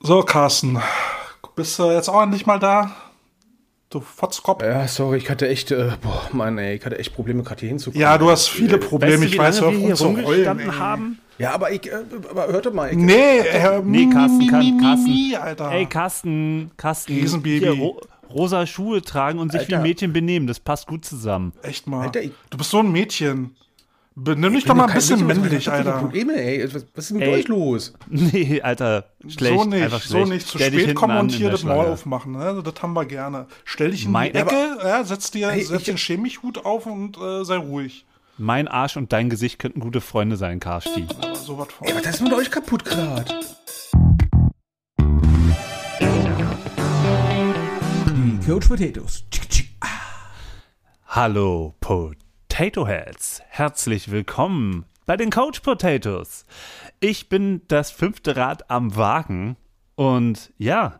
So, Carsten, bist du jetzt auch endlich mal da? Du Fotzkopf. Ja, sorry, ich hatte echt, äh, boah, Mann, ey, ich hatte echt Probleme, gerade hier hinzukommen. Ja, du hast viele Probleme. Weißt du, ich wie weiß, lange hör wir auf hier uns zu heulen, haben? Ja, aber ich, äh, aber hörte mal. Ich, Nee, Herr, Nee, Carsten, mi, kann- mi, mi, Carsten. mi, Alter. Ey, Carsten, Carsten, Riesenbaby. hier, ro rosa Schuhe tragen und sich Alter. wie Mädchen benehmen, das passt gut zusammen. Echt mal. Alter, ich- du bist so ein Mädchen. Benimm dich doch mal ein bisschen männlich, Alter. Probleme, ey. Was, was ist mit Ey. euch los? Nee, Alter, schlecht, so nicht, einfach so schlecht. nicht. Zu Stell spät kommen und hier das Maul aufmachen. Ne? Das haben wir gerne. Stell dich in Mein- die Ecke, ja, setz dir Hey, setz ich- den Chemiehut auf und äh, sei ruhig. Mein Arsch und dein Gesicht könnten gute Freunde sein, Karsti. Aber so was von. Ey, was ist mit euch kaputt gerade? Die Coach Potatoes. Tschick, tschick. Potato Heads. Herzlich willkommen bei den Coach Potatoes. Ich bin das fünfte Rad am Wagen und ja,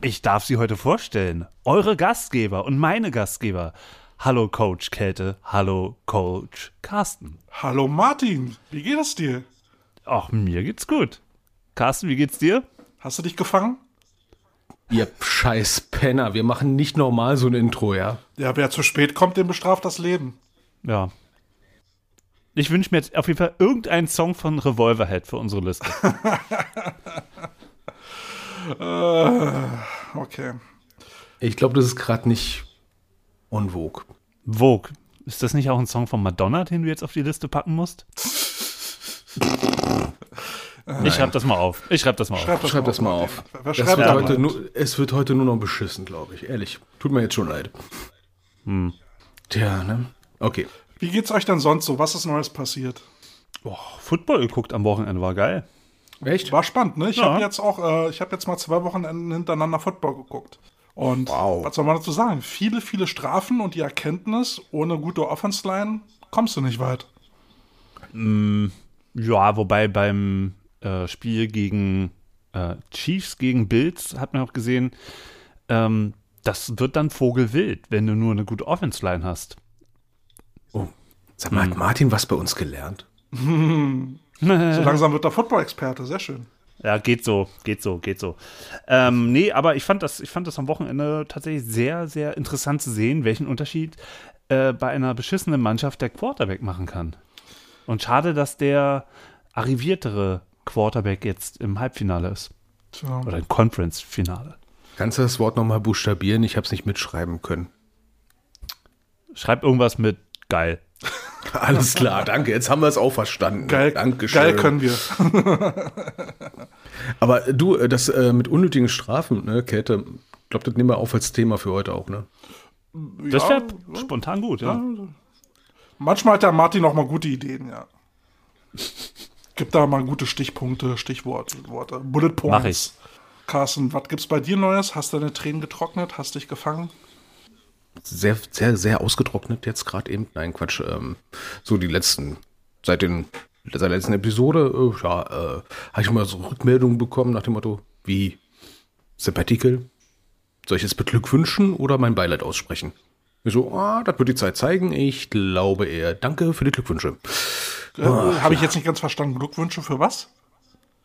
ich darf Sie heute vorstellen. Eure Gastgeber und meine Gastgeber. Hallo Coach Kälte, hallo Coach Carsten. Hallo Martin, wie geht es dir? Ach, mir geht's gut. Carsten, wie geht's dir? Hast du dich gefangen? Ihr scheiß Penner, wir machen nicht normal so ein Intro, ja? Ja, wer zu spät kommt, den bestraft das Leben. Ja. Ich wünsche mir jetzt auf jeden Fall irgendeinen Song von Revolverhead für unsere Liste. Äh, okay. Ich glaube, das ist gerade nicht en vogue. Ist das nicht auch ein Song von Madonna, den du jetzt auf die Liste packen musst? ich schreib das mal auf. Ich schreib das mal auf. Schreib das, Schreib das mal auf. Das schreibt wird heute mal? nur, es wird heute nur noch beschissen, glaube ich. Ehrlich. Tut mir jetzt schon leid. Hm. Tja, ne? Okay. Wie geht's euch denn sonst so? Was ist Neues passiert? Football geguckt am Wochenende, war geil. Echt? War spannend, ne? Ich Ja. habe jetzt auch, äh, ich habe jetzt mal zwei Wochenenden hintereinander Football geguckt. Und Wow. was soll man dazu sagen? Viele, viele Strafen und die Erkenntnis, ohne gute Offense-Line kommst du nicht weit. Ja, wobei beim äh, Spiel gegen äh, Chiefs gegen Bills hat man auch gesehen, ähm, das wird dann Vogelwild, wenn du nur eine gute Offense-Line hast. Oh. Sag mal, hat Martin was bei uns gelernt? So langsam wird der Football-Experte, sehr schön. Ja, geht so, geht so, geht so. Ähm, nee, aber ich fand das, ich fand das am Wochenende tatsächlich sehr, sehr interessant zu sehen, welchen Unterschied äh, bei einer beschissenen Mannschaft der Quarterback machen kann. Und schade, dass der arriviertere Quarterback jetzt im Halbfinale ist. Tja. Oder im Conference-Finale. Kannst du das Wort nochmal buchstabieren? Ich habe es nicht mitschreiben können. Schreib irgendwas mit geil. Alles klar, danke. Jetzt haben wir es auch verstanden. Geil, Dankeschön. geil können wir. Aber du, äh, das äh, mit unnötigen Strafen, ne, Käthe, ich glaube, das nehmen wir auf als Thema für heute auch, ne? Das Ja, wäre spontan gut, ja. Manchmal hat der Martin auch mal gute Ideen, ja. Gibt da mal gute Stichpunkte, Stichworte, Worte, Bullet Points. Mach ich. Carsten, was gibt's bei dir Neues? Hast deine Tränen getrocknet? Hast dich gefangen? Sehr, sehr, sehr ausgetrocknet jetzt gerade eben. Nein, Quatsch. Ähm, so die letzten, seit, den, seit der letzten Episode, äh, ja, äh, habe ich mal so Rückmeldungen bekommen nach dem Motto, wie Sabbatical? Soll ich es beglückwünschen oder mein Beileid aussprechen? Ich so, ah, das wird die Zeit zeigen. Ich glaube eher. Danke für die Glückwünsche. Äh, habe ich jetzt nicht ganz verstanden. Glückwünsche für was?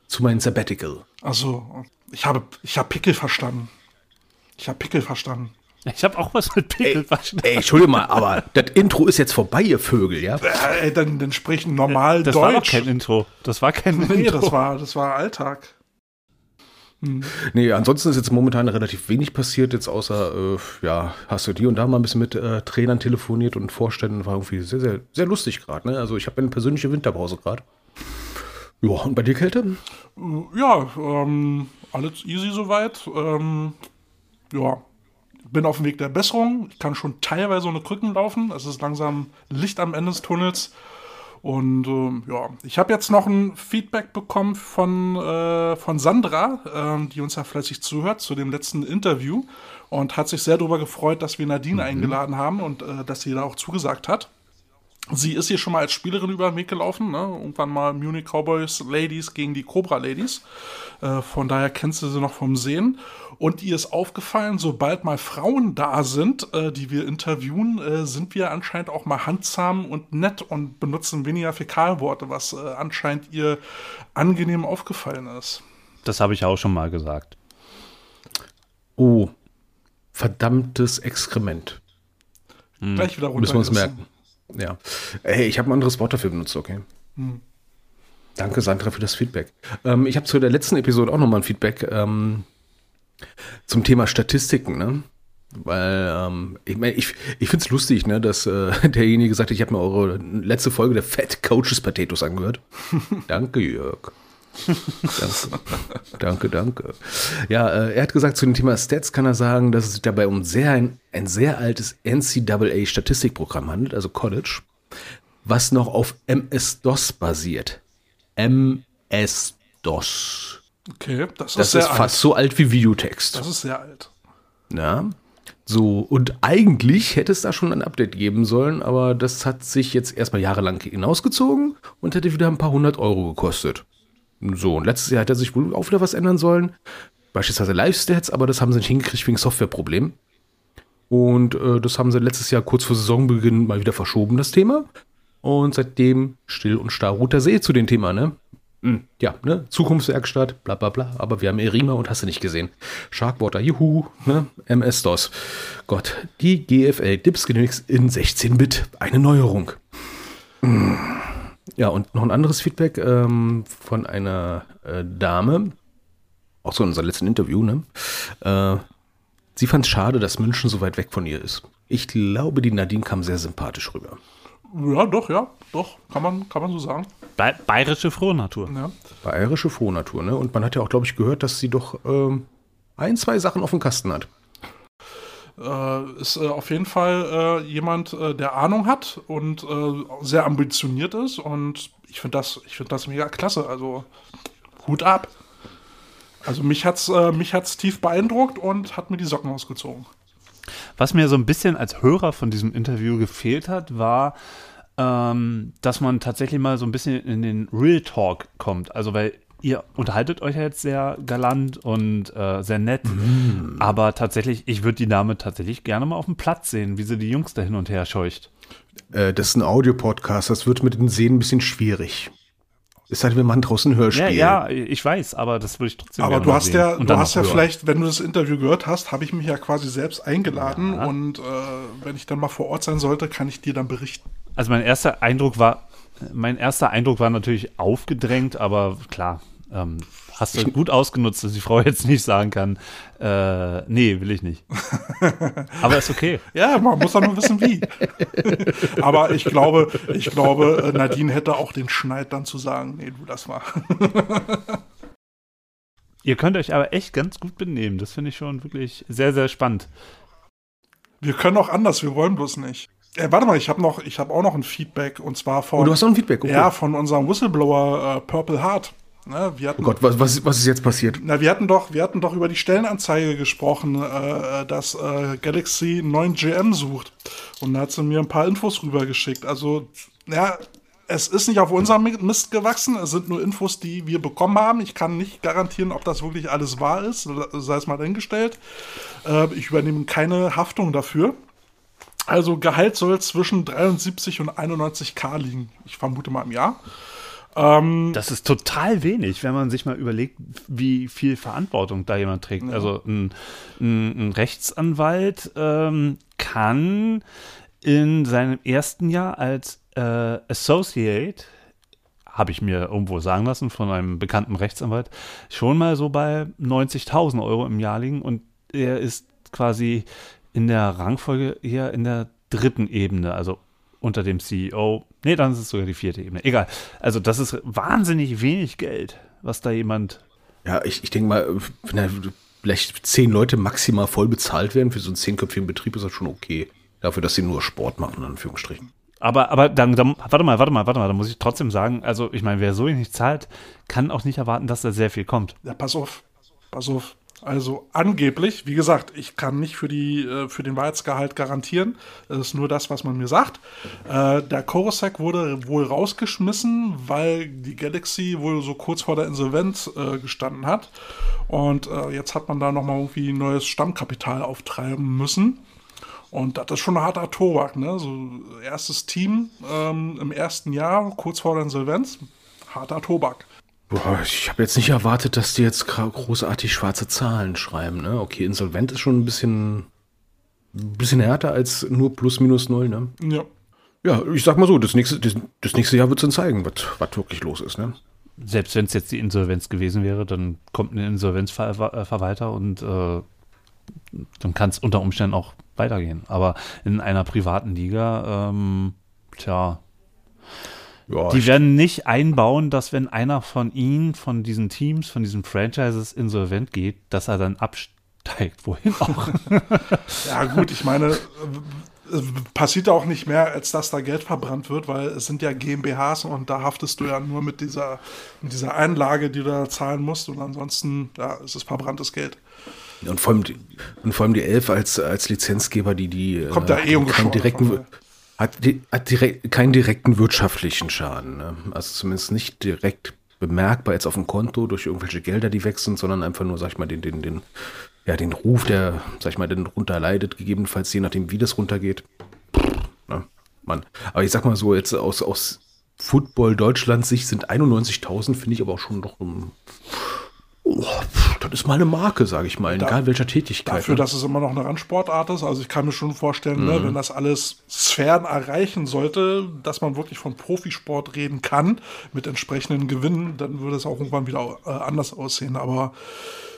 Zu meinem Sabbatical. Also, ich habe, ich habe Pickel verstanden. Ich habe Pickel verstanden. Ich habe auch was mit Pickel verstanden. Ey, Entschuldigung mal, aber das Intro ist jetzt vorbei, ihr Vögel, ja? Äh, ey, dann, dann sprechen normal Das war doch Deutsch. kein Intro. Das war kein nee, Intro. das war, das war Alltag. Nee, ansonsten ist jetzt momentan relativ wenig passiert, jetzt außer, äh, ja, hast du die und da mal ein bisschen mit äh, Trainern telefoniert und Vorständen, war irgendwie sehr, sehr, sehr lustig gerade, ne? Also ich habe eine persönliche Winterpause gerade. Ja, und bei dir Kälte? Ja, ähm, alles easy soweit. Ähm, ja, bin auf dem Weg der Besserung. Ich kann schon teilweise ohne Krücken laufen. Es ist langsam Licht am Ende des Tunnels. Und ähm, ja, ich habe jetzt noch ein Feedback bekommen von, äh, von Sandra, ähm, die uns ja fleißig zuhört, zu dem letzten Interview und hat sich sehr darüber gefreut, dass wir Nadine eingeladen haben und äh, dass sie da auch zugesagt hat. Sie ist hier schon mal als Spielerin über den Weg gelaufen, ne? irgendwann mal Munich Cowboys Ladies gegen die Cobra Ladies. Äh, von daher kennst du sie noch vom Sehen. Und ihr ist aufgefallen, sobald mal Frauen da sind, äh, die wir interviewen, äh, sind wir anscheinend auch mal handzahm und nett und benutzen weniger Fäkalworte, was äh, anscheinend ihr angenehm aufgefallen ist. Das habe ich auch schon mal gesagt. Oh, verdammtes Exkrement. Gleich wieder runter. Müssen wir uns merken. Ja. Hey, ich habe ein anderes Wort dafür benutzt, okay? Danke, Sandra, für das Feedback. Ähm, ich habe zu der letzten Episode auch nochmal ein Feedback ähm, zum Thema Statistiken, ne? Weil, ähm, ich meine, ich, ich finde es lustig, ne, dass äh, derjenige gesagt hat, ich habe mir eure letzte Folge der Fat Coaches Potatoes angehört. danke, Jörg. danke. danke, danke. Ja, äh, er hat gesagt, zu dem Thema Stats kann er sagen, dass es sich dabei um sehr ein, ein sehr altes NCAA-Statistikprogramm handelt, also College, was noch auf MS-DOS basiert. MS-DOS. Okay, das ist Das ist fast so alt wie Videotext. Das ist sehr alt. Ja. So, und eigentlich hätte es da schon ein Update geben sollen, aber das hat sich jetzt erstmal jahrelang hinausgezogen und hätte wieder ein paar hundert Euro gekostet. So, und letztes Jahr hätte sich wohl auch wieder was ändern sollen. Beispielsweise Live-Stats, aber das haben sie nicht hingekriegt wegen Softwareproblemen. Und äh, das haben sie letztes Jahr kurz vor Saisonbeginn mal wieder verschoben, das Thema. Und seitdem still und starr ruht der See zu dem Thema, ne? Hm, Ja, ne? Zukunftswerkstatt, bla bla bla. Aber wir haben Erima und hast du nicht gesehen. Sharkwater, juhu, ne? MS-DOS. Gott, die GFL Dips Genix in 16-Bit. Eine Neuerung. Ja, und noch ein anderes Feedback ähm, von einer äh, Dame, auch so in unserem letzten Interview, ne? Äh, sie fand es schade, dass München so weit weg von ihr ist. Ich glaube, die Nadine kam sehr sympathisch rüber. Ja, doch, ja, doch, kann man, kann man so sagen. Ba bayerische Frohnatur. Ja. Bayerische Frohnatur, ne? Und man hat ja auch, glaube ich, gehört, dass sie doch ähm, ein, zwei Sachen auf dem Kasten hat. Äh, ist äh, auf jeden Fall äh, jemand, äh, der Ahnung hat und äh, sehr ambitioniert ist. Und ich finde das, ich finde das mega klasse. Also Hut ab. Also mich hat's, äh, mich hat's tief beeindruckt und hat mir die Socken ausgezogen. Was mir so ein bisschen als Hörer von diesem Interview gefehlt hat, war, ähm, dass man tatsächlich mal so ein bisschen in den Real Talk kommt. Also, weil ihr unterhaltet euch ja jetzt sehr galant und äh, sehr nett, aber tatsächlich, ich würde die Dame tatsächlich gerne mal auf dem Platz sehen, wie sie die Jungs da hin und her scheucht. Äh, das ist ein Audiopodcast, das wird mit den Sehen ein bisschen schwierig. Ist halt, wenn man draußen ein Ja, Hörspiel. ja, ich weiß, aber das würde ich trotzdem Aber du hast sehen. ja, Und du hast ja hören. vielleicht, wenn du das Interview gehört hast, habe ich mich ja quasi selbst eingeladen und äh, wenn ich dann mal vor Ort sein sollte, kann ich dir dann berichten. Also mein erster Eindruck war, mein erster Eindruck war natürlich aufgedrängt, aber klar, ähm, hast du gut ausgenutzt, dass die Frau jetzt nicht sagen kann, äh, nee, will ich nicht. aber ist okay. Ja, man muss dann nur wissen, wie. Aber ich glaube, ich glaube, äh, Nadine hätte auch den Schneid dann zu sagen, nee, du das mal. Ihr könnt euch aber echt ganz gut benehmen. Das finde ich schon wirklich sehr, sehr spannend. Wir können auch anders, wir wollen bloß nicht. Äh, warte mal, ich habe noch, ich habe auch noch ein Feedback und zwar von, Oh, du hast noch ein Feedback, okay. ja, von unserem Whistleblower äh, Purple Heart. Ne, hatten, Oh Gott, was, was, was ist jetzt passiert? Na, wir hatten doch, wir hatten doch über die Stellenanzeige gesprochen, äh, dass äh, Galaxy einen neuen GM sucht. Und da hat sie mir ein paar Infos rübergeschickt. Also, ja, es ist nicht auf unserem Mist gewachsen. Es sind nur Infos, die wir bekommen haben. Ich kann nicht garantieren, ob das wirklich alles wahr ist, sei es mal dahingestellt. Äh, ich übernehme keine Haftung dafür. Also Gehalt soll zwischen 73 und 91k liegen. Ich vermute mal im Jahr. Das ist total wenig, wenn man sich mal überlegt, wie viel Verantwortung da jemand trägt. Also ein, ein, ein Rechtsanwalt ähm, kann in seinem ersten Jahr als äh, Associate, habe ich mir irgendwo sagen lassen von einem bekannten Rechtsanwalt, schon mal so bei 90.000 Euro im Jahr liegen und er ist quasi in der Rangfolge eher in der dritten Ebene, also unter dem CEO. Nee, dann ist es sogar die vierte Ebene. Egal. Also das ist wahnsinnig wenig Geld, was da jemand. Ja, ich, ich denke mal, wenn da vielleicht zehn Leute maximal voll bezahlt werden für so einen zehnköpfigen Betrieb, ist das schon okay. Dafür, dass sie nur Sport machen, in Anführungsstrichen. Aber, aber dann, dann, warte mal, warte mal, warte mal, da muss ich trotzdem sagen, also ich meine, wer so wenig zahlt, kann auch nicht erwarten, dass da sehr viel kommt. Ja, pass auf, pass auf. Also angeblich, wie gesagt, ich kann nicht für, die, äh, für den Wahrheitsgehalt garantieren. Das ist nur das, was man mir sagt. Äh, der Korosek wurde wohl rausgeschmissen, weil die Galaxy wohl so kurz vor der Insolvenz äh, gestanden hat. Und jetzt hat man da nochmal irgendwie neues Stammkapital auftreiben müssen. Und das ist schon ein harter Tobak, ne? So erstes Team ähm, im ersten Jahr, kurz vor der Insolvenz, harter Tobak. Boah, ich habe jetzt nicht erwartet, dass die jetzt großartig schwarze Zahlen schreiben. Ne? Okay, insolvent ist schon ein bisschen, ein bisschen härter als nur plus minus null. Ne? Ja. Ja, ich sag mal so, das nächste, das, das nächste Jahr wird es dann zeigen, was, was wirklich los ist. Ne? Selbst wenn es jetzt die Insolvenz gewesen wäre, dann kommt ein Insolvenzverwalter und äh, dann kann es unter Umständen auch weitergehen. Aber in einer privaten Liga, ähm, tja, Ja, die werden nicht einbauen, dass wenn einer von ihnen, von diesen Teams, von diesen Franchises insolvent geht, dass er dann absteigt. Wohin auch. Ja, gut, ich meine, äh, äh, passiert auch nicht mehr, als dass da Geld verbrannt wird, weil es sind ja GmbHs und da haftest du ja nur mit dieser, mit dieser Einlage, die du da zahlen musst und ansonsten, ja, es ist verbranntes Geld. und, vor allem die, und vor allem die Elf als, als Lizenzgeber, die, die Kommt da eh keinen direkten, von, hat, hat direkt, keinen direkten wirtschaftlichen Schaden. Ne? Also zumindest nicht direkt bemerkbar jetzt auf dem Konto durch irgendwelche Gelder, die sind, sondern einfach nur, sag ich mal, den, den, den, ja, den Ruf, der, sag ich mal, den runter leidet, gegebenenfalls, je nachdem, wie das runtergeht. Ne? Mann. Aber ich sag mal so, jetzt aus, aus Football Deutschlands Sicht sind 91.000, finde ich aber auch schon noch um, oh, pff, das ist mal eine Marke, sage ich mal, in Da- egal welcher Tätigkeit. Dafür, ne? dass es immer noch eine Randsportart ist. Also ich kann mir schon vorstellen, Mhm. ne, wenn das alles Sphären erreichen sollte, dass man wirklich von Profisport reden kann, mit entsprechenden Gewinnen, dann würde es auch irgendwann wieder äh, anders aussehen. Aber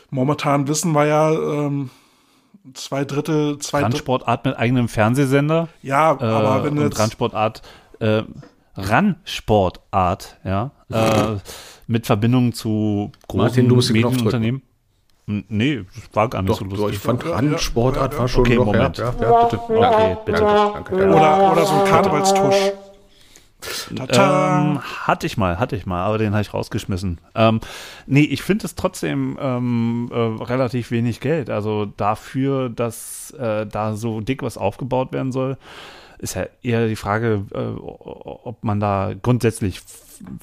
momentan wissen wir ja, ähm, zwei Drittel, zwei Drittel. Randsportart mit eigenem Fernsehsender. Ja, Äh, aber wenn und jetzt. Randsportart, äh, Randsportart, ja, äh, mit Verbindung zu großen Martin, du musst Medienunternehmen. Nee, das war gar nicht Doch, so doch, lustig. ich fand Randsportart war schon Okay, noch, Moment. Ja, ja, bitte. Okay, bitte. Danke, danke, danke. Oder, oder so ein Karnevalstusch. Tata. Ähm, hatte ich mal, hatte ich mal, aber den habe ich rausgeschmissen. Ähm, nee, ich finde es trotzdem ähm, äh, relativ wenig Geld. Also dafür, dass äh, da so dick was aufgebaut werden soll, ist ja eher die Frage, äh, ob man da grundsätzlich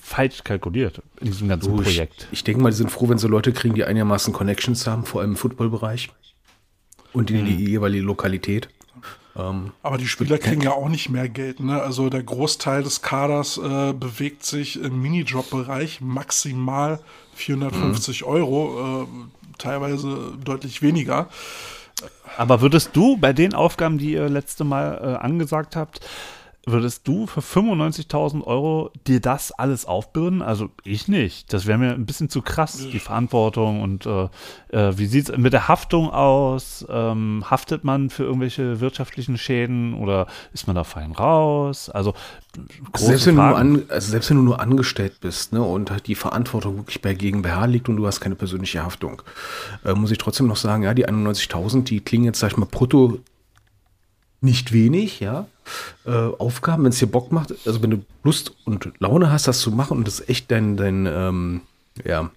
falsch kalkuliert in diesem ganzen ich, Projekt. ich denke mal, die sind froh, wenn sie Leute kriegen, die einigermaßen Connections haben, vor allem im Footballbereich und in die jeweilige Lokalität. Ähm, Aber die Spieler kriegen ja auch nicht mehr Geld. Ne? Also der Großteil des Kaders äh, bewegt sich im Minijob-Bereich, maximal 450 Euro, äh, teilweise deutlich weniger. Aber würdest du bei den Aufgaben, die ihr letzte Mal äh, angesagt habt, würdest du für 95.000 Euro dir das alles aufbürden? Also ich nicht. Das wäre mir ein bisschen zu krass, die Verantwortung. Und äh, äh, wie sieht es mit der Haftung aus? Ähm, haftet man für irgendwelche wirtschaftlichen Schäden oder ist man da fein raus? Also selbst, wenn du nur Fragen. an, also selbst wenn du nur angestellt bist ne, und halt die Verantwortung wirklich bei GmbH liegt und du hast keine persönliche Haftung, äh, muss ich trotzdem noch sagen, ja, die 91.000, die klingen jetzt, sag ich mal, brutto nicht wenig, ja. Äh, Aufgaben, wenn es dir Bock macht, also wenn du Lust und Laune hast, das zu machen und das echt dein, dein, ähm, ja,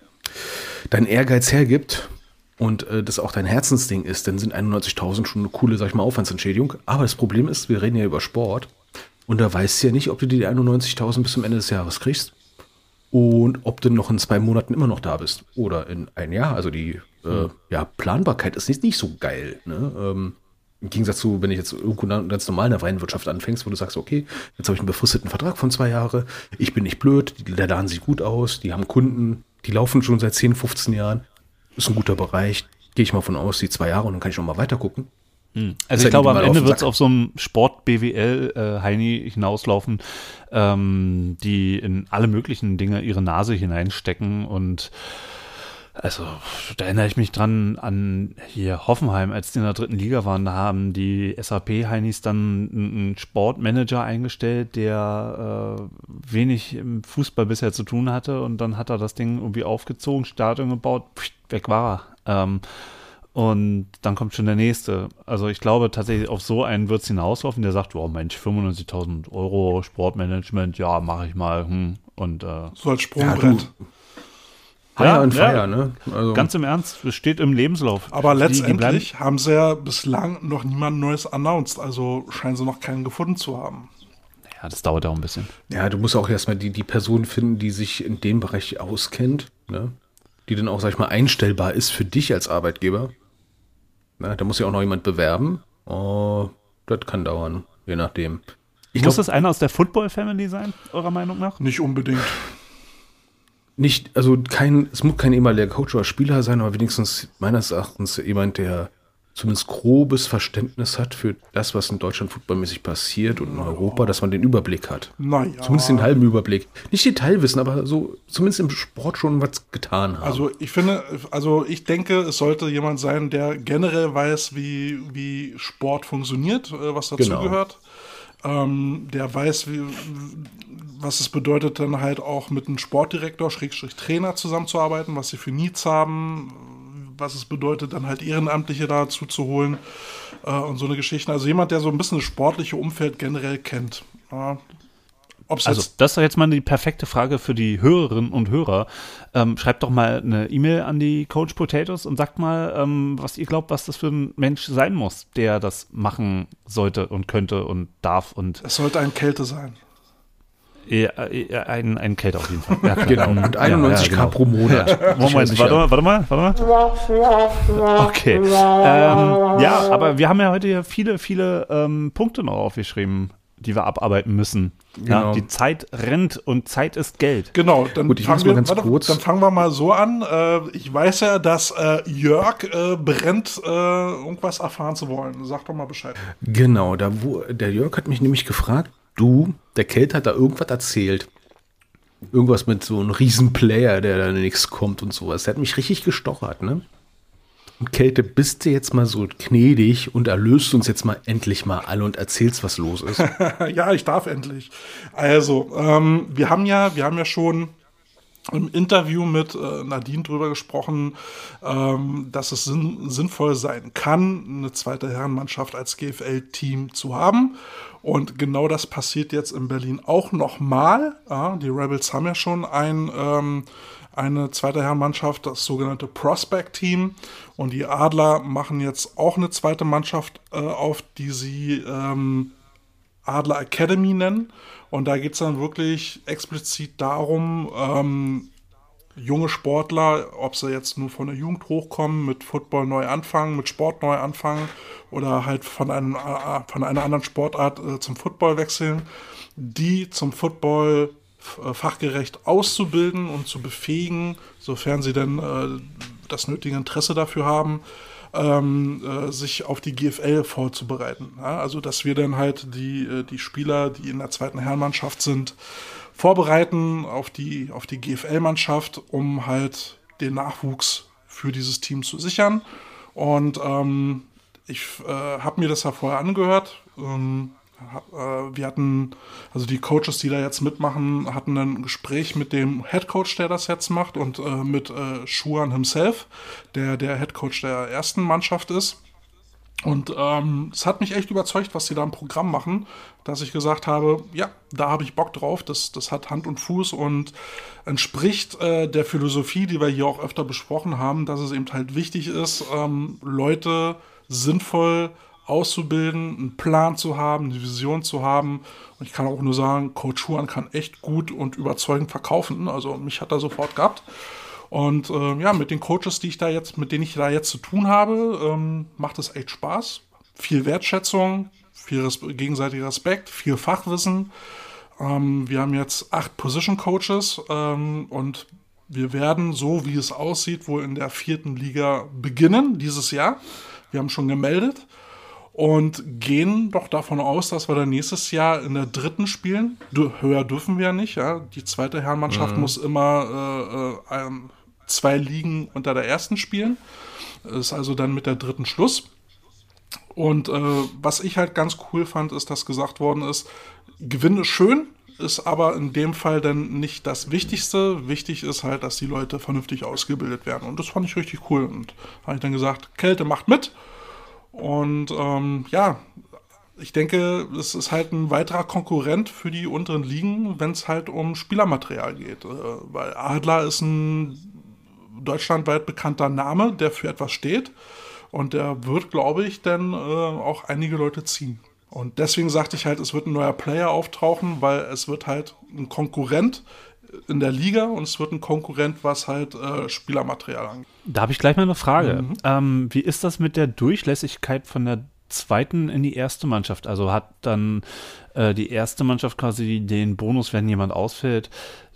dein Ehrgeiz hergibt und äh, das auch dein Herzensding ist, dann sind 91.000 schon eine coole, sag ich mal, Aufwandsentschädigung. Aber das Problem ist, wir reden ja über Sport und da weißt du ja nicht, ob du die 91.000 bis zum Ende des Jahres kriegst und ob du noch in zwei Monaten immer noch da bist oder in ein Jahr. Also die äh, ja, Planbarkeit ist nicht, nicht so geil. Ne? Ähm, Im Gegensatz zu, wenn ich jetzt irgendwo ganz normal in der freien Wirtschaft anfängst, wo du sagst, okay, jetzt habe ich einen befristeten Vertrag von zwei Jahren, ich bin nicht blöd, der Laden sieht gut aus, die haben Kunden, die laufen schon seit 10, 15 Jahren, ist ein guter Bereich, gehe ich mal von aus, die zwei Jahre und dann kann ich noch mal weiter gucken. Also Ist ich glaube, am Ende wird es auf so einem Sport-BWL-Heini hinauslaufen, ähm, die in alle möglichen Dinge ihre Nase hineinstecken und also da erinnere ich mich dran an hier Hoffenheim, als die in der dritten Liga waren, da haben die SAP-Heinis dann einen Sportmanager eingestellt, der äh, wenig im Fußball bisher zu tun hatte und dann hat er das Ding irgendwie aufgezogen, Stadion gebaut, pft, weg war er. Ähm, und dann kommt schon der nächste. Also ich glaube tatsächlich, auf so einen wird es hinauslaufen, der sagt, oh Mensch, 95.000 Euro Sportmanagement, ja, mache ich mal. Hm. Und äh, So als Sprungbrett. Fire Ja, and ja. Fire, ne? Also, ganz im Ernst, es steht im Lebenslauf. Aber Die- die letztendlich haben sie ja bislang noch niemand Neues announced, also scheinen sie noch keinen gefunden zu haben. Ja, das dauert auch ein bisschen. Ja, du musst auch erstmal die, die Person finden, die sich in dem Bereich auskennt, ne? die dann auch, sag ich mal, einstellbar ist für dich als Arbeitgeber. Na, da muss ja auch noch jemand bewerben. Oh, das kann dauern, je nachdem. Ich Muss glaube, das einer aus der Football-Family sein, eurer Meinung nach? Nicht unbedingt. Nicht, also kein, es muss kein ehemaliger Coach oder Spieler sein, aber wenigstens meines Erachtens jemand, der zumindest grobes Verständnis hat für das, was in Deutschland footballmäßig passiert und in Europa, dass man den Überblick hat. Naja. Zumindest den halben Überblick. Nicht Detailwissen, aber so zumindest im Sport schon was getan haben. Also ich finde, also ich denke, es sollte jemand sein, der generell weiß, wie, wie Sport funktioniert, äh, was Genau. Ähm, der weiß, wie, was es bedeutet, dann halt auch mit einem Sportdirektor, Schrägstrich Trainer zusammenzuarbeiten, was sie für Needs haben, was es bedeutet, dann halt Ehrenamtliche dazu zu holen äh, und so eine Geschichte. Also jemand, der so ein bisschen das sportliche Umfeld generell kennt. Ja. Ob es Also, das ist doch jetzt mal die perfekte Frage für die Hörerinnen und Hörer. Ähm, schreibt doch mal eine E-Mail an die Coach Potatoes und sagt mal, ähm, was ihr glaubt, was das für ein Mensch sein muss, der das machen sollte und könnte und darf und es sollte ein Kälte sein. äh, ein, ein Kälte auf jeden Fall. Ja, genau, mit 91k genau. pro Monat. Moment, warte mal, warte mal, warte mal. Okay. Ähm, ja, aber wir haben ja heute ja viele, viele ähm, Punkte noch aufgeschrieben, die wir abarbeiten müssen. Ja, Genau. die Zeit rennt und Zeit ist Geld. Genau, dann, Gut, ich fangen wir, warte, kurz. dann fangen wir mal so an. Äh, ich weiß ja, dass äh, Jörg äh, brennt, äh, irgendwas erfahren zu wollen. Sag doch mal Bescheid. Genau, da wo, der Jörg hat mich nämlich gefragt, du, der Kelt hat da irgendwas erzählt. Irgendwas mit so einem Riesenplayer, der da nichts kommt und sowas. Der hat mich richtig gestochert, ne? Und Kälte, bist du jetzt mal so gnädig und erlöst uns jetzt mal endlich mal alle und erzählst, was los ist. ja, ich darf endlich. Also, ähm, wir haben ja, wir haben ja schon im Interview mit äh, Nadine drüber gesprochen, ähm, dass es sinn sinnvoll sein kann, eine zweite Herrenmannschaft als GFL-Team zu haben. Und genau das passiert jetzt in Berlin auch nochmal. Ja, die Rebels haben ja schon ein, ähm, eine zweite Herrenmannschaft, das sogenannte Prospect-Team. Und die Adler machen jetzt auch eine zweite Mannschaft äh, auf, die sie ähm, Adler Academy nennen. Und da geht es dann wirklich explizit darum, ähm, junge Sportler, ob sie jetzt nur von der Jugend hochkommen, mit Football neu anfangen, mit Sport neu anfangen oder halt von, einem, äh, von einer anderen Sportart äh, zum Football wechseln, die zum Football äh, fachgerecht auszubilden und zu befähigen, sofern sie denn äh, das nötige Interesse dafür haben, ähm, äh, sich auf die GFL vorzubereiten. Ja, also, dass wir dann halt die, äh, die Spieler, die in der zweiten Herrenmannschaft sind, vorbereiten auf die, auf die GFL-Mannschaft, um halt den Nachwuchs für dieses Team zu sichern. Und ähm, ich äh, habe mir das ja vorher angehört. Ähm, äh, wir hatten, also die Coaches, die da jetzt mitmachen, hatten ein Gespräch mit dem Head Coach, der das jetzt macht, und äh, mit äh, Schuan himself, der der Head Coach der ersten Mannschaft ist. Und ähm, es hat mich echt überzeugt, was sie da im Programm machen, dass ich gesagt habe, ja, da habe ich Bock drauf, das, das hat Hand und Fuß und entspricht äh, der Philosophie, die wir hier auch öfter besprochen haben, dass es eben halt wichtig ist, ähm, Leute sinnvoll auszubilden, einen Plan zu haben, eine Vision zu haben. Und ich kann auch nur sagen, Coach Huan kann echt gut und überzeugend verkaufen. Also mich hat er sofort gehabt. Und äh, ja, mit den Coaches, die ich da jetzt, mit denen ich da jetzt zu tun habe, ähm, macht es echt Spaß. Viel Wertschätzung, viel Res gegenseitiger Respekt, viel Fachwissen. Ähm, wir haben jetzt acht Position Coaches ähm, und wir werden, so wie es aussieht, wohl in der vierten Liga beginnen dieses Jahr. Wir haben schon gemeldet und gehen doch davon aus, dass wir dann nächstes Jahr in der dritten spielen. Du, höher dürfen wir ja nicht. Ja? Die zweite Herrenmannschaft muss immer äh, äh, zwei Ligen unter der ersten spielen. Ist also dann mit der dritten Schluss. Und äh, was ich halt ganz cool fand, ist, dass gesagt worden ist, Gewinn ist schön, ist aber in dem Fall dann nicht das Wichtigste. Wichtig ist halt, dass die Leute vernünftig ausgebildet werden. Und das fand ich richtig cool. Und habe ich dann gesagt, Kälte macht mit. Und ähm, ja, ich denke, es ist halt ein weiterer Konkurrent für die unteren Ligen, wenn es halt um Spielermaterial geht. Äh, weil Adler ist ein deutschlandweit bekannter Name, der für etwas steht. Und der wird, glaube ich, dann äh, auch einige Leute ziehen. Und deswegen sagte ich halt, es wird ein neuer Player auftauchen, weil es wird halt ein Konkurrent in der Liga und es wird ein Konkurrent, was halt äh, Spielermaterial angeht. Da habe ich gleich mal eine Frage. Mhm. Ähm, wie ist das mit der Durchlässigkeit von der zweiten in die erste Mannschaft? Also hat dann äh, die erste Mannschaft quasi den Bonus, wenn jemand ausfällt,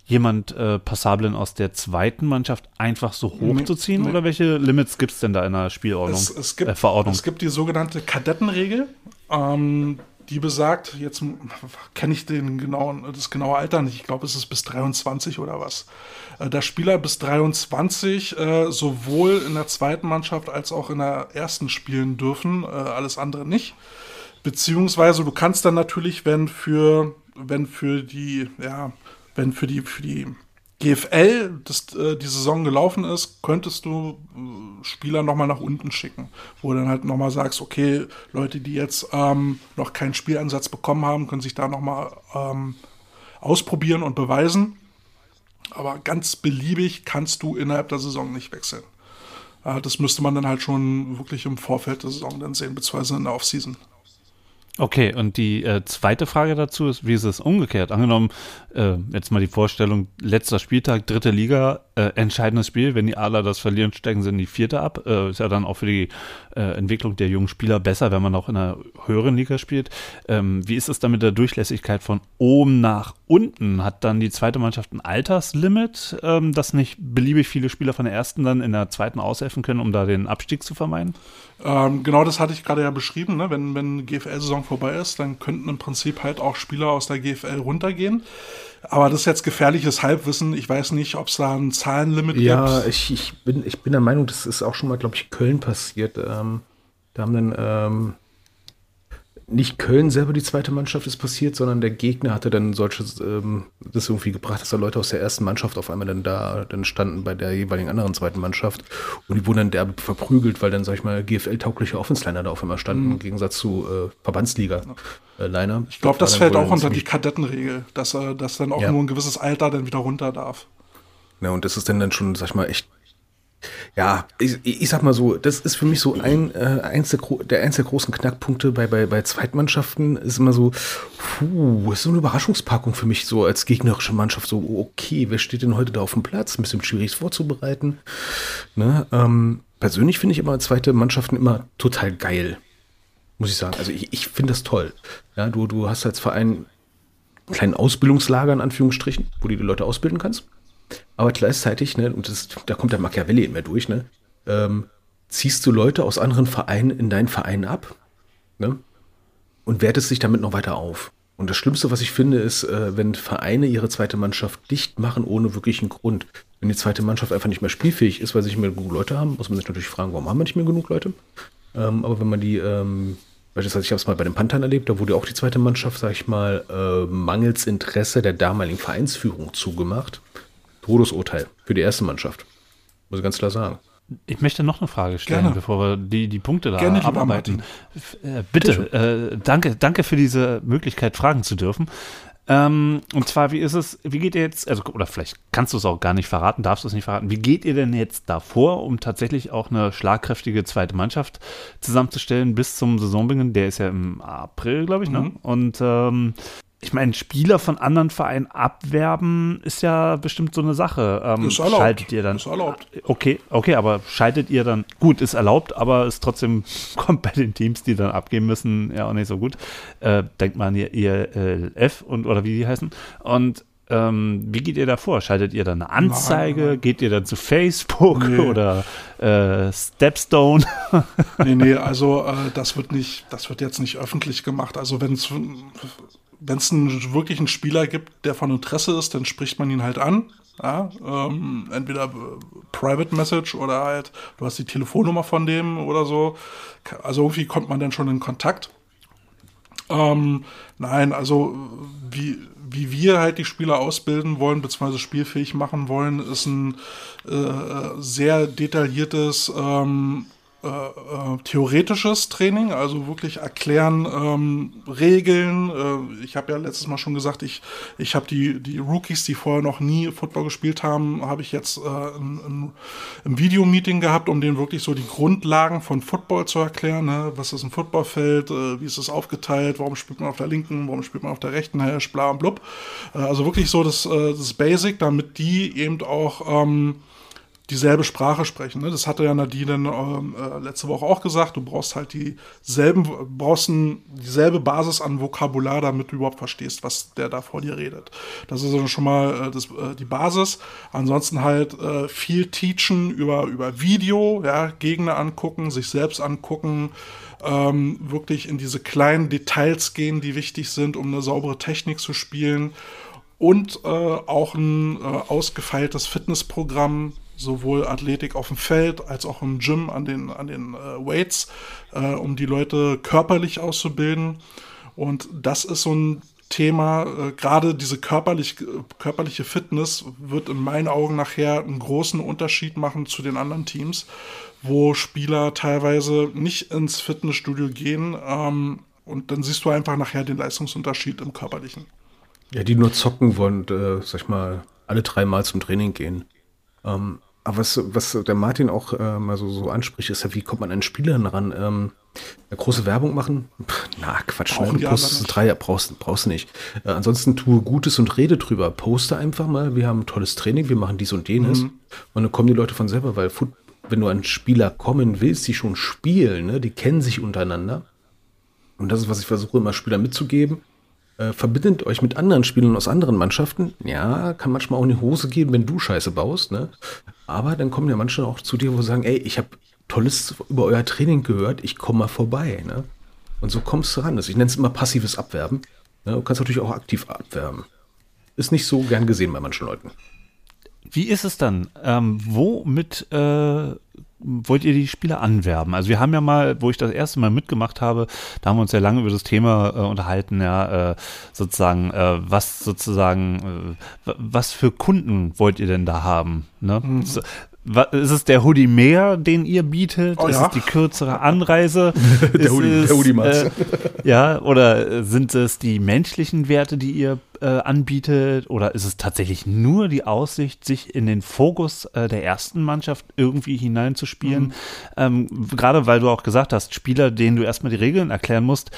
jemand äh, Passablen aus der zweiten Mannschaft einfach so hochzuziehen? nee. Oder welche Limits gibt es denn da in der Spielordnung? Es, es, gibt, äh, Verordnung. es gibt die sogenannte Kadettenregel, ähm, die besagt, jetzt kenne ich den genauen, das genaue Alter nicht, ich glaube, es ist bis 23 oder was. Äh, dass Spieler bis 23 äh, sowohl in der zweiten Mannschaft als auch in der ersten spielen dürfen, äh, alles andere nicht. Beziehungsweise du kannst dann natürlich, wenn für, wenn für die, ja, wenn für die, für die GFL das, äh, die Saison gelaufen ist, könntest du äh, Spieler nochmal nach unten schicken, wo du dann halt nochmal sagst, okay, Leute, die jetzt ähm, noch keinen Spielansatz bekommen haben, können sich da nochmal ähm, ausprobieren und beweisen. Aber ganz beliebig kannst du innerhalb der Saison nicht wechseln. Äh, das müsste man dann halt schon wirklich im Vorfeld der Saison dann sehen, beziehungsweise in der Offseason. Okay, und die äh, zweite Frage dazu ist, wie ist es umgekehrt? Angenommen, äh, jetzt mal die Vorstellung, letzter Spieltag, dritte Liga, äh, entscheidendes Spiel, wenn die Adler das verlieren, steigen sie in die vierte ab. Äh, ist ja dann auch für die äh, Entwicklung der jungen Spieler besser, wenn man auch in einer höheren Liga spielt. Ähm, wie ist es dann mit der Durchlässigkeit von oben nach unten? Hat dann die zweite Mannschaft ein Alterslimit, ähm, dass nicht beliebig viele Spieler von der ersten dann in der zweiten aushelfen können, um da den Abstieg zu vermeiden? Ähm, genau das hatte ich gerade ja beschrieben. Ne? Wenn, wenn GFL-Saison vorbei ist, dann könnten im Prinzip halt auch Spieler aus der GFL runtergehen. Aber das ist jetzt gefährliches Halbwissen. Ich weiß nicht, ob es da ein Zahlenlimit Ja, gibt. ich, ich, bin, ich bin der Meinung, das ist auch schon mal, glaube ich, Köln passiert. Ähm, da haben dann ähm, nicht Köln selber die zweite Mannschaft ist passiert, sondern der Gegner hatte dann solches, ähm, das irgendwie gebracht, dass da Leute aus der ersten Mannschaft auf einmal dann da dann standen bei der jeweiligen anderen zweiten Mannschaft und die wurden dann derbe verprügelt, weil dann, sag ich mal, GFL-taugliche Offensliner da auf einmal standen, im Gegensatz zu äh, Verbandsliga-Liner. Ich glaube, das dann fällt auch unter die Kadettenregel, dass, äh, dass dann auch Ja. nur ein gewisses Alter dann wieder runter darf. Ja, und das ist dann, dann schon, sag ich mal, echt. Ja, ich, ich sag mal so, das ist für mich so ein, äh, eins der, der eins der großen Knackpunkte bei, bei, bei Zweitmannschaften, ist immer so, puh, ist so eine Überraschungspackung für mich, so als gegnerische Mannschaft, so, okay, wer steht denn heute da auf dem Platz? Ein bisschen schwierig vorzubereiten. Ne? Ähm, persönlich finde ich immer zweite Mannschaften immer total geil. Muss ich sagen. Also ich, ich finde das toll. Ja, du, du hast als Verein einen kleinen Ausbildungslager in Anführungsstrichen, wo du die Leute ausbilden kannst. Aber gleichzeitig, ne, und das, da kommt der Machiavelli in mir durch, ne, ähm, ziehst du Leute aus anderen Vereinen in deinen Verein ab, ne, und wertest dich damit noch weiter auf. Und das Schlimmste, was ich finde, ist, äh, wenn Vereine ihre zweite Mannschaft dicht machen ohne wirklichen Grund. Wenn die zweite Mannschaft einfach nicht mehr spielfähig ist, weil sie nicht mehr genug Leute haben, muss man sich natürlich fragen, warum haben wir nicht mehr genug Leute? Ähm, aber wenn man die, ähm, beispielsweise, ich habe es mal bei den Panthern erlebt, da wurde auch die zweite Mannschaft, sag ich mal, äh, mangels Interesse der damaligen Vereinsführung zugemacht. Todesurteil für die erste Mannschaft. Muss ich ganz klar sagen. Ich möchte noch eine Frage stellen, Gerne. bevor wir die, die Punkte da Gerne, abarbeiten. Äh, bitte, äh, danke, danke für diese Möglichkeit, fragen zu dürfen. Ähm, und zwar, wie ist es, wie geht ihr jetzt, also, oder vielleicht kannst du es auch gar nicht verraten, darfst du es nicht verraten, wie geht ihr denn jetzt davor, um tatsächlich auch eine schlagkräftige zweite Mannschaft zusammenzustellen bis zum Saisonbeginn? Der ist ja im April, glaube ich, ne? Mhm. Und ähm, ich meine, Spieler von anderen Vereinen abwerben ist ja bestimmt so eine Sache. Ähm, Ist erlaubt. Schaltet ihr dann? Ist erlaubt. Okay, okay, aber schaltet ihr dann, gut, ist erlaubt, aber ist trotzdem, kommt bei den Teams, die dann abgeben müssen, ja auch nicht so gut. Äh, denkt man ihr ILF und, oder wie die heißen. Und ähm, wie geht ihr da vor? Schaltet ihr dann eine Anzeige? Nein, nein. Geht ihr dann zu Facebook Nee. oder äh, Stepstone? Nee, nee, also äh, das wird nicht, das wird jetzt nicht öffentlich gemacht. Also wenn es wenn es einen wirklichen Spieler gibt, der von Interesse ist, dann spricht man ihn halt an. Ja, ähm, entweder äh, Private Message oder halt, du hast die Telefonnummer von dem oder so. Also irgendwie kommt man dann schon in Kontakt. Ähm, nein, also wie, wie wir halt die Spieler ausbilden wollen, beziehungsweise spielfähig machen wollen, ist ein äh, sehr detailliertes ähm, äh, äh, theoretisches Training, also wirklich erklären ähm, Regeln. Äh, ich habe ja letztes Mal schon gesagt, ich, ich habe die, die Rookies, die vorher noch nie Football gespielt haben, habe ich jetzt äh, ein, ein Videomeeting gehabt, um denen wirklich so die Grundlagen von Football zu erklären. Ne? Was ist ein Footballfeld? Äh, wie ist es aufgeteilt? Warum spielt man auf der linken? Warum spielt man auf der rechten? Hash, bla und blub. Also wirklich so das, äh, das Basic, damit die eben auch ähm, dieselbe Sprache sprechen. Ne? Das hatte ja Nadine ähm, äh, letzte Woche auch gesagt. Du brauchst halt dieselben, brauchst ein, dieselbe Basis an Vokabular, damit du überhaupt verstehst, was der da vor dir redet. Das ist also schon mal äh, das, äh, die Basis. Ansonsten halt äh, viel teachen über, über Video, ja, Gegner angucken, sich selbst angucken, ähm, wirklich in diese kleinen Details gehen, die wichtig sind, um eine saubere Technik zu spielen. Und äh, auch ein äh, ausgefeiltes Fitnessprogramm, sowohl Athletik auf dem Feld als auch im Gym an den, an den äh, Weights, äh, um die Leute körperlich auszubilden. Und das ist so ein Thema, äh, gerade diese körperlich, körperliche Fitness wird in meinen Augen nachher einen großen Unterschied machen zu den anderen Teams, wo Spieler teilweise nicht ins Fitnessstudio gehen ähm, und dann siehst du einfach nachher den Leistungsunterschied im körperlichen. Ja, die nur zocken wollen äh, sag ich mal, alle drei Mal zum Training gehen. Ähm, aber was, was der Martin auch äh, mal so, so anspricht, ist ja, wie kommt man an Spielern ran? Ähm, große Werbung machen? Pff, na, Quatsch, ne? Post drei brauchst, brauchst du nicht. Äh, ansonsten tue Gutes und rede drüber. Poste einfach mal, wir haben ein tolles Training, wir machen dies und jenes. Mhm. Und dann kommen die Leute von selber, weil Foot, wenn du an Spieler kommen willst, die schon spielen, ne, die kennen sich untereinander. Und das ist, was ich versuche, immer Spieler mitzugeben. Äh, verbindet euch mit anderen Spielern aus anderen Mannschaften. Ja, kann manchmal auch in die Hose gehen, wenn du Scheiße baust, ne? Aber dann kommen ja manche auch zu dir, wo sie sagen, ey, ich habe Tolles über euer Training gehört, ich komme mal vorbei, ne? Und so kommst du ran. Ich nenne es immer passives Abwerben. Ne? Du kannst natürlich auch aktiv abwerben. Ist nicht so gern gesehen bei manchen Leuten. Wie ist es dann? Ähm, womit äh, wollt ihr die Spieler anwerben? Also wir haben ja mal, wo ich das erste Mal mitgemacht habe, da haben wir uns ja lange über das Thema äh, unterhalten, ja, äh, sozusagen, äh, was sozusagen, äh, was für Kunden wollt ihr denn da haben? Ne? Mhm. So, ist es der Hoodie mehr, den ihr bietet? Oh, ist ja. es die kürzere Anreise? der, Hoodie, es, der Hoodie äh, Ja, oder sind es die menschlichen Werte, die ihr äh, anbietet? Oder ist es tatsächlich nur die Aussicht, sich in den Fokus äh, der ersten Mannschaft irgendwie hineinzuspielen? Mhm. Ähm, gerade weil du auch gesagt hast, Spieler, denen du erstmal die Regeln erklären musst,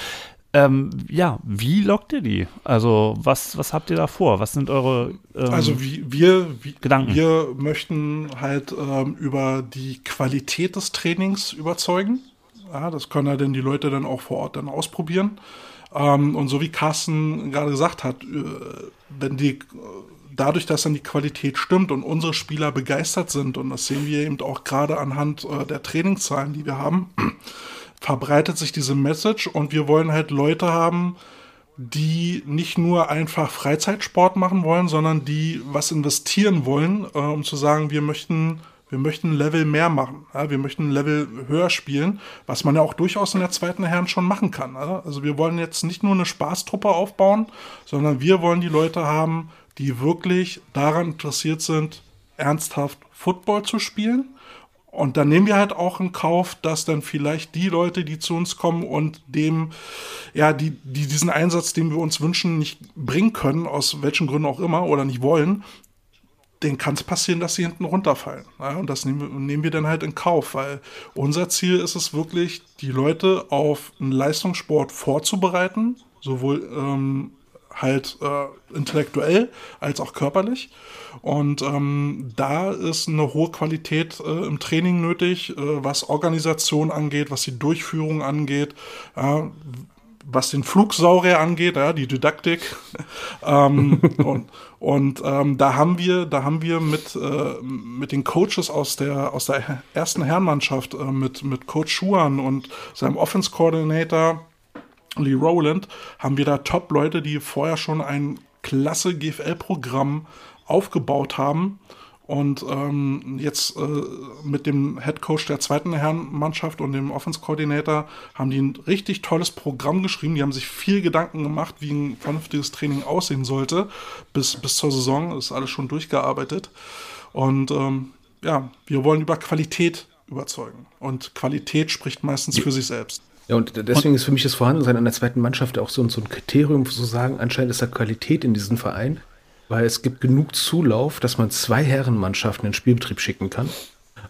ähm, ja, wie lockt ihr die? Also, was, was habt ihr da vor? Was sind eure ähm, Also, wie, wir, wie, Gedanken? Wir möchten halt ähm, über die Qualität des Trainings überzeugen. Ja, das können ja dann die Leute dann auch vor Ort dann ausprobieren. Ähm, und so wie Carsten gerade gesagt hat, äh, wenn die dadurch, dass dann die Qualität stimmt und unsere Spieler begeistert sind, und das sehen wir eben auch gerade anhand äh, der Trainingszahlen, die wir haben, verbreitet sich diese Message. Und wir wollen halt Leute haben, die nicht nur einfach Freizeitsport machen wollen, sondern die was investieren wollen, äh, um zu sagen, wir möchten, wir möchten ein Level mehr machen. Ja? Wir möchten ein Level höher spielen, was man ja auch durchaus in der zweiten Herren schon machen kann. Ja? Also wir wollen jetzt nicht nur eine Spaßtruppe aufbauen, sondern wir wollen die Leute haben, die wirklich daran interessiert sind, ernsthaft Football zu spielen und dann nehmen wir halt auch in Kauf, dass dann vielleicht die Leute, die zu uns kommen und dem, ja, die, die diesen Einsatz, den wir uns wünschen, nicht bringen können, aus welchen Gründen auch immer oder nicht wollen, den kann es passieren, dass sie hinten runterfallen. Ja, und das nehmen, nehmen, wir dann halt in Kauf, weil unser Ziel ist es wirklich, die Leute auf einen Leistungssport vorzubereiten, sowohl ähm, halt äh, intellektuell als auch körperlich. Und ähm, da ist eine hohe Qualität äh, im Training nötig, äh, was Organisation angeht, was die Durchführung angeht, was den Flugsaurier angeht, ja, die Didaktik. ähm, und und ähm, da haben wir, da haben wir mit, äh, mit den Coaches aus der, aus der ersten Herrenmannschaft, äh, mit, mit Coach Schuan und seinem Offense Coordinator, Lee Rowland, haben wir da Top-Leute, die vorher schon ein klasse GFL-Programm aufgebaut haben. Und ähm, jetzt äh, mit dem Head Coach der zweiten Herrenmannschaft und dem Offense Coordinator haben die ein richtig tolles Programm geschrieben. Die haben sich viel Gedanken gemacht, wie ein vernünftiges Training aussehen sollte. Bis, bis zur Saison ist alles schon durchgearbeitet. Und ähm, ja, wir wollen über Qualität überzeugen. Und Qualität spricht meistens für sich selbst. Ja, und deswegen ist für mich das Vorhandensein einer zweiten Mannschaft auch so, so ein Kriterium, zu sagen, anscheinend ist da Qualität in diesem Verein, weil es gibt genug Zulauf, dass man zwei Herrenmannschaften in den Spielbetrieb schicken kann.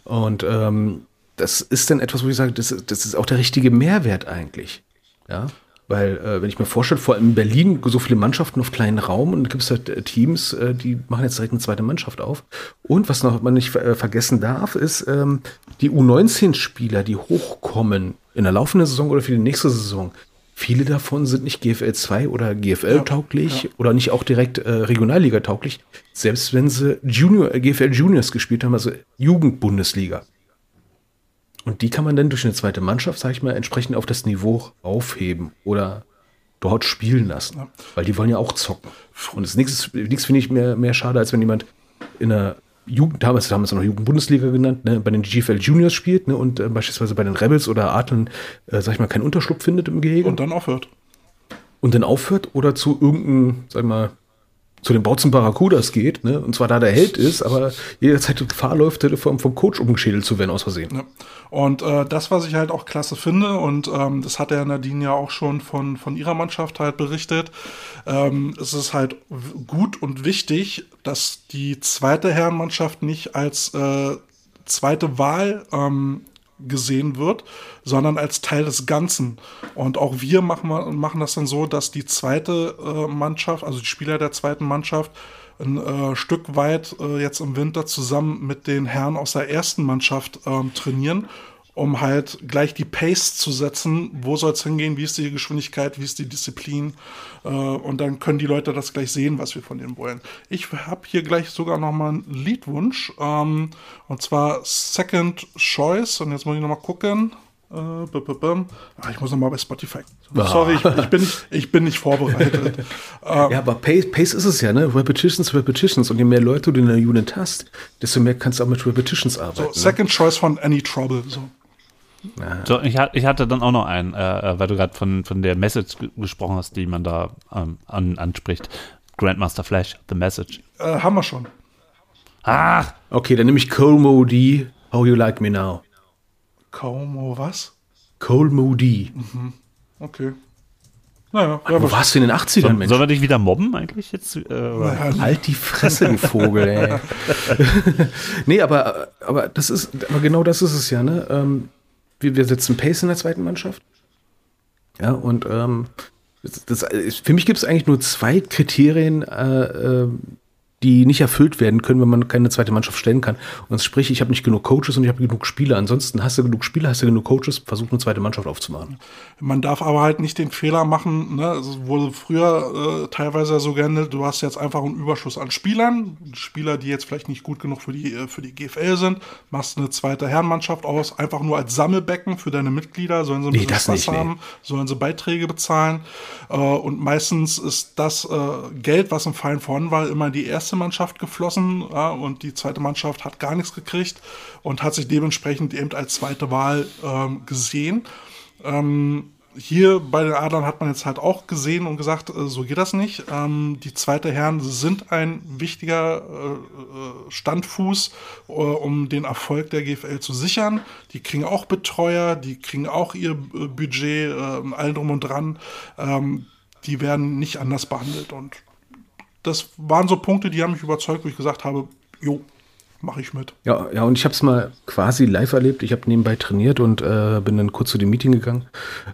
Und ähm, das ist dann etwas, wo ich sage, das, das ist auch der richtige Mehrwert eigentlich. Ja. Weil, äh, wenn ich mir vorstelle, vor allem in Berlin so viele Mannschaften auf kleinen Raum und gibt es halt äh, Teams, äh, die machen jetzt direkt eine zweite Mannschaft auf. Und was noch man nicht äh, vergessen darf, ist ähm, die U19-Spieler, die hochkommen in der laufenden Saison oder für die nächste Saison. Viele davon sind nicht GFL 2 oder GFL tauglich oder nicht auch direkt äh, Regionalliga tauglich, selbst wenn sie Junior, äh, GFL Juniors gespielt haben, also Jugendbundesliga. Und die kann man dann durch eine zweite Mannschaft, sag ich mal, entsprechend auf das Niveau aufheben oder dort spielen lassen. Weil die wollen ja auch zocken. Und das nichts, nichts finde ich mehr, mehr schade, als wenn jemand in der Jugend, damals haben wir es noch Jugendbundesliga genannt, ne, bei den GFL Juniors spielt ne, und äh, beispielsweise bei den Rebels oder Adlern, äh, sag ich mal, keinen Unterschlupf findet im Gehege Und dann aufhört. und dann aufhört oder zu irgendeinem, sag mal, zu den Bautzen Barracudas geht, ne, und zwar da der Held ist, aber jederzeit Gefahr läuft, vom, vom Coach umgeschädelt zu werden aus Versehen. Ja. Und äh, das, was ich halt auch klasse finde, und ähm, das hat der Nadine ja auch schon von, von ihrer Mannschaft halt berichtet, ähm, es ist halt gut und wichtig, dass die zweite Herrenmannschaft nicht als äh, zweite Wahl ähm, gesehen wird, sondern als Teil des Ganzen. Und auch wir machen, machen das dann so, dass die zweite äh, Mannschaft, also die Spieler der zweiten Mannschaft, ein äh, Stück weit äh, jetzt im Winter zusammen mit den Herren aus der ersten Mannschaft ähm, trainieren, um halt gleich die Pace zu setzen. Wo soll es hingehen? Wie ist die Geschwindigkeit? Wie ist die Disziplin? Äh, und dann können die Leute das gleich sehen, was wir von denen wollen. Ich habe hier gleich sogar noch mal einen Liedwunsch. Ähm, und zwar Second Choice. Und jetzt muss ich noch mal gucken. Äh, b -b -b ah, ich muss noch mal bei Spotify. Sorry, ich, ich, bin, nicht, ich bin nicht vorbereitet. ähm, Ja, aber Pace, Pace ist es ja, ne? Repetitions, Repetitions. Und je mehr Leute du in der Unit hast, desto mehr kannst du auch mit Repetitions arbeiten. so, ne? Second Choice von Any Trouble. So. So, ich, ich hatte dann auch noch einen, äh, äh, weil du gerade von, von der Message ge- gesprochen hast, die man da ähm, an, anspricht. Grandmaster Flash, The Message. Äh, haben wir schon. Ach, Okay, dann nehme ich Cole Moody, How You Like Me Now. Como was? Cole Moody. Okay. Naja, ja, Wo warst du in den 80ern, Mensch? sollen wir dich wieder mobben eigentlich jetzt? Äh? Halt die Fresse, du Vogel, ey. nee, aber, aber das ist, aber genau das ist es ja, ne? Ähm, wir, wir setzen Pace in der zweiten Mannschaft. Ja, und ähm, das, das, für mich gibt es eigentlich nur zwei Kriterien, äh, äh, die nicht erfüllt werden können, wenn man keine zweite Mannschaft stellen kann. Und sprich, ich habe nicht genug Coaches und ich habe genug Spieler. Ansonsten hast du genug Spieler, hast du genug Coaches, versuch eine zweite Mannschaft aufzumachen. Man darf aber halt nicht den Fehler machen, ne? Es wurde früher äh, teilweise so gehandelt, du hast jetzt einfach einen Überschuss an Spielern, Spieler, die jetzt vielleicht nicht gut genug für die, äh, für die GFL sind, machst eine zweite Herrenmannschaft aus, einfach nur als Sammelbecken für deine Mitglieder, sollen sie ein Nee, bisschen Spaß nicht, nee. haben, sollen sie Beiträge bezahlen. Äh, und meistens ist das äh, Geld, was im Verein vorhanden war, immer die erste Mannschaft geflossen ja, und die zweite Mannschaft hat gar nichts gekriegt und hat sich dementsprechend eben als zweite Wahl ähm, gesehen. Ähm, hier bei den Adlern hat man jetzt halt auch gesehen und gesagt, äh, so geht das nicht. Ähm, die zweite Herren sind ein wichtiger äh, äh, Standfuß, äh, um den Erfolg der GFL zu sichern. Die kriegen auch Betreuer, die kriegen auch ihr äh, Budget, äh, allen drum und dran. Ähm, die werden nicht anders behandelt. Und das waren so Punkte, die haben mich überzeugt, wo ich gesagt habe, jo, mache ich mit. Ja, ja, und ich habe es mal quasi live erlebt. Ich habe nebenbei trainiert und äh, bin dann kurz zu dem Meeting gegangen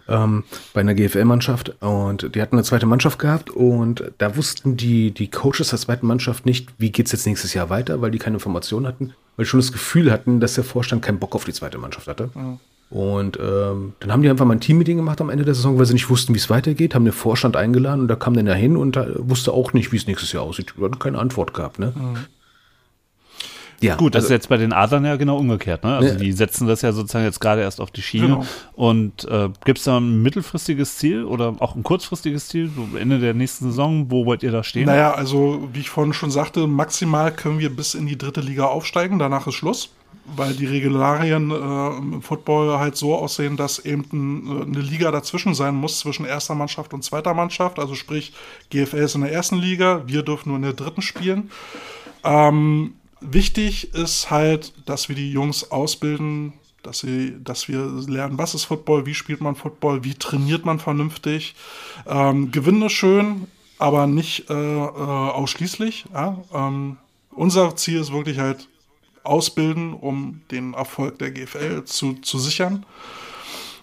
ähm, bei einer GFL-Mannschaft und die hatten eine zweite Mannschaft gehabt und da wussten die, die Coaches der zweiten Mannschaft nicht, wie geht's jetzt nächstes Jahr weiter, weil die keine Informationen hatten, weil schon das Gefühl hatten, dass der Vorstand keinen Bock auf die zweite Mannschaft hatte. Und ähm, dann haben die einfach mal ein Teammeeting gemacht am Ende der Saison, weil sie nicht wussten, wie es weitergeht, haben den Vorstand eingeladen und da kam dann da hin und da wusste auch nicht, wie es nächstes Jahr aussieht. Wir hatten keine Antwort gehabt, ne? Ja, Gut, das also- ist jetzt bei den Adlern ja genau umgekehrt. Ne? Also Ja. die setzen das ja sozusagen jetzt gerade erst auf die Schiene. Genau. Und äh, gibt es da ein mittelfristiges Ziel oder auch ein kurzfristiges Ziel, so Ende der nächsten Saison? Wo wollt ihr da stehen? Naja, also wie ich vorhin schon sagte, maximal können wir bis in die dritte Liga aufsteigen, danach ist Schluss. Weil die Regularien äh, im Football halt so aussehen, dass eben äh, eine Liga dazwischen sein muss, zwischen erster Mannschaft und zweiter Mannschaft. Also sprich, GFL ist in der ersten Liga, wir dürfen nur in der dritten spielen. Ähm, wichtig ist halt, dass wir die Jungs ausbilden, dass, sie, dass wir lernen, was ist Football, wie spielt man Football, wie trainiert man vernünftig. Ähm, Gewinnen ist schön, aber nicht äh, äh, ausschließlich. Ja? Ähm, unser Ziel ist wirklich halt ausbilden, um den Erfolg der GFL zu, zu sichern.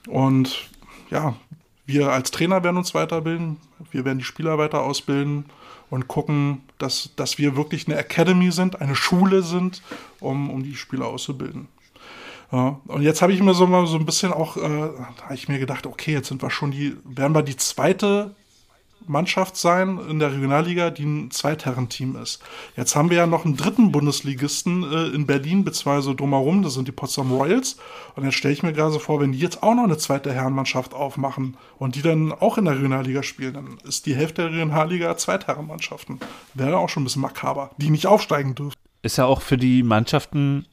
Und ja, Wir als Trainer werden uns weiterbilden, wir werden die Spieler weiter ausbilden und gucken, dass, dass wir wirklich eine Academy sind, eine Schule sind, um, um die Spieler auszubilden. Ja, und jetzt habe ich mir so mal so ein bisschen auch, äh, habe ich mir gedacht, okay, jetzt sind wir schon die, werden wir die zweite Mannschaft sein in der Regionalliga, die ein Zweitherrenteam ist. Jetzt haben wir ja noch einen dritten Bundesligisten äh, in Berlin, beziehungsweise drumherum, das sind die Potsdam Royals. Und jetzt stelle ich mir gerade so vor, wenn die jetzt auch noch eine zweite Herrenmannschaft aufmachen und die dann auch in der Regionalliga spielen, dann ist die Hälfte der Regionalliga Zweitherrenmannschaften. Wäre auch schon ein bisschen makaber, die nicht aufsteigen dürfen. Ist ja auch für die Mannschaften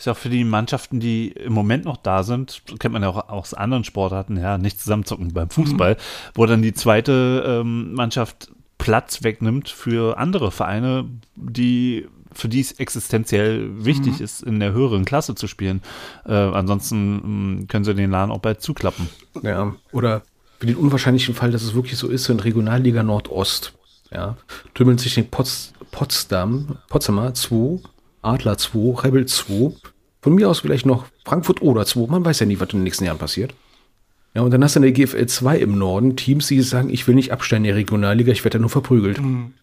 ist ja auch für die Mannschaften, die im Moment noch da sind, kennt man ja auch aus anderen Sportarten, ja, nicht zusammenzucken beim Fußball, mhm. wo dann die zweite ähm, Mannschaft Platz wegnimmt für andere Vereine, die für die es existenziell wichtig mhm. ist, in der höheren Klasse zu spielen. Äh, ansonsten mh, mm, können sie den Laden auch bald zuklappen. Ja, oder für den unwahrscheinlichen Fall, dass es wirklich so ist, in Regionalliga Nordost, ja, tümmeln sich den Pots Potsdam, Potsdamer 2 Adler 2, Rebel 2, von mir aus vielleicht noch Frankfurt oder 2, man weiß ja nie, was in den nächsten Jahren passiert. Ja, und dann hast du in der GFL 2 im Norden Teams, die sagen, ich will nicht absteigen in der Regionalliga, ich werde ja nur verprügelt. Mhm.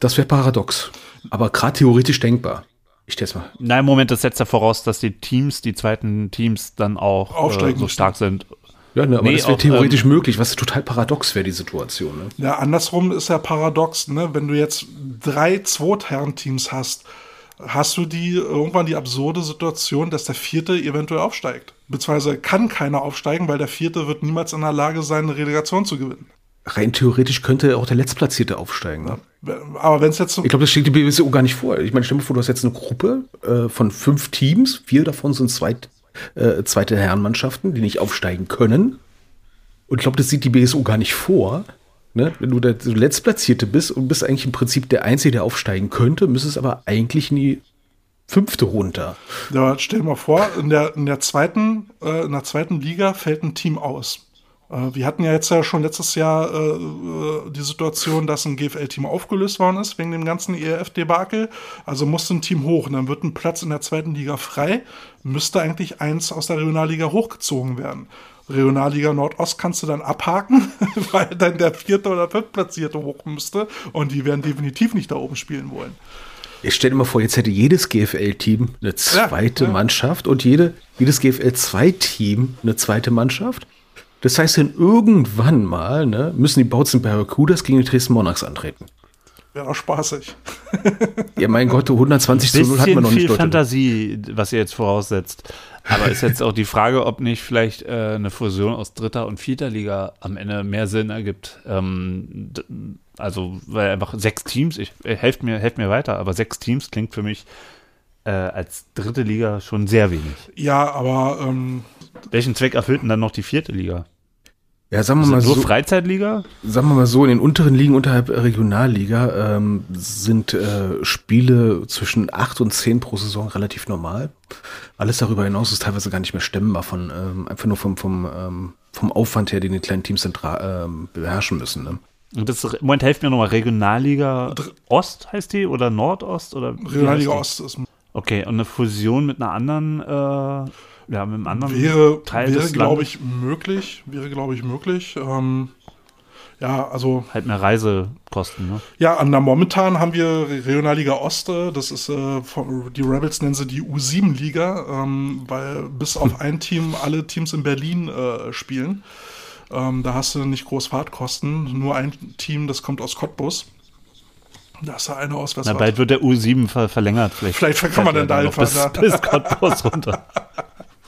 Das wäre paradox. Aber gerade theoretisch denkbar. Ich stell's mal. Nein, Moment, das setzt ja voraus, dass die Teams, die zweiten Teams dann auch äh, so stark sind. Ja, ne, aber nee, das wäre theoretisch ähm, möglich, was total paradox wäre, die Situation. Ne? Ja, andersrum ist ja paradox, ne? Wenn du jetzt drei Zweitherrenteams hast, hast du die irgendwann die absurde Situation, dass der Vierte eventuell aufsteigt. Beziehungsweise kann keiner aufsteigen, weil der Vierte wird niemals in der Lage sein, eine Relegation zu gewinnen. Rein theoretisch könnte auch der Letztplatzierte aufsteigen. Ne? Aber wenn es jetzt so Ich glaube, das steht die BWSO gar nicht vor. Ich meine, stell dir vor, du hast jetzt eine Gruppe äh, von fünf Teams, vier davon sind zweit, äh, zweite Herrenmannschaften, die nicht aufsteigen können. Und ich glaube, das sieht die BSO gar nicht vor. Ne? Wenn du der Letztplatzierte bist und bist eigentlich im Prinzip der Einzige, der aufsteigen könnte, müsstest aber eigentlich in die fünfte runter. Ja, stell dir mal vor, in der, in der, zweiten, äh, in der zweiten Liga fällt ein Team aus. Äh, wir hatten ja jetzt ja schon letztes Jahr äh, äh die Situation, dass ein GFL-Team aufgelöst worden ist wegen dem ganzen ERF-Debakel. Also musste ein Team hoch und dann wird ein Platz in der zweiten Liga frei. Müsste eigentlich eins aus der Regionalliga hochgezogen werden. Regionalliga Nordost kannst du dann abhaken, weil dann der vierte oder fünftplatzierte hoch müsste und die werden definitiv nicht da oben spielen wollen. Ich stell dir mal vor, jetzt hätte jedes GFL-Team eine zweite ja, ja. Mannschaft und jede, jedes GFL-2-Team eine zweite Mannschaft. Das heißt, dann irgendwann mal ne, müssen die Bautzen Barracudas gegen die Dresden Monarchs antreten. Wäre auch spaßig. ja, mein Gott, 120 zu 0 hat man noch nicht. viel Fantasie, was ihr jetzt voraussetzt. Aber ist jetzt auch die Frage, ob nicht vielleicht äh, eine Fusion aus dritter und vierter Liga am Ende mehr Sinn ergibt. Ähm, also, weil einfach sechs Teams, ich äh, helft mir, helft mir weiter, aber sechs Teams klingt für mich äh, als dritte Liga schon sehr wenig. Ja, aber ähm, welchen Zweck erfüllt denn dann noch die vierte Liga? Ja, sagen wir mal so. Freizeitliga? Sagen wir mal so, in den unteren Ligen unterhalb Regionalliga ähm, sind äh, Spiele zwischen acht und zehn pro Saison relativ normal. Alles darüber hinaus ist teilweise gar nicht mehr stemmbar von, ähm, einfach nur vom, vom, ähm, vom Aufwand her, den die kleinen Teams ähm, beherrschen müssen. Ne? Und das, Moment, helft mir nochmal, Regionalliga Ost heißt die oder Nordost? Oder Regionalliga Ost ist. Okay, und eine Fusion mit einer anderen äh, ja, mit einem anderen wäre, Teil wäre, glaube ich, möglich. Wäre, glaube ich, möglich. Ähm, ja, also. Halt mehr Reisekosten, ne? Ja, an der momentan haben wir Regionalliga Oste, das ist, äh, die Rebels nennen sie die U7-Liga, ähm, weil bis auf ein Team alle Teams in Berlin äh, spielen. Ähm, da hast du nicht groß Fahrtkosten, nur ein Team, das kommt aus Cottbus. Da ist eine Auswärtsfahrt. Na, bald wird der U7 ver verlängert. Vielleicht, Vielleicht kann man dann da einfach bis, bis Cottbus runter.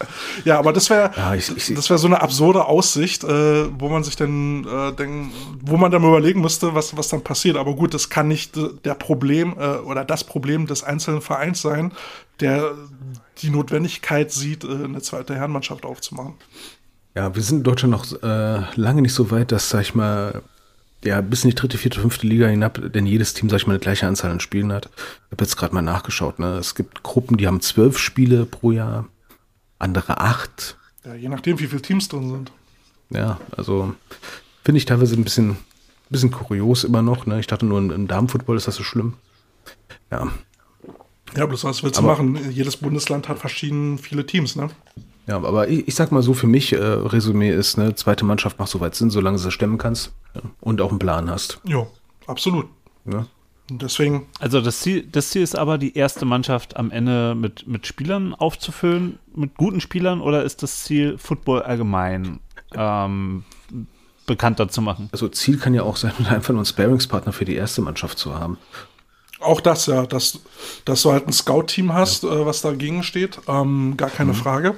Ja, aber das wäre ja, das wäre so eine absurde Aussicht, äh, wo man sich dann äh, denken, wo man dann überlegen müsste, was was dann passiert. Aber gut, das kann nicht der Problem äh, oder das Problem des einzelnen Vereins sein, der die Notwendigkeit sieht, äh, eine zweite Herrenmannschaft aufzumachen. Ja, wir sind in Deutschland noch äh, lange nicht so weit, dass, sag ich mal, ja, bis in die dritte, vierte, fünfte Liga hinab, denn jedes Team, sag ich mal, eine gleiche Anzahl an Spielen hat. Ich habe jetzt gerade mal nachgeschaut. Ne? Es gibt Gruppen, die haben zwölf Spiele pro Jahr andere acht. Ja, je nachdem, wie viele Teams drin sind. Ja, also finde ich teilweise ein bisschen, bisschen kurios immer noch. Ne? Ich dachte nur, im Damenfootball ist das so schlimm. Ja. Ja, bloß was willst du machen? Jedes Bundesland hat verschieden viele Teams, ne? Ja, aber ich, ich sag mal so, für mich, äh, Resümee ist, ne, zweite Mannschaft macht soweit Sinn, solange du sie stemmen kannst ja, und auch einen Plan hast. Ja, absolut. Ne? Und deswegen, Also das Ziel, das Ziel ist aber, die erste Mannschaft am Ende mit, mit Spielern aufzufüllen, mit guten Spielern, oder ist das Ziel, Football allgemein ähm, bekannter zu machen? Also Ziel kann ja auch sein, einfach nur einen Sparingspartner für die erste Mannschaft zu haben. auch das ja, dass, dass du halt ein Scout-Team hast, äh, was dagegen steht, ähm, gar keine Frage.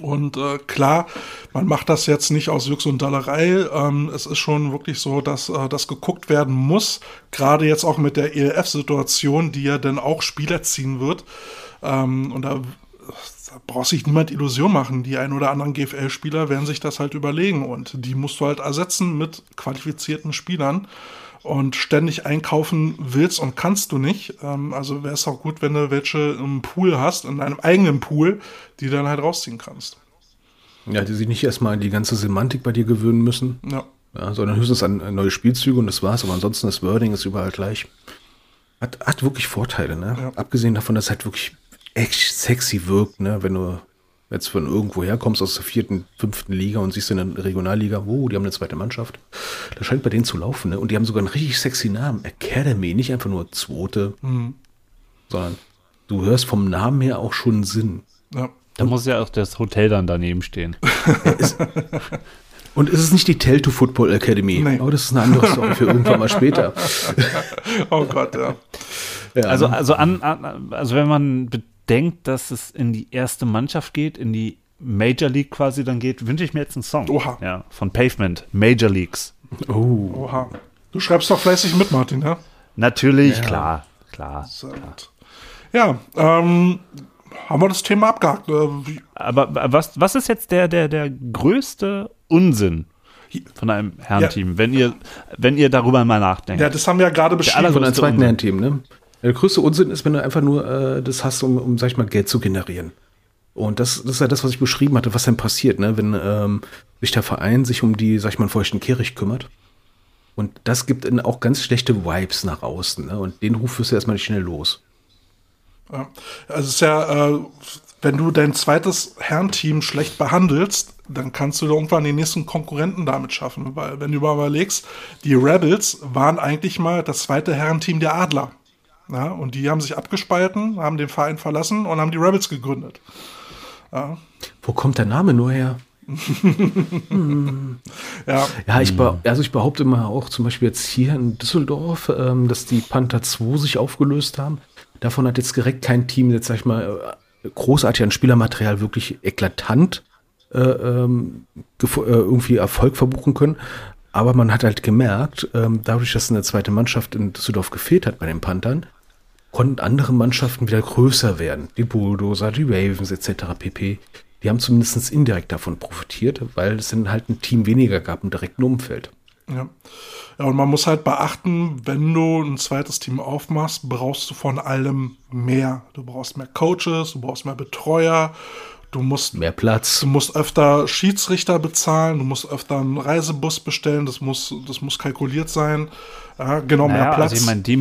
Und äh, klar, man macht das jetzt nicht aus Jux und Dallerei. Ähm, es ist schon wirklich so, dass äh, das geguckt werden muss. Gerade jetzt auch mit der ELF-Situation, die ja dann auch Spieler ziehen wird. Ähm, und da, da braucht sich niemand Illusion machen. Die ein oder anderen GFL-Spieler werden sich das halt überlegen. Und die musst du halt ersetzen mit qualifizierten Spielern. Und ständig einkaufen willst und kannst du nicht. Ähm, also wäre es auch gut, wenn du welche im Pool hast, in deinem eigenen Pool, die du dann halt rausziehen kannst. Ja, die sich nicht erstmal an die ganze Semantik bei dir gewöhnen müssen, Ja. ja, sondern höchstens an neue Spielzüge und das war's. Aber ansonsten das Wording ist überall gleich. Hat, hat wirklich Vorteile, ne? Ja. Abgesehen davon, dass es halt wirklich echt sexy wirkt, ne? Wenn du jetzt von irgendwo herkommst aus der vierten, fünften Liga und siehst in der Regionalliga, oh, die haben eine zweite Mannschaft. Das scheint bei denen zu laufen, ne? Und die haben sogar einen richtig sexy Namen. Academy, nicht einfach nur zweite, sondern du hörst vom Namen her auch schon Sinn. ja. Da muss ja auch das Hotel dann daneben stehen. Und es ist nicht die Tell to Football Academy. Nee. Aber das ist eine andere Story für irgendwann mal später. Oh Gott, ja. Ja, Also, also, an, an, also wenn man bedenkt, dass es in die erste Mannschaft geht, in die Major League quasi dann geht, wünsche ich mir jetzt einen Song. Oha. Ja, von Pavement, Major Leagues. oh. Oha. Du schreibst doch fleißig mit, Martin, ja? Natürlich, klar, klar. Sehr gut. Ja, ähm, haben wir das Thema abgehakt. Äh, Aber was, was ist jetzt der, der, der größte Unsinn von einem Herrenteam, wenn ihr, wenn ihr darüber mal nachdenkt? ja, das haben wir ja gerade beschrieben. Von einem zweiten. Herrenteam, ne? Der größte Unsinn ist, wenn du einfach nur äh, das hast, um, um, sag ich mal, Geld zu generieren. Und das, das ist ja das, was ich beschrieben hatte, was dann passiert, ne? Wenn ähm, sich der Verein sich um die, sag ich mal, feuchten Kehricht kümmert. Und das gibt dann auch ganz schlechte Vibes nach außen, ne? Und den Ruf wirst du erstmal nicht schnell los. Ja. Also es ist ja, äh, wenn du dein zweites Herrenteam schlecht behandelst, dann kannst du irgendwann den nächsten Konkurrenten damit schaffen. Weil, wenn du überlegst, die Rebels waren eigentlich mal das zweite Herrenteam der Adler. Ja, und die haben sich abgespalten, haben den Verein verlassen und haben die Rebels gegründet. Wo kommt der Name nur her? Ja, Ja, ich, also ich behaupte mal auch zum Beispiel jetzt hier in Düsseldorf, ähm, dass die Panther 2 sich aufgelöst haben. Davon hat jetzt direkt kein Team, jetzt sag ich mal, äh, großartig an Spielermaterial wirklich eklatant äh, ähm, äh, irgendwie Erfolg verbuchen können. Aber man hat halt gemerkt, ähm, dadurch, dass eine zweite Mannschaft in Düsseldorf gefehlt hat bei den Panthern, konnten andere Mannschaften wieder größer werden. Die Bulldozer, die Ravens etc. pp. Die haben zumindest indirekt davon profitiert, weil es dann halt ein Team weniger gab im direkten Umfeld. Ja. ja, und man muss halt beachten, wenn du ein zweites Team aufmachst, brauchst du von allem mehr. Du brauchst mehr Coaches, du brauchst mehr Betreuer, du musst Mehr Platz. Du musst öfter Schiedsrichter bezahlen, du musst öfter einen Reisebus bestellen, das muss, das muss kalkuliert sein. Ja, genau, mehr Naja, Platz. also ich meine, die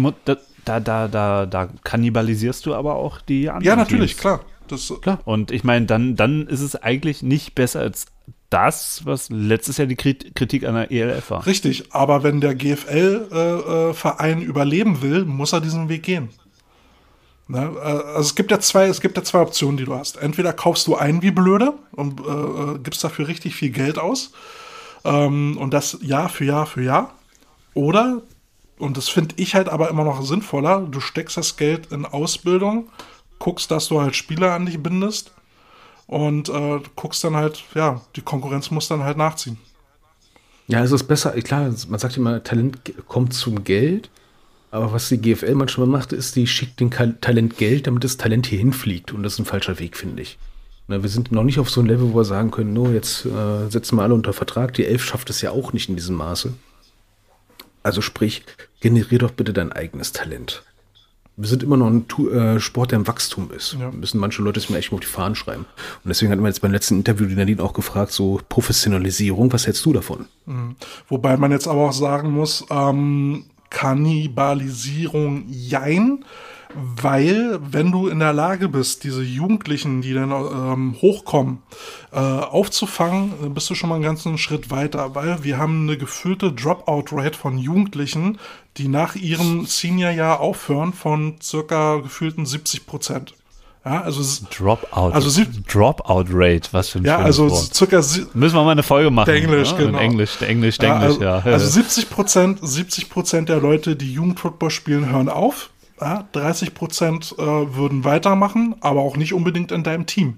da, da, da, da, kannibalisierst du aber auch die anderen ja, natürlich, Teams. klar. Das, Klar. Und ich meine, dann, dann ist es eigentlich nicht besser als das, was letztes Jahr die Krit- Kritik an der ELF war. Richtig, aber wenn der GFL-Verein äh, überleben will, muss er diesen Weg gehen. Ne? äh, Also es gibt ja zwei, es gibt ja zwei Optionen, die du hast. Entweder kaufst du ein wie blöde und äh, äh, gibst dafür richtig viel Geld aus ähm, und das Jahr für Jahr für Jahr. Oder, und das finde ich halt aber immer noch sinnvoller, du steckst das Geld in Ausbildung, guckst, dass du halt Spieler an dich bindest und äh, guckst dann halt, ja, die Konkurrenz muss dann halt nachziehen. Ja, es ist besser, klar, man sagt immer, Talent kommt zum Geld. Aber was die GFL manchmal macht, ist, die schickt den Talent Geld, damit das Talent hier hinfliegt. Und das ist ein falscher Weg, finde ich. Na, wir sind noch nicht auf so einem Level, wo wir sagen können, no, jetzt äh, setzen wir alle unter Vertrag. Die Elf schafft es ja auch nicht in diesem Maße. Also sprich, generier doch bitte dein eigenes Talent. Wir sind immer noch ein Tu- äh, Sport, der im Wachstum ist. Ja. Müssen manche Leute es mir echt mal auf die Fahnen schreiben. Und deswegen hatten wir jetzt beim letzten Interview die Nadine auch gefragt, so Professionalisierung, was hältst du davon? Wobei man jetzt aber auch sagen muss, ähm, Kannibalisierung jein, Weil, wenn du in der Lage bist, diese Jugendlichen, die dann ähm, hochkommen, äh, aufzufangen, dann bist du schon mal einen ganzen Schritt weiter, weil wir haben eine gefühlte Dropout-Rate von Jugendlichen, die nach ihrem Seniorjahr aufhören, von circa gefühlten 70 Prozent. Ja, also Dropout. Also sie- Dropout Rate, was für ein ja, also Wort. circa Müssen wir mal eine Folge machen. Englisch, ne? genau. In Englisch, der Englisch, der Ja, Englisch, also, ja. also 70 Prozent 70 Prozent der Leute, die Jugendfootball spielen, hören auf. Ja, 30 Prozent äh, würden weitermachen, aber auch nicht unbedingt in deinem Team.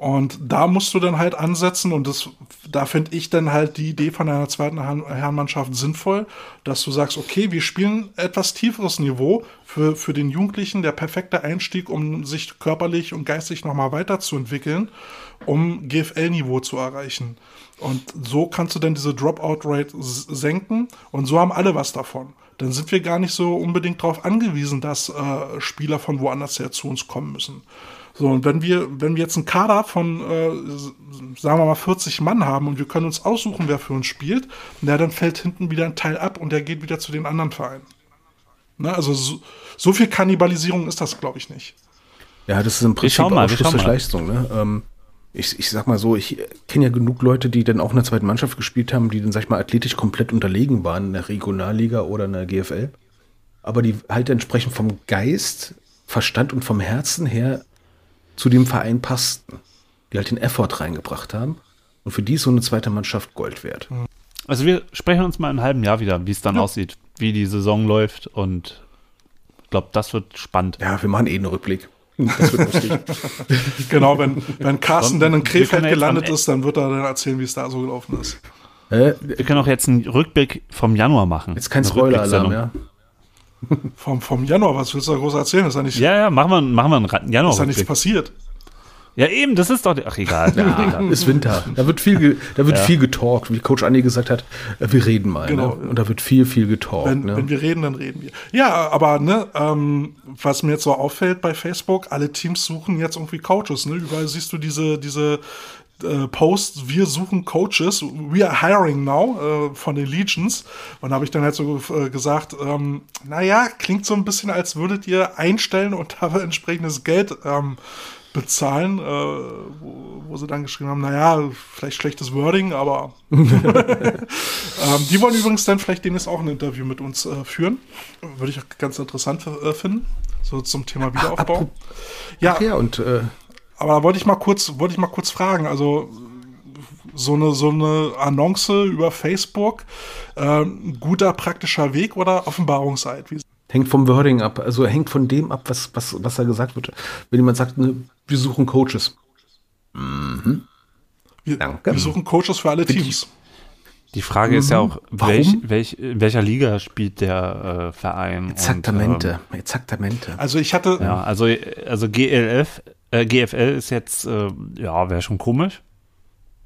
Und da musst du dann halt ansetzen und das, da finde ich dann halt die Idee von einer zweiten Herren- Herrenmannschaft sinnvoll, dass du sagst, okay, wir spielen etwas tieferes Niveau für, für den Jugendlichen, der perfekte Einstieg, um sich körperlich und geistig nochmal weiterzuentwickeln, um GFL-Niveau zu erreichen. Und so kannst du dann diese Dropout-Rate senken und so haben alle was davon. Dann sind wir gar nicht so unbedingt darauf angewiesen, dass äh, Spieler von woanders her zu uns kommen müssen. So, und wenn wir, wenn wir jetzt einen Kader von, äh, sagen wir mal, 40 Mann haben und wir können uns aussuchen, wer für uns spielt, na, dann fällt hinten wieder ein Teil ab und der geht wieder zu den anderen Vereinen. Ne, also so, so viel Kannibalisierung ist das, glaube ich, nicht. Ja, das ist im Prinzip mal, Ausschluss durch. Leistung. Ne? Ähm, ich, ich sag mal so, ich kenne ja genug Leute, die dann auch in der zweiten Mannschaft gespielt haben, die dann, sag ich mal, athletisch komplett unterlegen waren in der Regionalliga oder in der GFL. Aber die halt entsprechend vom Geist, Verstand und vom Herzen her zu dem Verein passten. Die halt den Effort reingebracht haben. Und für die ist so eine zweite Mannschaft Gold wert. Also wir sprechen uns mal in einem halben Jahr wieder, wie es dann aussieht, wie die Saison läuft und ich glaube, das wird spannend. Ja, wir machen eh einen Rückblick. Das wird lustig. Genau, wenn, wenn Carsten dann in Krefeld gelandet ist, dann wird er dann erzählen, wie es da so gelaufen ist. äh, Wir können auch jetzt einen Rückblick vom Januar machen. jetzt kein Spoiler-Alarm, ja. Vom, vom Januar, was willst du da groß erzählen? Ist ja nicht, Ja, ja, machen wir, machen wir einen Ra- ist ja nichts passiert. Ja, eben, das ist doch. Ach, egal. Ja, egal. Ist Winter. Da wird viel, ge- da wird Ja. viel getalkt, wie Coach Andi gesagt hat. äh, Wir reden mal. Genau. Ne? Und da wird viel, viel getalkt. Wenn, ne? wenn wir reden, dann reden wir. Ja, aber ne, ähm, was mir jetzt so auffällt bei Facebook, alle Teams suchen jetzt irgendwie Coaches. Ne? Überall siehst du diese, diese äh, Posts, wir suchen Coaches, we are hiring now äh, von den Legions. Und da habe ich dann halt so äh, gesagt, ähm, naja, klingt so ein bisschen, als würdet ihr einstellen und dafür entsprechendes Geld ähm, bezahlen, äh, wo, wo sie dann geschrieben haben, naja, vielleicht schlechtes Wording, aber ähm, die wollen übrigens dann vielleicht demnächst auch ein Interview mit uns äh, führen. Würde ich auch ganz interessant äh, finden. So zum Thema Wiederaufbau. apro- ja, Ach ja, und äh, aber da wollte ich mal kurz, wollte ich mal kurz fragen. Also so eine, so eine Annonce über Facebook, ähm, guter praktischer Weg oder Offenbarungseid? Wie, hängt vom Wording ab. Also hängt von dem ab, was, was, was da gesagt wird. Wenn jemand sagt, ne, wir suchen Coaches. wir, Danke. wir suchen Coaches für alle Teams. Die Frage ist ja auch, Mhm. Warum? welch, welch, in welcher Liga spielt der äh, Verein? Exaktamente. Exaktamente. Also ich hatte, Und, ähm, ja, also, also GLF, äh, GFL ist jetzt, äh, ja, wäre schon komisch.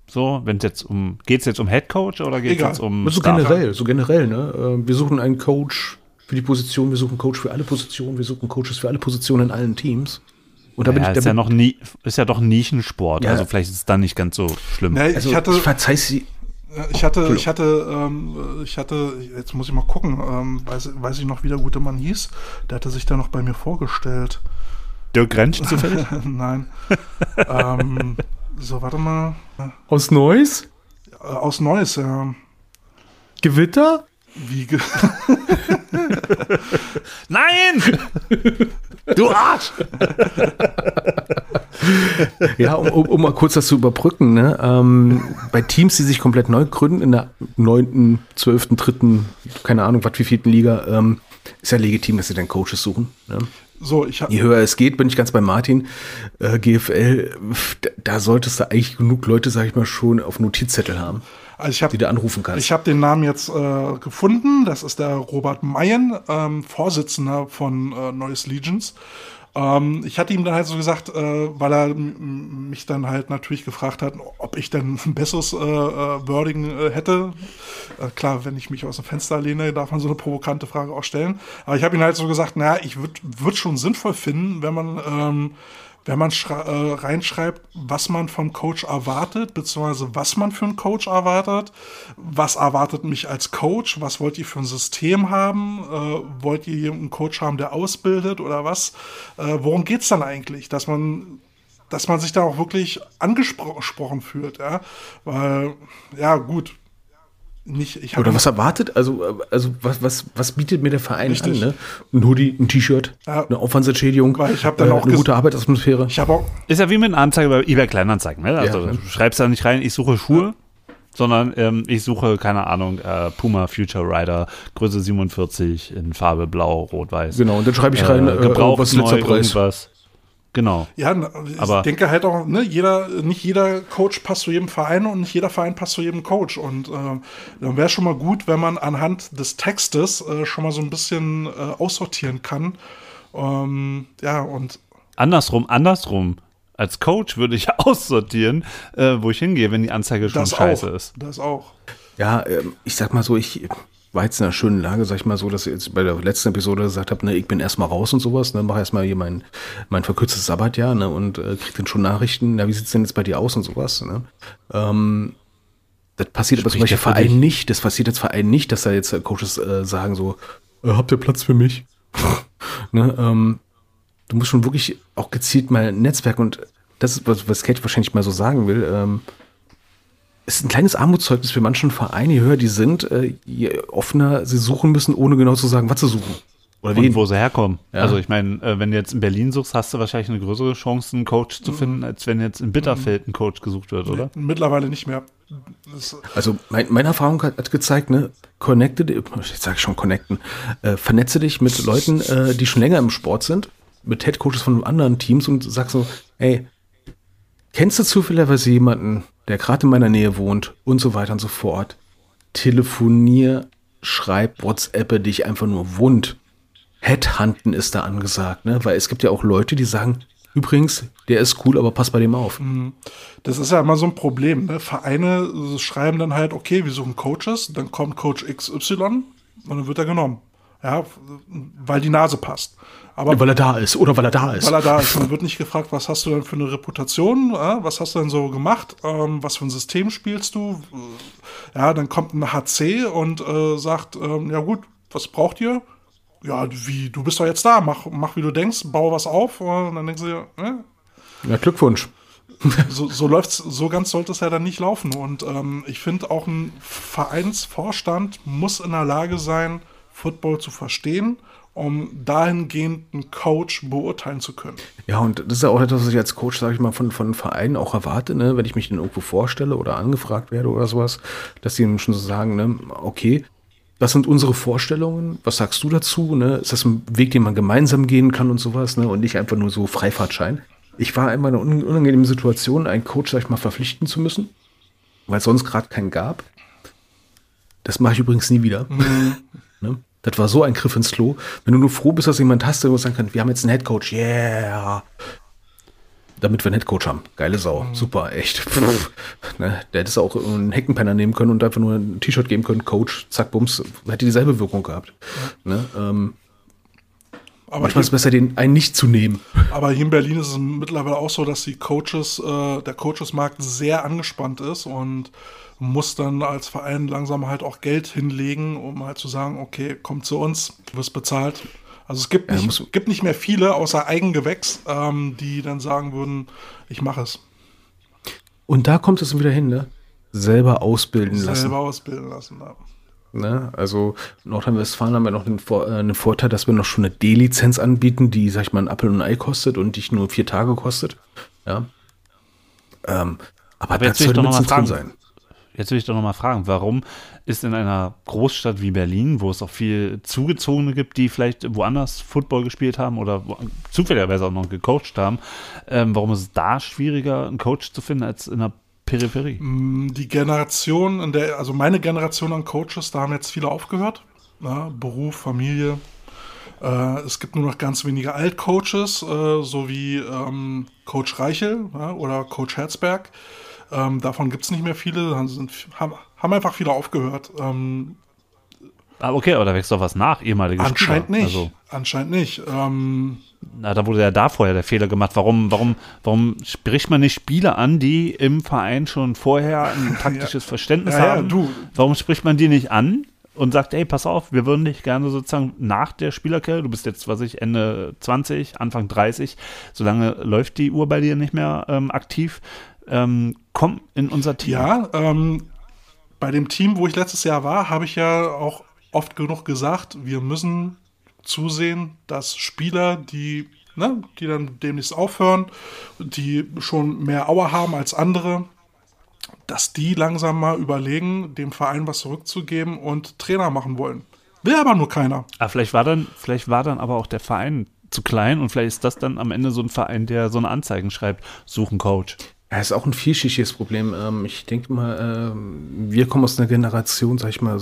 So, wenn es jetzt um, geht es jetzt um Head Coach oder geht es jetzt um so Staff? generell, so generell, ne? Äh, Wir suchen einen Coach für die Position, wir suchen Coach für alle Positionen, wir suchen Coaches für alle Positionen in allen Teams. Und da bin Ja, ich, da ist ja bin, noch nie, ist ja doch ein Nischensport, Ja. also vielleicht ist es dann nicht ganz so schlimm. also ich hatte, ich verzeih's sie. ich hatte, ich hatte, ähm, ich hatte, jetzt muss ich mal gucken, ähm, weiß, weiß ich noch, wie der gute Mann hieß. Der hatte sich da noch bei mir vorgestellt. Dirk Rentsch zufällig? Nein. ähm, so, warte mal. Aus Neuss? Äh, Aus Neues, ja. Gewitter? Wie ge Nein! du Arsch! Ja, um, um, um mal kurz das zu überbrücken, ne? ähm, bei Teams, die sich komplett neu gründen, in der neunten, zwölften, dritten, keine Ahnung, was wie vierten Liga, ähm, ist ja legitim, dass sie dann Coaches suchen. Ne? so, ich habe Je höher es geht, bin ich ganz bei Martin. Äh, GFL, da, da solltest du eigentlich genug Leute, sag ich mal, schon auf Notizzettel haben, also ich hab, die du anrufen kannst. Ich habe den Namen jetzt äh, gefunden. Das ist der Robert Mayen, ähm, Vorsitzender von äh, Neues Legions. Ähm, ich hatte ihm dann halt so gesagt, äh, weil er mich dann halt natürlich gefragt hat, ob ich denn ein besseres äh, äh, Wording äh, hätte. Äh, klar, wenn ich mich aus dem Fenster lehne, darf man so eine provokante Frage auch stellen. Aber ich habe ihm halt so gesagt, naja, ich würde würd schon sinnvoll finden, wenn man ähm, wenn man äh, reinschreibt, was man vom Coach erwartet, beziehungsweise was man für einen Coach erwartet, was erwartet mich als Coach, was wollt ihr für ein System haben, äh, wollt ihr einen Coach haben, der ausbildet oder was, äh, worum geht's dann eigentlich, dass man dass man sich da auch wirklich angesprochen fühlt, ja, weil, ja, gut, nicht, ich Oder was erwartet? Also, also was, was, was bietet mir der Verein Richtig. an? Ne? Ein Hoodie, ein T-Shirt, ja. eine Aufwandsentschädigung, ich dann äh, auch eine gute Arbeitsatmosphäre. Ich auch ist ja wie mit einer Anzeige bei eBay Kleinanzeigen. Ne? Also ja, du schreibst da nicht rein, ich suche Schuhe, ja. sondern ähm, ich suche, keine Ahnung, äh, Puma Future Rider, Größe 47 in Farbe blau, rot, weiß. Genau, und dann schreibe ich rein, äh, Gebrauch, was letzter Preis. Irgendwas. Genau. Ja, ich aber denke halt auch, ne, jeder, nicht jeder Coach passt zu jedem Verein und nicht jeder Verein passt zu jedem Coach. Und äh, dann wäre schon mal gut, wenn man anhand des Textes äh, schon mal so ein bisschen äh, aussortieren kann. Ähm, ja, und. Andersrum, andersrum. Als Coach würde ich aussortieren, äh, wo ich hingehe, wenn die Anzeige schon scheiße auch, ist. Das auch. Ja, ähm, ich sag mal so, ich war jetzt in einer schönen Lage, sag ich mal so, dass ich jetzt bei der letzten Episode gesagt habe, ne, ich bin erstmal raus und sowas, ne, mache erstmal hier mein, mein verkürztes Sabbatjahr, ne, und äh, krieg dann schon Nachrichten, na, wie sieht's denn jetzt bei dir aus und sowas, ne? Ähm, das passiert aber zum Beispiel Verein nicht, das passiert jetzt Verein nicht, dass da jetzt äh, Coaches äh, sagen so, äh, habt ihr Platz für mich? ne, ähm, du musst schon wirklich auch gezielt mal Netzwerk und das ist, was, was Kate wahrscheinlich mal so sagen will, ähm, ist ein kleines Armutszeugnis für manchen Vereine, je höher die sind, äh, je offener sie suchen müssen, ohne genau zu sagen, was sie suchen. Oder und wo sie herkommen. Ja. Also ich meine, äh, wenn du jetzt in Berlin suchst, hast du wahrscheinlich eine größere Chance, einen Coach zu finden, als wenn jetzt in Bitterfeld ein Coach gesucht wird, oder? Mittlerweile nicht mehr. Das also mein, meine Erfahrung hat, hat, gezeigt, ne, connecte, ich sage schon connecten, äh, vernetze dich mit Leuten, äh, die schon länger im Sport sind, mit Headcoaches von anderen Teams und sag so, ey, kennst du zufälligerweise jemanden, der gerade in meiner Nähe wohnt und so weiter und so fort. Telefonier, schreib, WhatsAppe dich einfach nur wund. Headhunten ist da angesagt, ne? Weil es gibt ja auch Leute, die sagen, übrigens, der ist cool, aber pass bei dem auf. Mhm. Das ist ja immer so ein Problem, ne? Vereine schreiben dann halt, okay, wir suchen Coaches, dann kommt Coach XY und dann wird er genommen. Ja, weil die Nase passt. Aber weil er da ist oder weil er da ist. Weil er da ist. Man wird nicht gefragt, was hast du denn für eine Reputation? Äh? Was hast du denn so gemacht? Ähm, was für ein System spielst du? Ja, dann kommt ein HC und äh, sagt, ähm, ja gut, was braucht ihr? Ja, wie, du bist doch jetzt da, mach, mach wie du denkst, baue was auf. Und dann denkst du, äh? ja, Glückwunsch. so, so läuft's, so ganz sollte es ja dann nicht laufen. Und ähm, ich finde auch ein Vereinsvorstand muss in der Lage sein, Football zu verstehen um dahingehend einen Coach beurteilen zu können. Ja, und das ist ja auch etwas, was ich als Coach, sage ich mal, von, von Vereinen auch erwarte, ne? wenn ich mich dann irgendwo vorstelle oder angefragt werde oder sowas, dass die schon so sagen, ne? okay, was sind unsere Vorstellungen? Was sagst du dazu? Ne? Ist das ein Weg, den man gemeinsam gehen kann und sowas? Ne? Und nicht einfach nur so Freifahrtschein. Ich war einmal in einer unangenehmen Situation, einen Coach, sag ich mal, verpflichten zu müssen, weil es sonst gerade keinen gab. Das mache ich übrigens nie wieder. Mhm. ne? Das war so ein Griff ins Klo. Wenn du nur froh bist, dass jemand hast, der sagen kann, wir haben jetzt einen Headcoach, yeah. Damit wir einen Headcoach haben. Geile Sau. Mhm. Super, echt. ne, der hätte es auch einen Heckenpenner nehmen können und einfach nur ein T-Shirt geben können, Coach, zack, bums, hätte dieselbe Wirkung gehabt. Ja. Ne, ähm, aber Manchmal ist es besser, den einen nicht zu nehmen. Aber hier in Berlin ist es mittlerweile auch so, dass die Coaches, äh, der Coachesmarkt sehr angespannt ist und muss dann als Verein langsam halt auch Geld hinlegen, um halt zu sagen, okay, komm zu uns, du wirst bezahlt. Also es gibt nicht, ja, gibt nicht mehr viele außer Eigengewächs, ähm, die dann sagen würden, ich mache es. Und da kommt es wieder hin, ne? Selber ausbilden Selber lassen. Selber ausbilden lassen, ja. Ne? Also Nordrhein-Westfalen haben wir noch den, Vor äh, einen Vorteil, dass wir noch schon eine D-Lizenz anbieten, die, sag ich mal, ein Apfel und ein Ei kostet und dich nur vier Tage kostet. Ja. Ähm, aber, aber das sollte mit drin sein jetzt will ich doch nochmal fragen, warum ist in einer Großstadt wie Berlin, wo es auch viel Zugezogene gibt, die vielleicht woanders Football gespielt haben oder zufälligerweise auch noch gecoacht haben, ähm, warum ist es da schwieriger, einen Coach zu finden als in der Peripherie? Mm, die Generation, in der, also meine Generation an Coaches, da haben jetzt viele aufgehört. Ja, Beruf, Familie. Äh, es gibt nur noch ganz wenige Altcoaches, äh, so wie ähm, Coach Reichel ja, oder Coach Herzberg ähm, davon gibt es nicht mehr viele, sind, haben, haben, einfach viele aufgehört. Ähm, Ah, okay, aber da wächst doch was nach, ehemalige Anscheinend Spieler. nicht. Also, Anscheinend nicht. Ähm, na, da wurde ja da vorher der Fehler gemacht. Warum, warum, warum spricht man nicht Spieler an, die im Verein schon vorher ein taktisches Verständnis Ja, ja, haben? du. Warum spricht man die nicht an und sagt, ey, pass auf, wir würden dich gerne sozusagen nach der Spielerkarriere, du bist jetzt, was ich, Ende 20, Anfang 30, solange läuft die Uhr bei dir nicht mehr ähm, aktiv, ähm, komm in unser Team. Ja, ähm, bei dem Team, wo ich letztes Jahr war, habe ich ja auch oft genug gesagt, wir müssen zusehen, dass Spieler, die, ne, die dann demnächst aufhören, die schon mehr Auer haben als andere, dass die langsam mal überlegen, dem Verein was zurückzugeben und Trainer machen wollen. Will aber nur keiner. Aber Ah, vielleicht war dann, vielleicht war dann aber auch der Verein zu klein und vielleicht ist das dann am Ende so ein Verein, der so eine Anzeigen schreibt, suchen Coach. Ja, ist auch ein vielschichtiges Problem. Ähm, ich denke mal, ähm, wir kommen aus einer Generation, sag ich mal,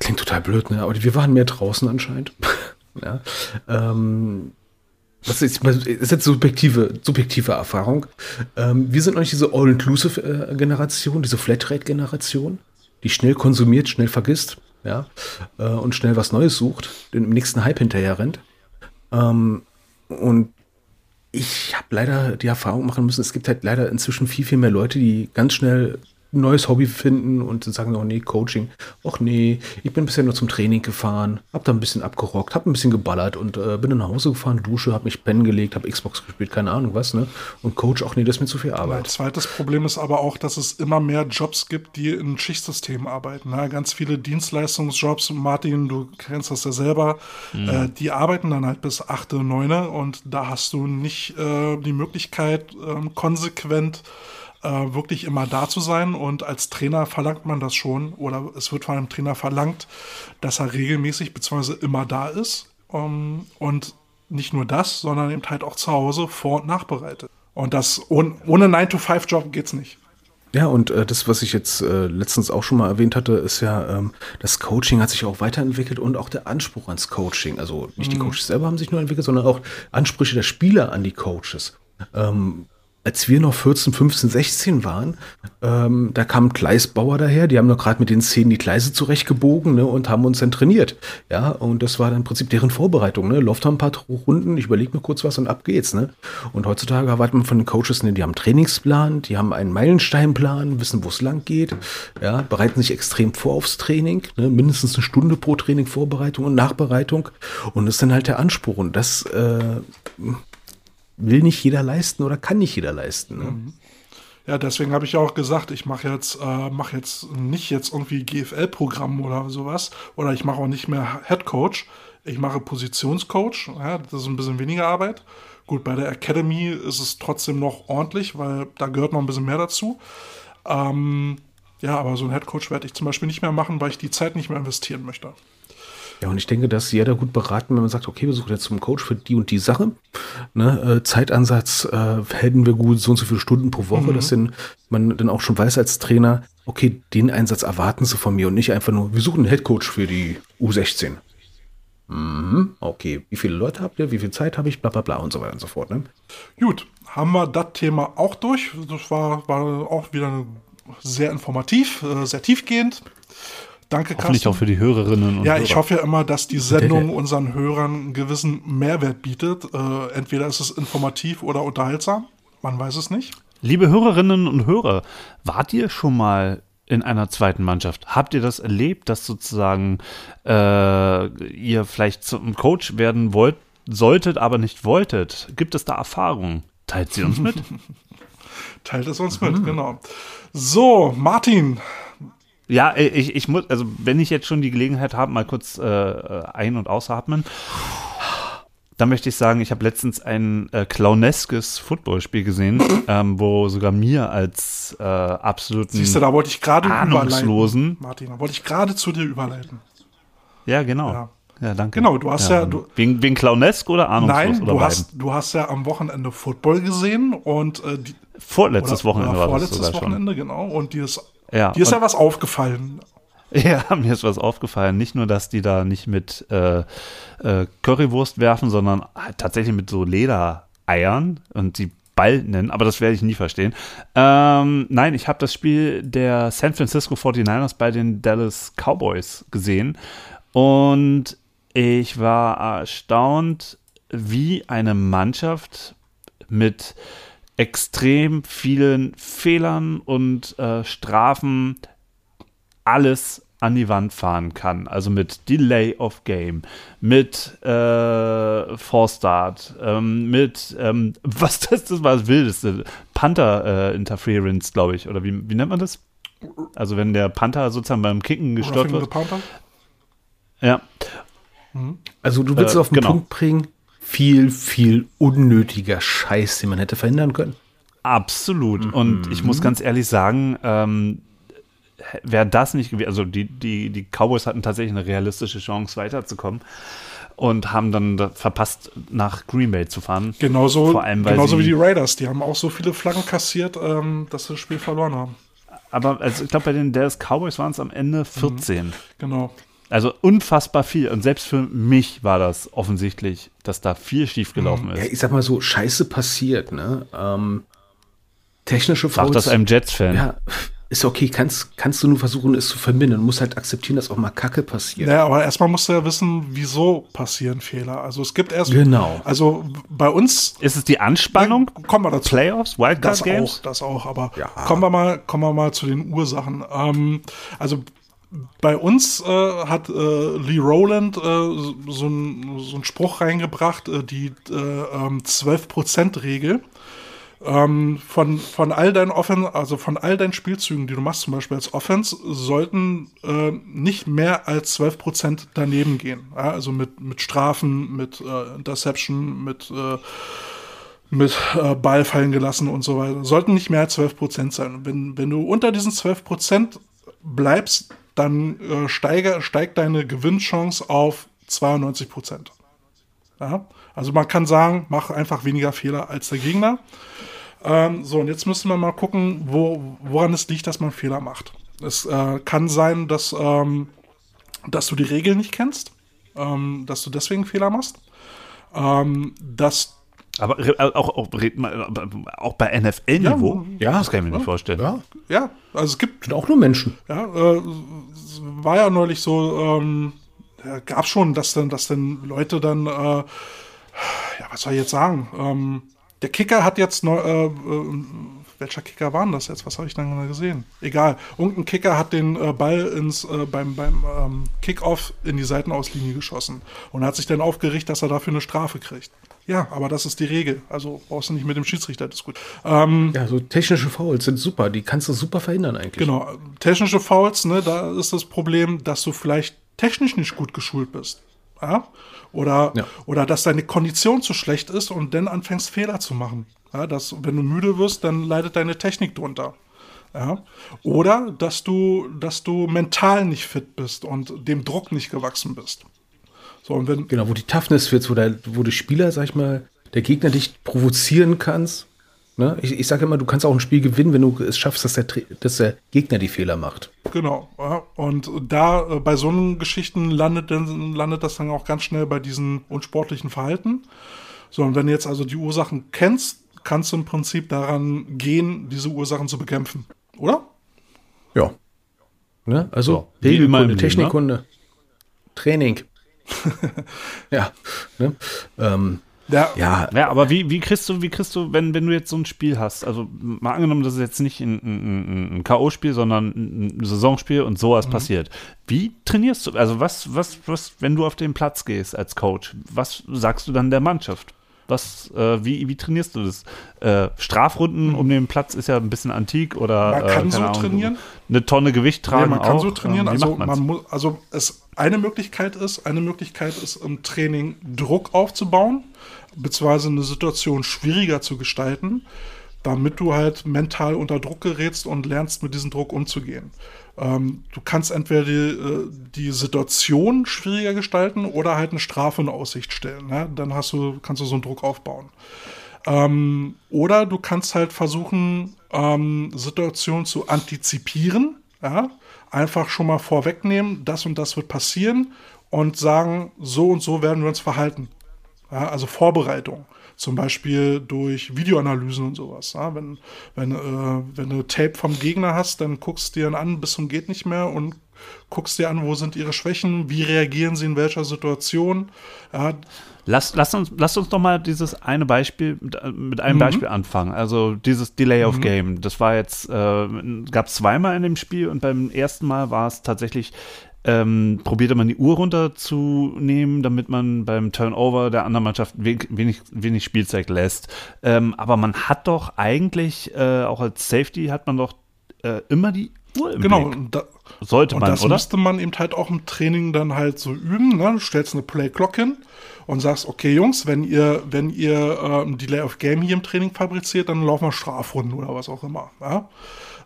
klingt total blöd, ne? Aber wir waren mehr draußen anscheinend. ja. Ähm, das ist, das ist jetzt subjektive, subjektive Erfahrung. Ähm, wir sind nicht diese All-Inclusive-Generation, diese Flatrate-Generation, die schnell konsumiert, schnell vergisst, ja, äh, und schnell was Neues sucht, den im nächsten Hype hinterher rennt. Ähm, und ich habe leider die Erfahrung machen müssen, es gibt halt leider inzwischen viel, viel mehr Leute, die ganz schnell ein neues Hobby finden und dann sagen, oh nee, Coaching, ach nee, ich bin bisher nur zum Training gefahren, hab da ein bisschen abgerockt, hab ein bisschen geballert und äh, bin dann nach Hause gefahren, Dusche, hab mich pennen gelegt, hab Xbox gespielt, keine Ahnung was, ne? Und Coach, ach nee, das ist mir zu viel Ein Arbeit. zweites Problem ist aber auch, dass es immer mehr Jobs gibt, die in Schichtsystemen arbeiten. Ne? Ganz viele Dienstleistungsjobs, Martin, du kennst das ja selber, äh, die arbeiten dann halt bis 8., 9. und da hast du nicht äh, die Möglichkeit, ähm, konsequent äh, wirklich immer da zu sein. Und als Trainer verlangt man das schon, oder es wird von einem Trainer verlangt, dass er regelmäßig bzw. immer da ist. Ähm, und nicht nur das, sondern eben halt auch zu Hause vor- und nachbereitet. Und das ohne, ohne 9-to-5-Job geht's nicht. Ja, und äh, das, was ich jetzt äh, letztens auch schon mal erwähnt hatte, ist ja, ähm, das Coaching hat sich auch weiterentwickelt und auch der Anspruch ans Coaching. Also nicht die Coaches selber haben sich nur entwickelt, sondern auch Ansprüche der Spieler an die Coaches. Ähm, als wir noch 14, 15, 16 waren, ähm, da kam ein Gleisbauer daher, die haben noch gerade mit den Szenen die Gleise zurechtgebogen ne, und haben uns dann trainiert. Ja, und das war dann im Prinzip deren Vorbereitung. Ne? Läuft ein paar Runden, ich überlege mir kurz was und ab geht's. Ne? Und heutzutage erwartet man von den Coaches, ne, die haben einen Trainingsplan, die haben einen Meilensteinplan, wissen, wo es lang geht, ja, bereiten sich extrem vor aufs Training, ne? mindestens eine Stunde pro Training Vorbereitung und Nachbereitung. Und das ist dann halt der Anspruch. Und das äh, will nicht jeder leisten oder kann nicht jeder leisten. Ne? Ja, deswegen habe ich auch gesagt, ich mache jetzt, äh, mach jetzt nicht jetzt irgendwie GFL-Programm oder sowas. Oder ich mache auch nicht mehr Head Coach. Ich mache Positionscoach. Ja, das ist ein bisschen weniger Arbeit. Gut, bei der Academy ist es trotzdem noch ordentlich, weil da gehört noch ein bisschen mehr dazu. Ähm, ja, aber so einen Head Coach werde ich zum Beispiel nicht mehr machen, weil ich die Zeit nicht mehr investieren möchte. Ja, und ich denke, dass jeder gut beraten, wenn man sagt, okay, wir suchen jetzt zum Coach für die und die Sache. Ne, äh, Zeitansatz äh, hätten wir gut so und so viele Stunden pro Woche, dass denn man dann auch schon weiß als Trainer, okay, den Einsatz erwarten sie von mir und nicht einfach nur, wir suchen einen Headcoach für die U16. Mhm, okay, wie viele Leute habt ihr, wie viel Zeit habe ich, bla bla bla und so weiter und so fort. Ne? Gut, haben wir das Thema auch durch. Das war, war auch wieder sehr informativ, äh, sehr tiefgehend. Danke, Hoffentlich Carsten. auch für die Hörerinnen und Ja, Hörer. ich hoffe ja immer, dass die Sendung unseren Hörern einen gewissen Mehrwert bietet. Äh, entweder ist es informativ oder unterhaltsam. Man weiß es nicht. Liebe Hörerinnen und Hörer, wart ihr schon mal in einer zweiten Mannschaft? Habt ihr das erlebt, dass sozusagen äh, ihr vielleicht zum Coach werden wollt, solltet, aber nicht wolltet? Gibt es da Erfahrungen? Teilt sie uns mit? Teilt es uns mit, genau. So, Martin. Ja, ich, ich muss, also wenn ich jetzt schon die Gelegenheit habe, mal kurz äh, ein- und ausatmen, dann möchte ich sagen, ich habe letztens ein äh, clowneskes Footballspiel gesehen, ähm, wo sogar mir als äh, absoluten Siehst du, da wollte ich gerade überleiten. Ahnungslosen. Martin, da wollte ich gerade zu dir überleiten. Ja, genau. Ja. Ja, danke. Genau, du hast ja- du- wegen, wegen Clownesk oder ahnungslos Nein, oder du beiden? hast, du hast ja am Wochenende Football gesehen und äh, die, Vorletztes oder- Wochenende oder war das vorletztes sogar Wochenende, genau. Und ist, Ja, dir ist ja was aufgefallen. Ja, mir ist was aufgefallen. Nicht nur, dass die da nicht mit äh, äh, Currywurst werfen, sondern halt tatsächlich mit so Ledereiern und die Ball nennen, aber das werde ich nie verstehen. Ähm, nein, ich habe das Spiel der San Francisco 49ers bei den Dallas Cowboys gesehen und ich war erstaunt, wie eine Mannschaft mit extrem vielen Fehlern und äh, Strafen alles an die Wand fahren kann. Also mit Delay of Game, mit äh, Force Start, ähm, mit ähm, was das, das war das Wildeste, Panther äh, Interference, glaube ich, oder wie, wie nennt man das? Also wenn der Panther sozusagen beim Kicken gestört wird. Panther? Ja, Also du willst Äh, es auf den genau. Punkt bringen, viel, viel unnötiger Scheiß, den man hätte verhindern können. Absolut. Und ich muss ganz ehrlich sagen, ähm, wäre das nicht gewesen, also die, die, die Cowboys hatten tatsächlich eine realistische Chance weiterzukommen und haben dann da verpasst, nach Green Bay zu fahren. Genauso, Vor allem, weil genauso sie- wie die Raiders. Die haben auch so viele Flaggen kassiert, ähm, dass sie das Spiel verloren haben. Aber also ich glaube, bei den Dallas Cowboys waren es am Ende 14. Genau. Also unfassbar viel. Und selbst für mich war das offensichtlich, dass da viel schiefgelaufen Ja, ist. ich sag mal so, Scheiße passiert, ne? Ähm, technische Sagt Fouls. das einem Jets-Fan. Ja, ist okay, kannst, kannst du nur versuchen, es zu vermindern. Du musst halt akzeptieren, dass auch mal Kacke passiert. Naja, aber erstmal musst du ja wissen, wieso passieren Fehler. Also es gibt erst. Genau. Also bei uns. Ist es die Anspannung? Kommen wir dazu. Playoffs? Das Wildcard-Games? auch, das auch, aber Ja. kommen wir mal, kommen wir mal zu den Ursachen. Ähm, also bei uns äh, hat äh, Lee Rowland äh, so einen so einen Spruch reingebracht, äh, die äh, ähm, 12%-Regel. Ähm, von, von all deinen Offen also von all deinen Spielzügen, die du machst, zum Beispiel als Offense, sollten äh, nicht mehr als 12% daneben gehen. Ja, also mit, mit Strafen, mit äh, Interception, mit mit äh, Ball fallen gelassen und so weiter. Sollten nicht mehr als 12% sein. Wenn, wenn du unter diesen 12% bleibst, dann äh, steige, steigt deine Gewinnchance auf 92%. Ja? Also man kann sagen, mach einfach weniger Fehler als der Gegner. Ähm, so, und jetzt müssen wir mal gucken, wo, woran es liegt, dass man Fehler macht. Es äh, kann sein, dass, ähm, dass du die Regeln nicht kennst, ähm, dass du deswegen Fehler machst. Ähm, dass Aber re- auch, auch, aber auch bei NFL-Niveau? Ja. Das kann ich mir nicht vorstellen. Ja, ja, also es gibt sind auch nur Menschen. Ja, äh, es war ja neulich so, ähm, ja, gab schon, dass dann, dass dann Leute dann, äh, ja, was soll ich jetzt sagen? Ähm, der Kicker hat jetzt neu, äh, äh, welcher Kicker war denn das jetzt? Was habe ich dann gesehen? Egal. Irgendein Kicker hat den äh, Ball ins, äh, beim, beim ähm, Kickoff in die Seitenauslinie geschossen und hat sich dann aufgeregt, dass er dafür eine Strafe kriegt. Ja, aber das ist die Regel. Also brauchst du nicht mit dem Schiedsrichter diskutieren. Ähm, Ja, so technische Fouls sind super. Die kannst du super verhindern eigentlich. Genau, technische Fouls, ne, da ist das Problem, dass du vielleicht technisch nicht gut geschult bist. Ja? Oder, Ja. oder dass deine Kondition zu schlecht ist und dann anfängst Fehler zu machen. Ja, dass, wenn du müde wirst, dann leidet deine Technik drunter. Ja? Oder dass du, dass du mental nicht fit bist und dem Druck nicht gewachsen bist. So, und wenn, Genau, wo die Toughness wird, wo der, wo die Spieler, sag ich mal, der Gegner dich provozieren kannst. Ne? Ich, ich sage immer, du kannst auch ein Spiel gewinnen, wenn du es schaffst, dass der, dass der Gegner die Fehler macht. Genau, ja. und da äh, bei so einen Geschichten landet, dann, landet das dann auch ganz schnell bei diesen unsportlichen Verhalten. So, und wenn du jetzt also die Ursachen kennst, kannst du im Prinzip daran gehen, diese Ursachen zu bekämpfen. Oder? Ja. Ne? Also, So, Regelkunde, Leben, Technikkunde, Training. ja. Ne? Ähm, Ja, ja, Ja, aber wie, wie kriegst du, wie kriegst du, wenn, wenn du jetzt so ein Spiel hast, also mal angenommen, das ist jetzt nicht ein, ein, ein K.O.-Spiel, sondern ein Saisonspiel und sowas passiert. Wie trainierst du? Also was, was, was, wenn du auf den Platz gehst als Coach, was sagst du dann der Mannschaft? Was, äh, wie, wie trainierst du das? Äh, Strafrunden um den Platz ist ja ein bisschen antik oder Man äh, kann so Ahnung, trainieren. Eine Tonne Gewicht Ja, tragen. man kann auch. so trainieren. Ähm, also, man muss, also es eine Möglichkeit ist, eine Möglichkeit ist im Training Druck aufzubauen, beziehungsweise eine Situation schwieriger zu gestalten, damit du halt mental unter Druck gerätst und lernst, mit diesem Druck umzugehen. Ähm, du kannst entweder die, äh, die Situation schwieriger gestalten oder halt eine Strafe in Aussicht stellen. Ne? Dann hast du, kannst du so einen Druck aufbauen. Ähm, oder du kannst halt versuchen, ähm, Situationen zu antizipieren. Ja? Einfach schon mal vorwegnehmen, das und das wird passieren und sagen, so und so werden wir uns verhalten. Ja, also Vorbereitung. Zum Beispiel durch Videoanalysen und sowas. Ja, wenn, wenn, äh, wenn du Tape vom Gegner hast, dann guckst du dir an bis zum geht nicht mehr und guckst dir an, wo sind ihre Schwächen, wie reagieren sie in welcher Situation. Ja, Lass, lass, uns, lass uns doch mal dieses eine Beispiel mit, mit einem Mhm. Beispiel anfangen. Also dieses Delay of Game. Das war jetzt, äh, gab es zweimal in dem Spiel und beim ersten Mal war es tatsächlich, ähm, probierte man die Uhr runterzunehmen, damit man beim Turnover der anderen Mannschaft wenig, wenig, Spielzeit lässt. Ähm, aber man hat doch eigentlich, äh, auch als Safety hat man doch äh, immer die Uhr im genau. Blick. Und da, Sollte Und man, das oder? müsste man eben halt auch im Training dann halt so üben. Ne? Du stellst eine Play-Clock hin und sagst, okay, Jungs, wenn ihr, wenn ihr äh, ein Delay of Game hier im Training fabriziert, dann laufen wir Strafrunden oder was auch immer. Ja?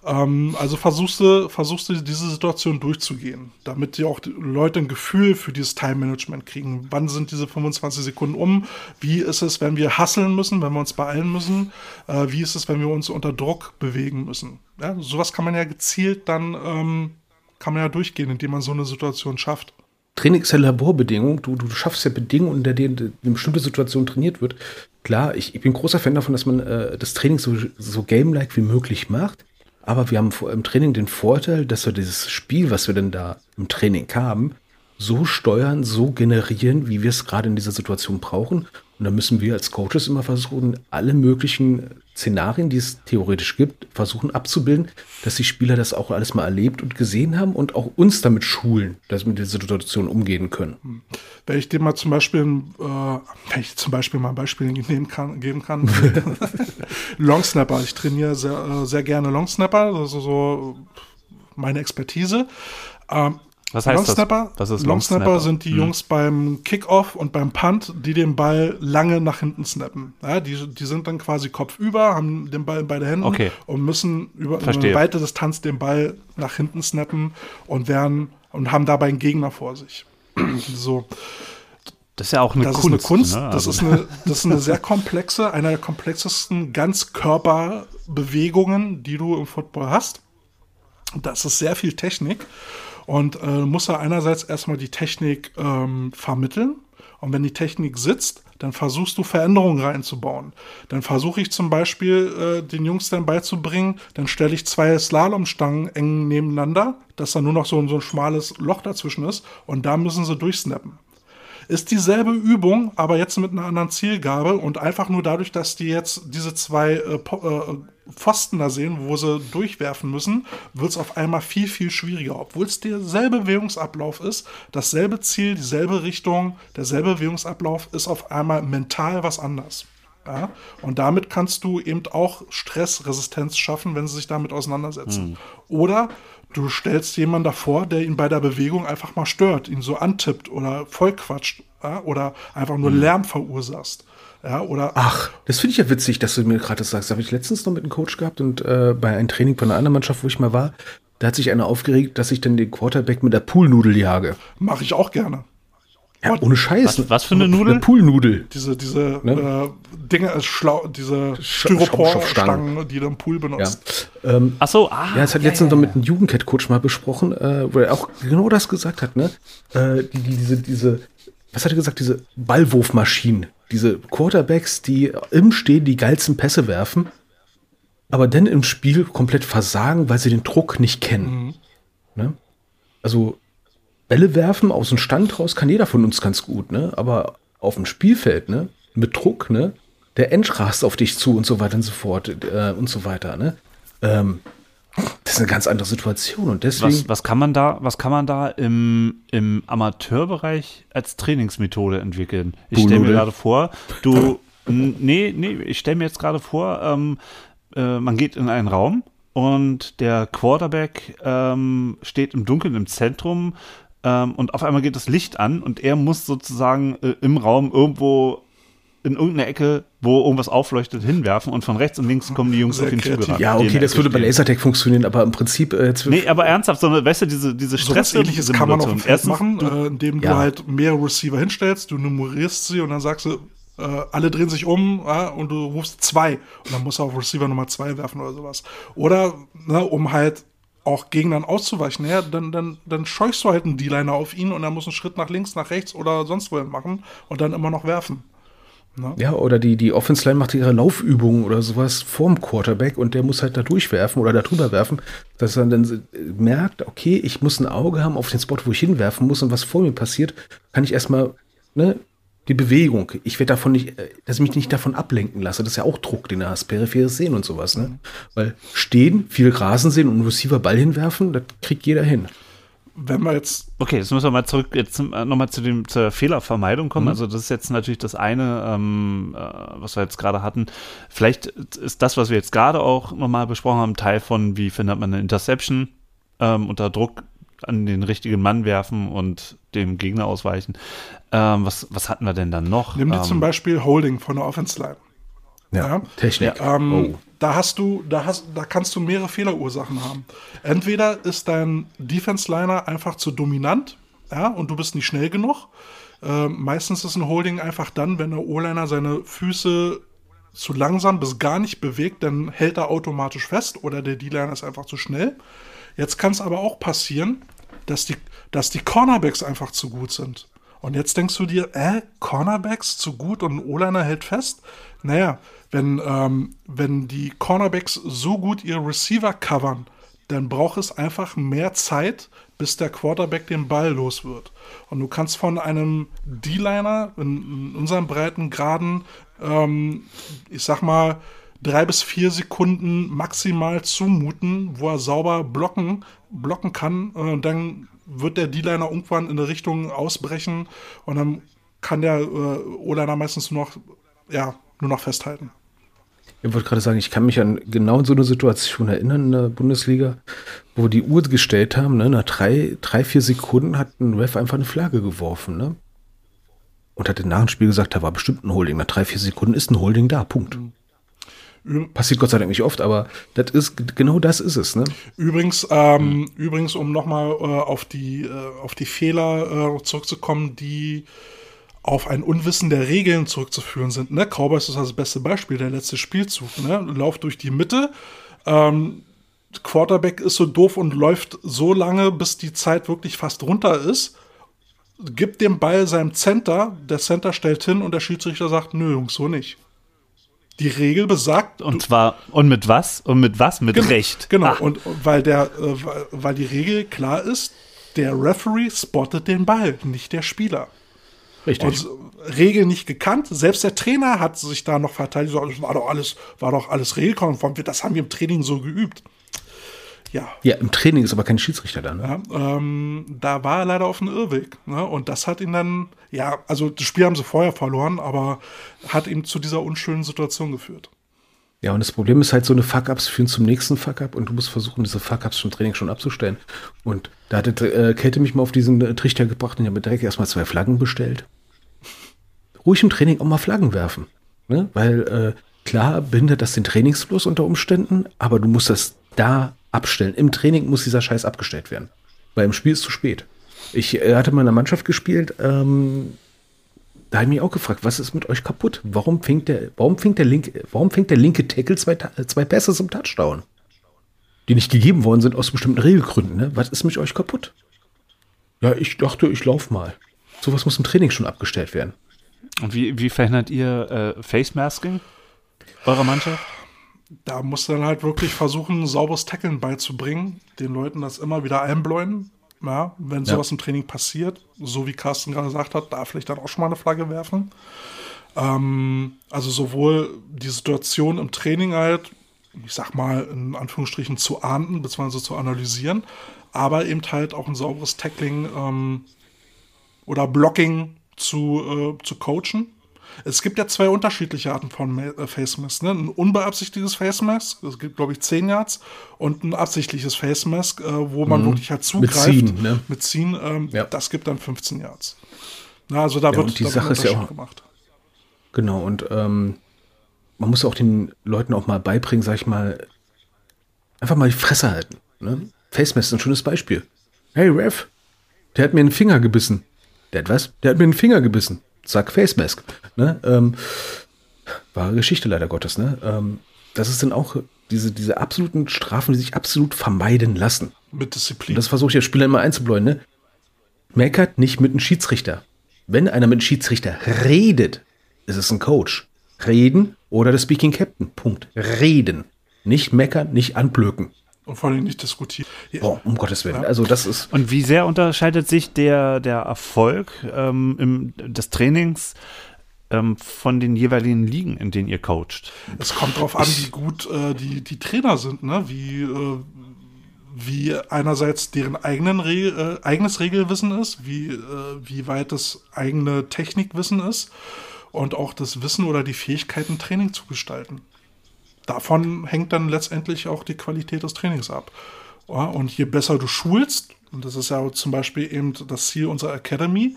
Ähm, also versuchst du, versuchst du diese Situation durchzugehen, damit die auch die Leute ein Gefühl für dieses Time-Management kriegen. Wann sind diese 25 Sekunden um? Wie ist es, wenn wir hasseln müssen, wenn wir uns beeilen müssen? Äh, wie ist es, wenn wir uns unter Druck bewegen müssen? Ja, sowas kann man ja gezielt dann ähm, kann man ja durchgehen, indem man so eine Situation schafft. Training ist ja Laborbedingung. Du, du schaffst ja Bedingungen, unter denen eine bestimmte Situation trainiert wird. Klar, ich, ich bin großer Fan davon, dass man äh, das Training so, so game-like wie möglich macht. Aber wir haben im Training den Vorteil, dass wir dieses Spiel, was wir denn da im Training haben, so steuern, so generieren, wie wir es gerade in dieser Situation brauchen. Und da müssen wir als Coaches immer versuchen, alle möglichen Szenarien, die es theoretisch gibt, versuchen abzubilden, dass die Spieler das auch alles mal erlebt und gesehen haben und auch uns damit schulen, dass wir mit dieser Situation umgehen können. Wenn ich dir mal zum Beispiel, äh, wenn ich zum Beispiel mal ein Beispiel nehmen kann, geben kann, Longsnapper. Ich trainiere sehr, äh, sehr gerne Longsnapper, also so meine Expertise. Ähm, Was heißt das? Longsnapper, Was ist Longsnapper Longsnapper? sind die Hm. Jungs beim Kickoff und beim Punt, die den Ball lange nach hinten snappen. Ja, die, die sind dann quasi kopfüber, haben den Ball in beide Hände Okay. und müssen über, über eine weite Distanz den Ball nach hinten snappen und werden und haben dabei einen Gegner vor sich. so, Das ist ja auch eine das Kunst. ist eine Kunst. ne? Das, Also- ist eine, das ist eine sehr komplexe, einer der komplexesten Ganzkörperbewegungen, die du im Football hast. Das ist sehr viel Technik und äh, muss ja einerseits erstmal die Technik ähm, vermitteln. Und wenn die Technik sitzt, dann versuchst du Veränderungen reinzubauen. Dann versuche ich zum Beispiel äh, den Jungs dann beizubringen, dann stelle ich zwei Slalomstangen eng nebeneinander, dass da nur noch so, so ein schmales Loch dazwischen ist und da müssen sie durchsnappen ist dieselbe Übung, aber jetzt mit einer anderen Zielgabe und einfach nur dadurch, dass die jetzt diese zwei äh, äh, Pfosten da sehen, wo sie durchwerfen müssen, wird es auf einmal viel, viel schwieriger. Obwohl es derselbe Bewegungsablauf ist, dasselbe Ziel, dieselbe Richtung, derselbe Bewegungsablauf ist auf einmal mental was anders. Ja? Und damit kannst du eben auch Stressresistenz schaffen, wenn sie sich damit auseinandersetzen. Oder du stellst jemanden davor, der ihn bei der Bewegung einfach mal stört, ihn so antippt oder vollquatscht ja? oder einfach nur Lärm verursachst. Ja? Oder Ach, das finde ich ja witzig, dass du mir gerade das sagst. Habe ich letztens noch mit einem Coach gehabt und äh, bei einem Training von einer anderen Mannschaft, wo ich mal war, da hat sich einer aufgeregt, dass ich dann den Quarterback mit der Poolnudel jage. mache ich auch gerne. Ja, ohne Scheiß. Was- was für eine Nudel? Eine Poolnudel. Diese, diese Ne? äh, Dinge, äh, schlau, diese. Styroporstangen, die du im Pool Ja. benutzt. Ähm, Ach so, ah. ja, das hat letztens noch mit einem Jugendcat-Coach mal besprochen, äh, wo er auch genau das gesagt hat, ne? Äh, die, die, diese, diese, was hat er gesagt, diese Ballwurfmaschinen, diese Quarterbacks, die im Stehen die geilsten Pässe werfen, aber dann im Spiel komplett versagen, weil sie den Druck nicht kennen. Ne? Also Bälle werfen aus dem Stand raus kann jeder von uns ganz gut, ne? Aber auf dem Spielfeld, ne? Mit Druck, ne? Der End rast auf dich zu und so weiter und so fort äh, und so weiter, ne? Ähm, das ist eine ganz andere Situation und deswegen. Was, was kann man da, was kann man da im, im Amateurbereich als Trainingsmethode entwickeln? Ich stelle mir gerade vor, du, nee, nee, ich stelle mir jetzt gerade vor, ähm, äh, man geht in einen Raum und der Quarterback ähm, steht im Dunkeln im Zentrum ähm, und auf einmal geht das Licht an und er muss sozusagen äh, im Raum irgendwo in irgendeine Ecke, wo irgendwas aufleuchtet, hinwerfen und von rechts und links kommen die Jungs Sehr auf ihn kreativ. zugerannt. ja, okay, das würde bei. Lasertag funktionieren, aber im Prinzip äh, jetzt Nee, aber ernsthaft, sondern weißt du, diese, diese So Stress ähnliches kann man auf dem Feld Erstens, machen, du- äh, indem Ja. du halt mehrere Receiver hinstellst, du nummerierst sie und dann sagst du, äh, alle drehen sich um ja, und du rufst zwei und dann musst du auf Receiver Nummer zwei werfen oder sowas. Oder, ne, um halt auch Gegnern auszuweichen, ja, dann, dann, dann scheuchst du halt einen D-Liner auf ihn und er muss einen Schritt nach links, nach rechts oder sonst wohin machen und dann immer noch werfen. Ne? Ja, oder die, die Offense Line macht ihre Laufübungen oder sowas vorm Quarterback und der muss halt da durchwerfen oder da drüber werfen, dass er dann merkt, okay, ich muss ein Auge haben auf den Spot, wo ich hinwerfen muss und was vor mir passiert, kann ich erstmal, ne, die Bewegung. Ich werde davon nicht, äh, dass ich mich nicht davon ablenken lasse. Das ist ja auch Druck, den du hast, peripheres Sehen und sowas, ne? Weil stehen, viel Rasen sehen und einen Receiver Ball hinwerfen, das kriegt jeder hin. Wenn wir jetzt Okay, jetzt müssen wir mal zurück, jetzt nochmal zu dem, zur Fehlervermeidung kommen. Mhm. Also das ist jetzt natürlich das eine, ähm, äh, was wir jetzt gerade hatten. Vielleicht ist das, was wir jetzt gerade auch nochmal besprochen haben, Teil von, wie findet man eine Interception, ähm, unter Druck an den richtigen Mann werfen und dem Gegner ausweichen. Ähm, was, was hatten wir denn dann noch? nimm dir ähm, zum Beispiel Holding von der Offense Line. Ja. Technik. Ähm, oh. Da hast du, da hast, da kannst du mehrere Fehlerursachen haben. Entweder ist dein Defense-Liner einfach zu dominant, ja, und du bist nicht schnell genug. Ähm, meistens ist ein Holding einfach dann, wenn der O-Liner seine Füße zu langsam bis gar nicht bewegt, dann hält er automatisch fest oder der D-Liner ist einfach zu schnell. Jetzt kann es aber auch passieren, dass die, dass die Cornerbacks einfach zu gut sind. Und jetzt denkst du dir, äh, Cornerbacks zu gut und ein O-Liner hält fest? Naja, wenn, ähm, wenn die Cornerbacks so gut ihre Receiver covern, dann braucht es einfach mehr Zeit, bis der Quarterback den Ball los wird. Und du kannst von einem D-Liner in, in unserem breiten Graden, ähm, ich sag mal, drei bis vier Sekunden maximal zumuten, wo er sauber blocken, blocken kann. Äh, Und dann wird der D-Liner irgendwann in eine Richtung ausbrechen und dann kann der äh, O-Liner meistens nur noch, ja, nur noch festhalten. Ich wollte gerade sagen, ich kann mich an genau so eine Situation erinnern in der Bundesliga, wo wir die Uhr gestellt haben, ne, nach drei, drei, vier Sekunden hat ein Ref einfach eine Flagge geworfen, ne? Und hat nach dem Spiel gesagt, da war bestimmt ein Holding. Nach drei, vier Sekunden ist ein Holding da, Punkt. Passiert Gott sei Dank nicht oft, aber das ist, genau das ist es, ne? Übrigens, ähm, übrigens, um nochmal äh, auf, die, äh, auf die Fehler äh, zurückzukommen, die auf ein Unwissen der Regeln zurückzuführen sind. Ne? Cowboys ist das beste Beispiel, der letzte Spielzug. Ne? Lauf durch die Mitte, ähm, Quarterback ist so doof und läuft so lange, bis die Zeit wirklich fast runter ist. Gibt den Ball seinem Center, der Center stellt hin und der Schiedsrichter sagt, nö, Jungs, so nicht. Die Regel besagt, Und zwar, und mit was? Und mit was? Mit Genau, Recht. Genau, Ah, und weil der, äh, weil- die Regel klar ist, der Referee spottet den Ball, nicht der Spieler. Richtig. Und Regel nicht gekannt. Selbst der Trainer hat sich da noch verteidigt. Das war doch alles, war doch alles regelkonform. Das haben wir im Training so geübt. Ja, ja, im Training ist aber kein Schiedsrichter da, ne? ja ähm, da war er leider auf dem Irrweg. Ne? Und das hat ihn dann, ja, also das Spiel haben sie vorher verloren, aber hat ihn zu dieser unschönen Situation geführt. Ja, und das Problem ist halt, so eine Fuck-Ups führen zum nächsten Fuck-Up und du musst versuchen, diese Fuck-Ups vom Training schon abzustellen. Und da hat äh, Kälte mich mal auf diesen äh, Trichter gebracht und ich habe mir direkt erstmal zwei Flaggen bestellt. Ruhig im Training auch mal Flaggen werfen. Ne? Weil äh, klar behindert das den Trainingsfluss unter Umständen, aber du musst das da abstellen. Im Training muss dieser Scheiß abgestellt werden. Weil im Spiel ist zu spät. Ich äh, hatte mal in einer Mannschaft gespielt, ähm, da habe ich mich auch gefragt, was ist mit euch kaputt? Warum fängt der, warum fängt der linke, warum fängt der linke Tackle zwei, zwei Pässe zum Touchdown? Die nicht gegeben worden sind aus bestimmten Regelgründen, ne? Was ist mit euch kaputt? Ja, ich dachte, ich lauf mal. Sowas muss im Training schon abgestellt werden. Und wie, wie verhindert ihr äh, Face Masking eurer Mannschaft? Da musst du dann halt wirklich versuchen, sauberes Tackeln beizubringen, den Leuten das immer wieder einbläuen. Ja, wenn sowas im Training passiert, so wie Carsten gerade gesagt hat, da vielleicht dann auch schon mal eine Flagge werfen. Ähm, also sowohl die Situation im Training halt, ich sag mal in Anführungsstrichen zu ahnden, beziehungsweise zu analysieren, aber eben halt auch ein sauberes Tackling ähm, oder Blocking zu, äh, zu coachen. Es gibt ja zwei unterschiedliche Arten von äh, Face Mask. Ne? Ein unbeabsichtigtes Face Mask, es gibt, glaube ich, 10 Yards, und ein absichtliches Face Mask, äh, wo man wirklich halt zugreift. Ziehen, ne? Mit Ziehen, ähm, Ja. das gibt dann 15 Yards. Na, also da Ja, wird und die da Sache ist ja auch- gemacht. Genau, und ähm, man muss auch den Leuten auch mal beibringen, sag ich mal, einfach mal die Fresse halten. Ne? Face Mask ist ein schönes Beispiel. Hey, Ref, der hat mir einen Finger gebissen. Der hat was? Der hat mir einen Finger gebissen. Zack, Face Mask. Ne? Ähm, wahre Geschichte leider Gottes. Ne? Ähm, das ist dann auch diese, diese absoluten Strafen, die sich absolut vermeiden lassen. Mit Disziplin. Und das versuche ich als Spieler immer einzubläuen, ne? Meckert nicht mit einem Schiedsrichter. Wenn einer mit einem Schiedsrichter redet, ist es ein Coach. Reden oder der Speaking Captain. Punkt. Reden. Nicht meckern, nicht anblöken. Und vor allem nicht diskutieren. Ja. Boah, um Gottes Willen. Also das ist. Und wie sehr unterscheidet sich der, der Erfolg ähm, im, des Trainings ähm, von den jeweiligen Ligen, in denen ihr coacht? Es kommt darauf an, wie gut äh, die, die Trainer sind, ne? Wie, äh, wie einerseits deren eigenen Re äh, eigenes Regelwissen ist, wie, äh, wie weit das eigene Technikwissen ist und auch das Wissen oder die Fähigkeiten, Training zu gestalten. Davon hängt dann letztendlich auch die Qualität des Trainings ab. Und je besser du schulst, und das ist ja zum Beispiel eben das Ziel unserer Academy,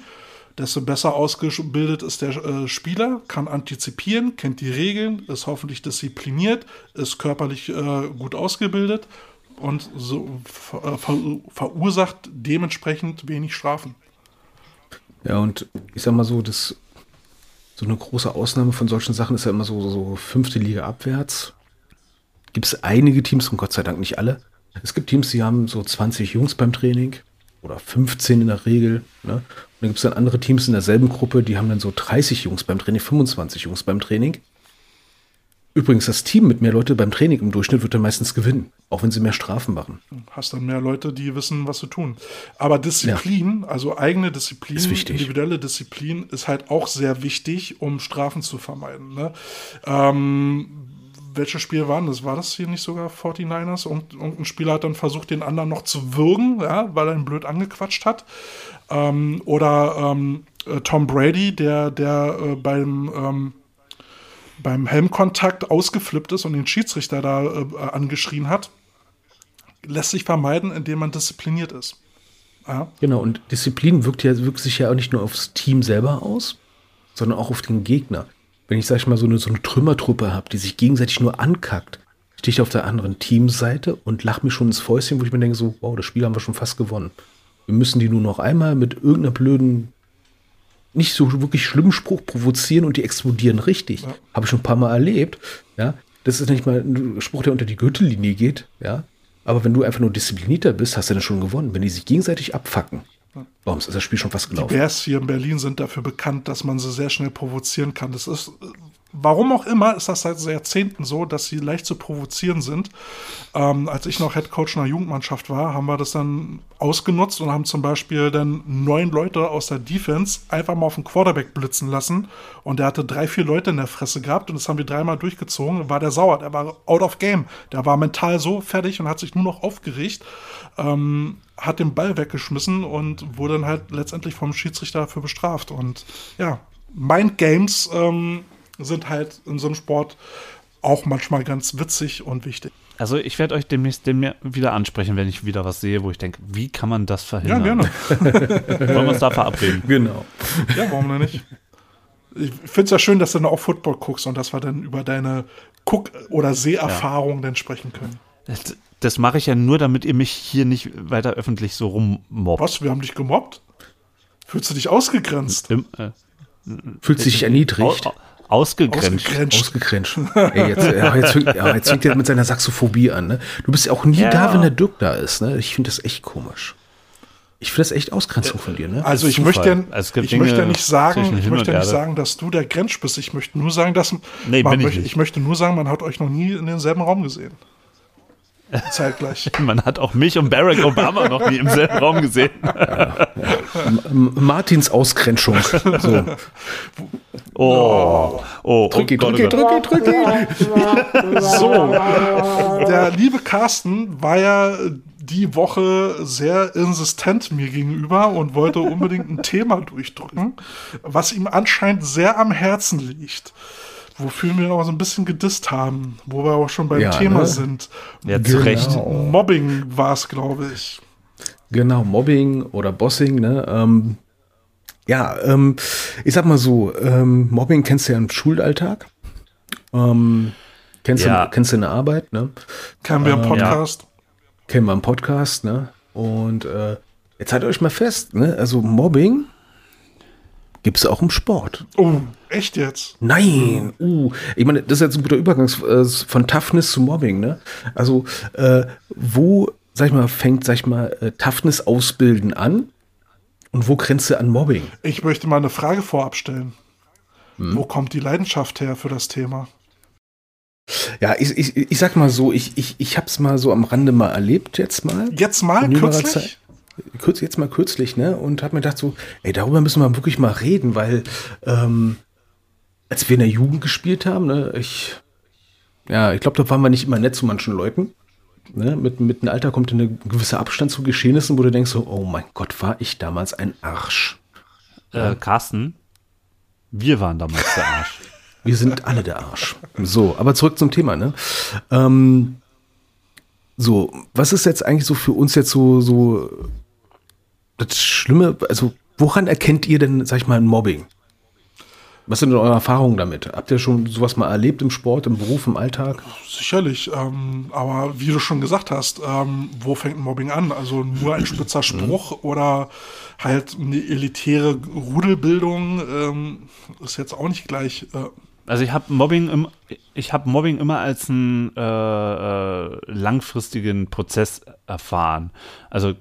desto besser ausgebildet ist der äh, Spieler, kann antizipieren, kennt die Regeln, ist hoffentlich diszipliniert, ist körperlich äh, gut ausgebildet und so ver ver verursacht dementsprechend wenig Strafen. Ja, und ich sag mal so, das so eine große Ausnahme von solchen Sachen ist ja immer so, so fünfte Liga abwärts. Gibt es einige Teams, und Gott sei Dank nicht alle. Es gibt Teams, die haben so 20 Jungs beim Training oder 15 in der Regel. Ne? Und dann gibt es dann andere Teams in derselben Gruppe, die haben dann so 30 Jungs beim Training, 25 Jungs beim Training. Übrigens, das Team mit mehr Leute beim Training im Durchschnitt wird dann meistens gewinnen, auch wenn sie mehr Strafen machen. Hast dann mehr Leute, die wissen, was zu tun. Aber Disziplin, ja. also eigene Disziplin, individuelle Disziplin, ist halt auch sehr wichtig, um Strafen zu vermeiden. Ne? Ähm, welches Spiel war das? War das hier nicht sogar 49ers? Und irgendein Spieler hat dann versucht, den anderen noch zu würgen, ja, weil er ihn blöd angequatscht hat. Ähm, oder ähm, äh, Tom Brady, der, der äh, beim ähm, beim Helmkontakt ausgeflippt ist und den Schiedsrichter da äh, angeschrien hat, lässt sich vermeiden, indem man diszipliniert ist. Ja. Genau, und Disziplin wirkt, ja, wirkt sich ja auch nicht nur aufs Team selber aus, sondern auch auf den Gegner. Wenn ich, sag ich mal, so eine, so eine Trümmertruppe habe, die sich gegenseitig nur ankackt, stehe ich auf der anderen Teamseite und lache mir schon ins Fäustchen, wo ich mir denke, so, wow, das Spiel haben wir schon fast gewonnen. Wir müssen die nur noch einmal mit irgendeiner blöden nicht so wirklich schlimmen Spruch provozieren und die explodieren richtig. Ja. Habe ich schon ein paar Mal erlebt. Ja, das ist nicht mal ein Spruch, der unter die Gürtellinie geht. Ja, aber wenn du einfach nur disziplinierter bist, hast du dann schon gewonnen. Wenn die sich gegenseitig abfacken, warum ist das Spiel schon fast gelaufen? Die Bears hier in Berlin sind dafür bekannt, dass man sie sehr schnell provozieren kann. Das ist Warum auch immer ist das seit Jahrzehnten so, dass sie leicht zu provozieren sind. Ähm, als ich noch Head Coach einer Jugendmannschaft war, haben wir das dann ausgenutzt und haben zum Beispiel dann neun Leute aus der Defense einfach mal auf den Quarterback blitzen lassen. Und der hatte drei, vier Leute in der Fresse gehabt und das haben wir dreimal durchgezogen. War der sauer, der war out of game. Der war mental so fertig und hat sich nur noch aufgeregt. Ähm, hat den Ball weggeschmissen und wurde dann halt letztendlich vom Schiedsrichter dafür bestraft. Und ja, Mind Games ähm, sind halt in so einem Sport auch manchmal ganz witzig und wichtig. Also ich werde euch demnächst dem wieder ansprechen, wenn ich wieder was sehe, wo ich denke, wie kann man das verhindern? Ja, gerne. Wollen wir uns da verabreden? Genau. Ja, warum denn nicht? Ich finde es ja schön, dass du dann auch Football guckst und dass wir dann über deine Guck- oder Seherfahrung ja. dann sprechen können. Das, das mache ich ja nur, damit ihr mich hier nicht weiter öffentlich so rummobbt. Was? Wir haben dich gemobbt? Fühlst du dich ausgegrenzt? Im, äh, Fühlst du dich erniedrigt? Au, Ausgegrenzt. Ausgegrenzt. Ausgegrenzt. Ey, jetzt, ja, jetzt, ja, jetzt fängt er mit seiner Saxophobie an. Ne? Du bist ja auch nie ja. da, wenn der Dirk da ist. Ne? Ich finde das echt komisch. Ich finde das echt Ausgrenzung von dir. Ne? Also ich möchte, ja, also ich möchte nicht sagen, ich möchte nicht sagen, dass du der Grenz bist. Ich möchte nur sagen, dass nee, man, ich, ich möchte nur sagen, man hat euch noch nie in denselben Raum gesehen. Zeitgleich. Man hat auch mich und Barack Obama noch nie im selben Raum gesehen. Ja, Martins Ausgrenzung. So. Oh, oh, drücke, oh drücke, drücke, drücke. so, der liebe Carsten war ja die Woche sehr insistent mir gegenüber und wollte unbedingt ein Thema durchdrücken, was ihm anscheinend sehr am Herzen liegt wofür wir noch so ein bisschen gedisst haben, wo wir auch schon beim ja, Thema ne? sind. Ja, zu genau. Recht. Mobbing war es, glaube ich. Genau, Mobbing oder Bossing, ne? Ähm, ja, ähm, ich sag mal so, ähm, Mobbing kennst du ja im Schulalltag. Ähm, kennst, ja. du, kennst du in der Arbeit, ne? Kennen wir im ähm, Podcast. Ja. Kennen wir im Podcast, ne? Und äh, jetzt haltet euch mal fest, ne? Also Mobbing gibt es auch im Sport. Oh, echt jetzt? Nein, uh, ich meine, das ist jetzt ein guter Übergang äh, von Toughness zu Mobbing, ne? Also, äh, wo, sag ich mal, fängt, sag ich mal, äh, Toughness ausbilden an und wo grenzt du an Mobbing? Ich möchte mal eine Frage vorab stellen. Wo kommt die Leidenschaft her für das Thema? Ja, ich, ich, ich sag mal so, ich, ich, ich hab's mal so am Rande mal erlebt jetzt mal. Jetzt mal, kürzlich? Zeit. Jetzt mal kürzlich, ne? Und hab mir gedacht so, ey, darüber müssen wir wirklich mal reden, weil ähm, als wir in der Jugend gespielt haben, ne, ich, ja, ich glaube, da waren wir nicht immer nett zu manchen Leuten. Ne? Mit, mit dem Alter kommt ein gewisser Abstand zu Geschehnissen, wo du denkst so, oh mein Gott, war ich damals ein Arsch. Äh, Carsten, wir waren damals der Arsch. Wir sind alle der Arsch. So, aber zurück zum Thema, ne? Ähm, so, was ist jetzt eigentlich so für uns jetzt so, so das Schlimme, also woran erkennt ihr denn, sag ich mal, ein Mobbing? Was sind denn eure Erfahrungen damit? Habt ihr schon sowas mal erlebt im Sport, im Beruf, im Alltag? Sicherlich, ähm, aber wie du schon gesagt hast, ähm, wo fängt ein Mobbing an? Also nur ein spitzer Spruch oder halt eine elitäre Rudelbildung ähm, ist jetzt auch nicht gleich. Äh, Also ich habe Mobbing, im, ich habe Mobbing immer als einen äh, äh, langfristigen Prozess erfahren. Also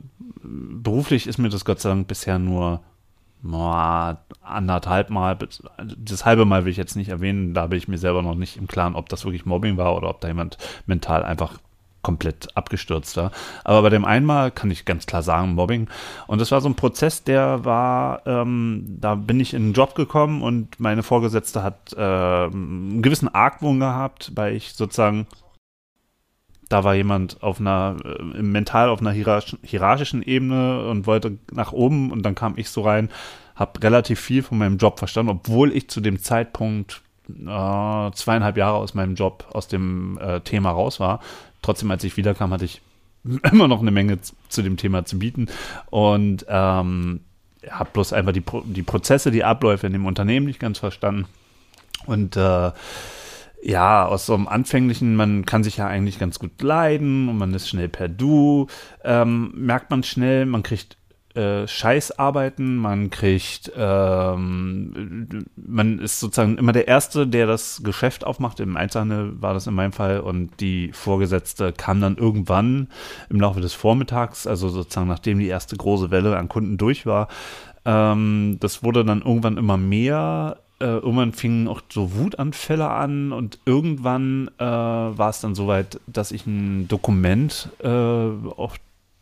beruflich ist mir das Gott sei Dank bisher nur boah, anderthalb Mal, das halbe Mal will ich jetzt nicht erwähnen, da bin ich mir selber noch nicht im Klaren, ob das wirklich Mobbing war oder ob da jemand mental einfach komplett abgestürzt war. Aber bei dem einmal kann ich ganz klar sagen, Mobbing. Und das war so ein Prozess, der war, ähm, da bin ich in einen Job gekommen und meine Vorgesetzte hat äh, einen gewissen Argwohn gehabt, weil ich sozusagen da war jemand auf einer, äh, mental auf einer hierarchischen, hierarchischen Ebene und wollte nach oben und dann kam ich so rein, habe relativ viel von meinem Job verstanden, obwohl ich zu dem Zeitpunkt äh, zweieinhalb Jahre aus meinem Job, aus dem äh, Thema raus war. Trotzdem, als ich wiederkam, hatte ich immer noch eine Menge zu dem Thema zu bieten und ähm, habe bloß einfach die, Pro die Prozesse, die Abläufe in dem Unternehmen nicht ganz verstanden. Und äh, ja, aus so einem anfänglichen, man kann sich ja eigentlich ganz gut leiden und man ist schnell per Du, ähm, merkt man schnell, man kriegt äh, Scheißarbeiten, man kriegt, ähm, man ist sozusagen immer der Erste, der das Geschäft aufmacht. Im Einzelhandel war das in meinem Fall und die Vorgesetzte kam dann irgendwann im Laufe des Vormittags, also sozusagen nachdem die erste große Welle an Kunden durch war. Ähm, das wurde dann irgendwann immer mehr äh, irgendwann fingen auch so Wutanfälle an und irgendwann äh, war es dann soweit, dass ich ein Dokument äh, auf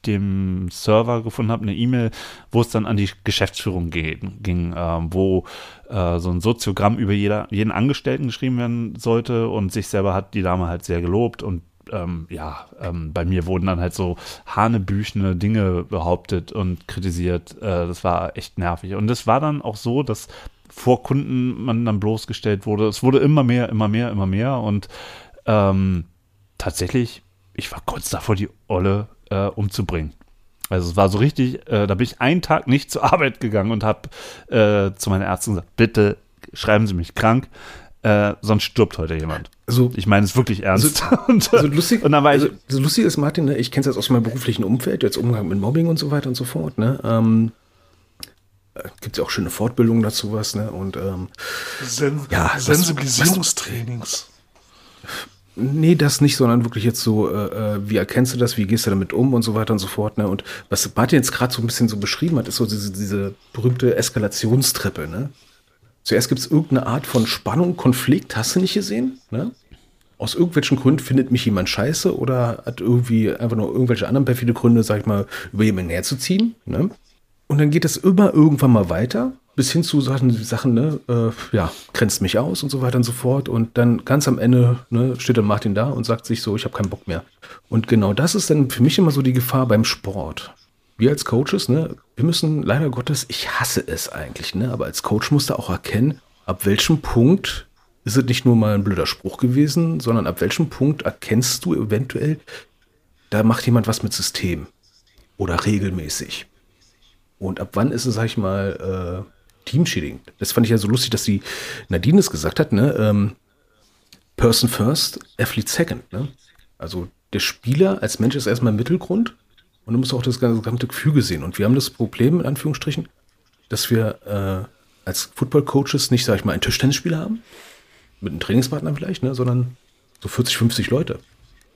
dem Server gefunden habe, eine E-Mail, wo es dann an die Geschäftsführung ge ging, äh, wo äh, so ein Soziogramm über jeder, jeden Angestellten geschrieben werden sollte und sich selber hat die Dame halt sehr gelobt und ähm, ja, ähm, bei mir wurden dann halt so hanebüchene Dinge behauptet und kritisiert. Äh, das war echt nervig. Und es war dann auch so, dass vor Kunden man dann bloßgestellt wurde. Es wurde immer mehr, immer mehr, immer mehr. Und ähm, tatsächlich, ich war kurz davor, die Olle äh, umzubringen. Also es war so richtig, äh, da bin ich einen Tag nicht zur Arbeit gegangen und habe äh, zu meiner Ärztin gesagt, bitte schreiben Sie mich krank, äh, sonst stirbt heute jemand. Also, Ich meine es wirklich ernst. und, also lustig, und dann war ich, also, das Lustige ist, Martin, ne, ich kenne es jetzt aus meinem beruflichen Umfeld, jetzt Umgang mit Mobbing und so weiter und so fort, ne? Ähm, Gibt es ja auch schöne Fortbildungen dazu was, ne? Und ähm, Sen Ja, Sensibilisierungstrainings. Nee, das nicht, sondern wirklich jetzt so, äh, äh, wie erkennst du das, wie gehst du damit um und so weiter und so fort. Ne? Und was Martin jetzt gerade so ein bisschen so beschrieben hat, ist so diese, diese berühmte Eskalationstreppe. Ne? Zuerst gibt es irgendeine Art von Spannung, Konflikt, hast du nicht gesehen? Ne? Aus irgendwelchen Gründen findet mich jemand scheiße oder hat irgendwie einfach nur irgendwelche anderen perfide Gründe, sag ich mal, über jemanden herzuziehen. Ne? Und dann geht es immer irgendwann mal weiter, bis hin zu Sachen, Sachen ne, äh, ja, grenzt mich aus und so weiter und so fort. Und dann ganz am Ende ne, steht dann Martin da und sagt sich so, ich habe keinen Bock mehr. Und genau das ist dann für mich immer so die Gefahr beim Sport. Wir als Coaches, ne, wir müssen leider Gottes, ich hasse es eigentlich, ne, aber als Coach musst du auch erkennen, ab welchem Punkt ist es nicht nur mal ein blöder Spruch gewesen, sondern ab welchem Punkt erkennst du eventuell, da macht jemand was mit System oder regelmäßig. Und ab wann ist es, sag ich mal, äh, teamschädigend? Das fand ich ja so lustig, dass die Nadine es gesagt hat, ne? Ähm, Person first, athlete second, ne? Also der Spieler als Mensch ist erstmal im Mittelgrund und du musst auch das gesamte Gefüge sehen. Und wir haben das Problem, in Anführungsstrichen, dass wir äh, als Football-Coaches nicht, sag ich mal, einen Tischtennisspieler haben, mit einem Trainingspartner vielleicht, ne? sondern so 40, 50 Leute.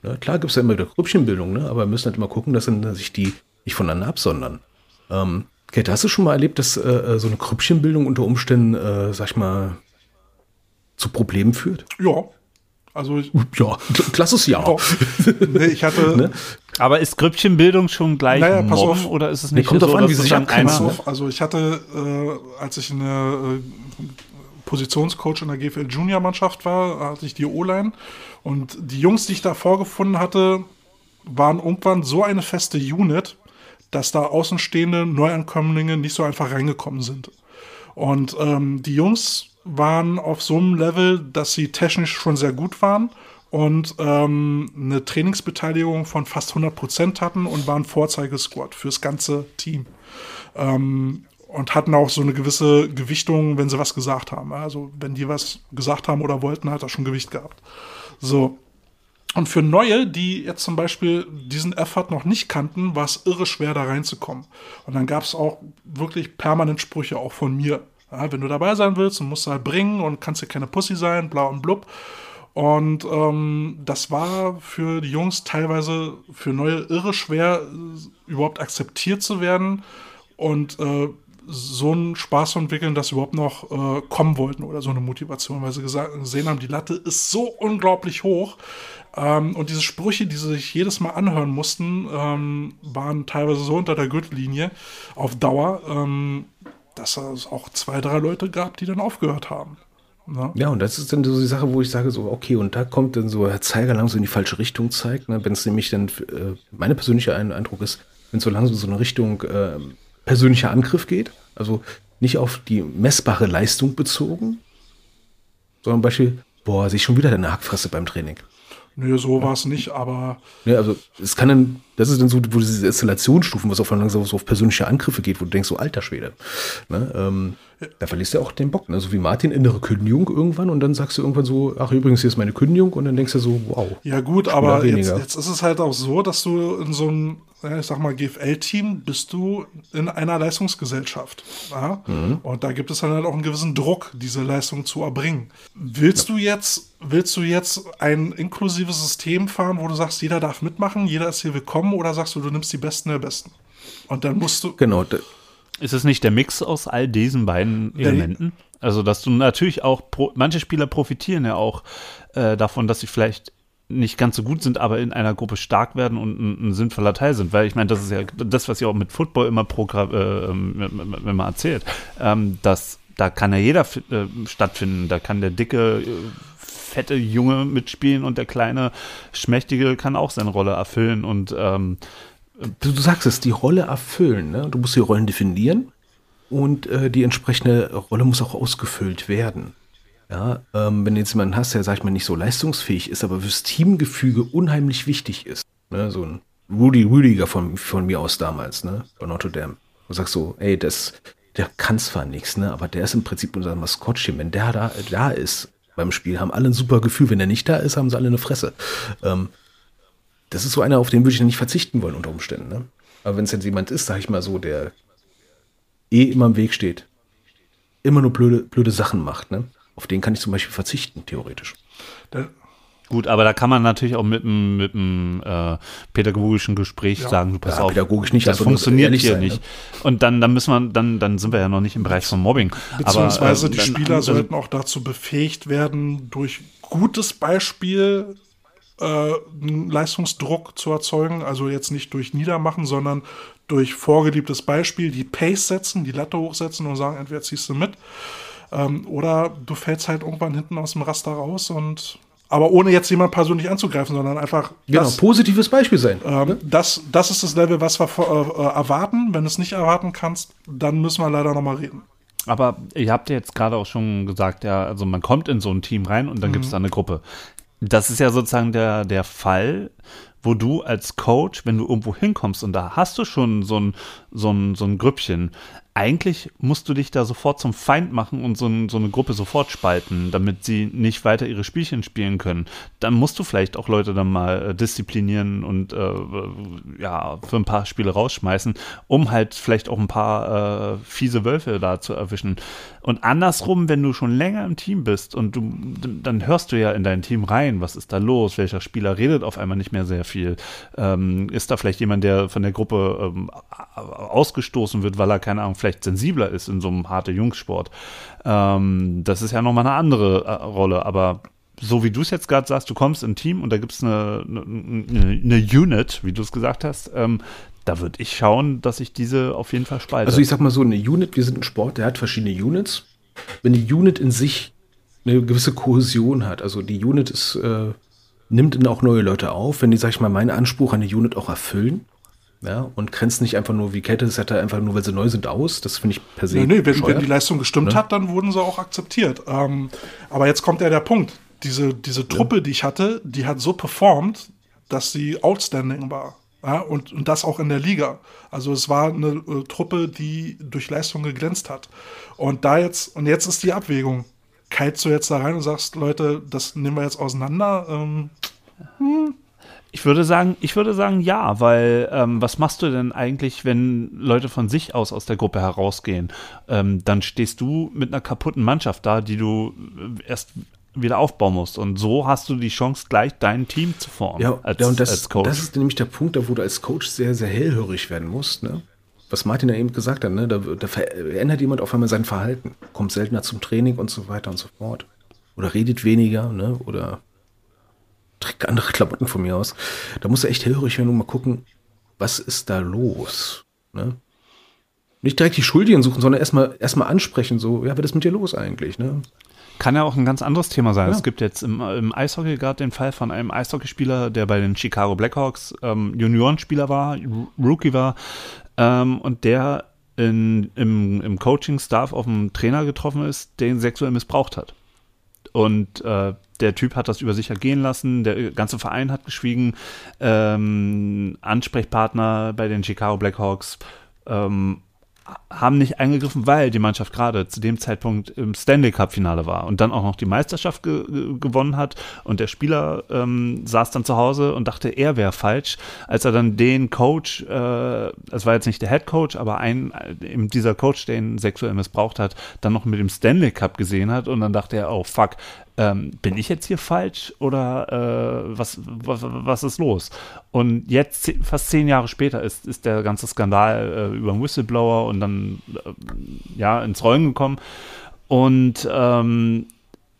Ne? Klar gibt es ja immer wieder Grüppchenbildung, ne? aber wir müssen halt immer gucken, dass sich die nicht voneinander absondern. Ähm, Kate, hast du schon mal erlebt, dass äh, so eine Krüppchenbildung unter Umständen, äh, sag ich mal, zu Problemen führt? Ja. Also ich, Ja, klasses Ja. oh, nee, ich hatte, Ne? Aber ist Grüppchenbildung schon gleich Naja, pass auf. oder ist es nicht kommt drauf an, dass wie sich Pass auf, also ich hatte, äh, als ich eine äh, Positionscoach in der GFL Junior Mannschaft war, hatte ich die O-Line und die Jungs, die ich da vorgefunden hatte, waren irgendwann so eine feste Unit, dass da außenstehende Neuankömmlinge nicht so einfach reingekommen sind. Und ähm, die Jungs waren auf so einem Level, dass sie technisch schon sehr gut waren und ähm, eine Trainingsbeteiligung von fast 100 Prozent hatten und waren Vorzeigesquad fürs ganze Team. Ähm, und hatten auch so eine gewisse Gewichtung, wenn sie was gesagt haben. Also wenn die was gesagt haben oder wollten, hat das schon Gewicht gehabt. So. Und für Neue, die jetzt zum Beispiel diesen Effort noch nicht kannten, war es irre schwer, da reinzukommen. Und dann gab es auch wirklich permanent Sprüche, auch von mir. Ja, wenn du dabei sein willst, dann musst du halt bringen und kannst ja keine Pussy sein, bla und blub. Und ähm, das war für die Jungs teilweise für Neue irre schwer, überhaupt akzeptiert zu werden und äh, so einen Spaß zu entwickeln, dass sie überhaupt noch äh, kommen wollten oder so eine Motivation, weil sie gesehen haben, die Latte ist so unglaublich hoch. Ähm, und diese Sprüche, die sie sich jedes Mal anhören mussten, ähm, waren teilweise so unter der Gürtellinie auf Dauer, ähm, dass es auch zwei, drei Leute gab, die dann aufgehört haben. Ne? Ja, und das ist dann so die Sache, wo ich sage, so, okay, und da kommt dann so Herr Zeiger langsam in die falsche Richtung zeigt, ne? wenn es nämlich dann, äh, meine persönliche Ein- Eindruck ist, wenn es so langsam so eine Richtung äh, persönlicher Angriff geht, also nicht auf die messbare Leistung bezogen, sondern Beispiel, boah, sehe ich schon wieder deine Hackfresse beim Training. Nö, so war es nicht, aber Ja, also es kann dann, das ist dann so, wo diese Eskalationsstufen, was auf langsam so auf persönliche Angriffe geht, wo du denkst, so alter Schwede. Ne, ähm, da verlierst du ja auch den Bock, ne? So wie Martin, innere Kündigung irgendwann und dann sagst du irgendwann so, ach übrigens, hier ist meine Kündigung und dann denkst du so, wow. Ja gut, aber jetzt, jetzt ist es halt auch so, dass du in so einem, ja, ich sag mal, GFL-Team bist du in einer Leistungsgesellschaft. Ja? Und da gibt es dann halt auch einen gewissen Druck, diese Leistung zu erbringen. Willst du jetzt, willst du jetzt ein inklusives System fahren, wo du sagst, jeder darf mitmachen, jeder ist hier willkommen, oder sagst du, du nimmst die Besten der Besten? Und dann musst du, Genau, Ist es nicht der Mix aus all diesen beiden Elementen? Also, dass du natürlich auch, pro, manche Spieler profitieren ja auch äh, davon, dass sie vielleicht nicht ganz so gut sind, aber in einer Gruppe stark werden und ein, ein sinnvoller Teil sind. Weil ich meine, das ist ja das, was ihr auch mit Football immer äh, ähm, wenn man erzählt, ähm, dass da kann ja jeder äh, stattfinden. Da kann der dicke, äh, fette Junge mitspielen und der kleine, schmächtige kann auch seine Rolle erfüllen. Und ähm, du, du sagst es, die Rolle erfüllen, ne? Du musst die Rollen definieren und äh, die entsprechende Rolle muss auch ausgefüllt werden. Ja, ähm, wenn du jetzt jemanden hast, der, sag ich mal, nicht so leistungsfähig ist, aber fürs Teamgefüge unheimlich wichtig ist, ne? so ein Rudy Rüdiger von, von mir aus damals, ne, bei Notre Dame. Du sagst so, ey, das, der kann zwar nichts, ne, aber der ist im Prinzip unser Maskottchen. Wenn der da, da ist beim Spiel, haben alle ein super Gefühl. Wenn der nicht da ist, haben sie alle eine Fresse. Ähm, das ist so einer, auf den würde ich nicht verzichten wollen unter Umständen. Ne? Aber wenn es jetzt jemand ist, sag ich mal so, der eh immer im Weg steht, immer nur blöde, blöde Sachen macht, ne? auf den kann ich zum Beispiel verzichten, theoretisch. der, Gut, aber da kann man natürlich auch mit einem mit einem, äh, pädagogischen Gespräch Ja. sagen, du pass Ja, auf, pädagogisch nicht, das also funktioniert hier sein, nicht. ne? Und dann, dann müssen wir, dann, dann sind wir ja noch nicht im Bereich von Mobbing. Beziehungsweise aber, äh, die dann- Spieler also, sollten auch dazu befähigt werden, durch gutes Beispiel äh, einen Leistungsdruck zu erzeugen. Also jetzt nicht durch Niedermachen, sondern durch vorgeliebtes Beispiel die Pace setzen, die Latte hochsetzen und sagen, entweder ziehst du mit ähm, oder du fällst halt irgendwann hinten aus dem Raster raus und aber ohne jetzt jemand persönlich anzugreifen, sondern einfach Genau, das, positives Beispiel sein. ähm, das, das ist das Level, was wir vor- äh, erwarten. Wenn du es nicht erwarten kannst, dann müssen wir leider nochmal reden. Aber ihr habt ja jetzt gerade auch schon gesagt, ja, also man kommt in so ein Team rein und dann gibt es da eine Gruppe. Das ist ja sozusagen der, der Fall, wo du als Coach, wenn du irgendwo hinkommst und da hast du schon so ein, so ein, so ein Grüppchen, eigentlich musst du dich da sofort zum Feind machen und so, so eine Gruppe sofort spalten, damit sie nicht weiter ihre Spielchen spielen können. Dann musst du vielleicht auch Leute dann mal äh, disziplinieren und äh, ja, für ein paar Spiele rausschmeißen, um halt vielleicht auch ein paar äh, fiese Wölfe da zu erwischen. Und andersrum, wenn du schon länger im Team bist und du, dann hörst du ja in dein Team rein, was ist da los, welcher Spieler redet auf einmal nicht mehr sehr viel? Ähm, ist da vielleicht jemand, der von der Gruppe ähm, ausgestoßen wird, weil er, keine Ahnung, vielleicht sensibler ist in so einem harte Jungssport? Ähm, das ist ja nochmal eine andere äh, Rolle, aber so wie du es jetzt gerade sagst, du kommst im Team und da gibt es eine, eine, eine, Unit, wie du es gesagt hast, ähm, da würde ich schauen, dass ich diese auf jeden Fall spalte. Also ich sag mal so, eine Unit, wir sind ein Sport, der hat verschiedene Units. Wenn die Unit in sich eine gewisse Kohäsion hat, also die Unit ist, äh, nimmt dann auch neue Leute auf, wenn die, sag ich mal, meinen Anspruch an die Unit auch erfüllen, ja, und grenzt nicht einfach nur wie Kette Setter einfach nur, weil sie neu sind, aus. Das finde ich per se. Nee, nee wenn, wenn, die Leistung gestimmt ja? hat, dann wurden sie auch akzeptiert. Ähm, aber jetzt kommt ja der Punkt. Diese, diese Truppe, ja. die ich hatte, die hat so performt, dass sie outstanding war. Ja, und, und das auch in der Liga. Also es war eine äh, Truppe, die durch Leistung geglänzt hat. Und da jetzt, und jetzt ist die Abwägung. Keilst du jetzt da rein und sagst, Leute, das nehmen wir jetzt auseinander? Ähm, hm. Ich würde sagen, ich würde sagen ja, weil ähm, was machst du denn eigentlich, wenn Leute von sich aus aus der Gruppe herausgehen? Ähm, dann stehst du mit einer kaputten Mannschaft da, die du äh, erst wieder aufbauen musst. Und so hast du die Chance, gleich dein Team zu formen. Ja, als, ja und das, das ist nämlich der Punkt, da wo du als Coach sehr, sehr hellhörig werden musst. Ne? Was Martin ja eben gesagt hat, ne? da, da verändert jemand auf einmal sein Verhalten, kommt seltener zum Training und so weiter und so fort. Oder redet weniger, ne? oder trägt andere Klamotten von mir aus. Da musst du echt hellhörig werden und mal gucken, was ist da los? Ne? Nicht direkt die Schuldigen suchen, sondern erstmal erstmal ansprechen, so, ja, was ist mit dir los eigentlich? Ne? Kann ja auch ein ganz anderes Thema sein. Ja. Es gibt jetzt im, im Eishockey gerade den Fall von einem Eishockeyspieler, der bei den Chicago Blackhawks ähm, Juniorenspieler war, Rookie war, ähm, und der in, im, im Coaching-Staff auf einen Trainer getroffen ist, den sexuell missbraucht hat. Und äh, der Typ hat das über sich ergehen lassen, der ganze Verein hat geschwiegen, ähm, Ansprechpartner bei den Chicago Blackhawks ähm, haben nicht eingegriffen, weil die Mannschaft gerade zu dem Zeitpunkt im Stanley Cup-Finale war und dann auch noch die Meisterschaft ge gewonnen hat. Und der Spieler ähm, saß dann zu Hause und dachte, er wäre falsch, als er dann den Coach, äh, es war jetzt nicht der Head Coach, aber ein, eben dieser Coach, der ihn sexuell missbraucht hat, dann noch mit dem Stanley Cup gesehen hat. Und dann dachte er, oh fuck, ähm, bin ich jetzt hier falsch oder äh, was, was, was, ist los? Und jetzt, fast zehn Jahre später, ist, ist der ganze Skandal äh, über einen Whistleblower und dann äh, ja ins Rollen gekommen. Und ähm,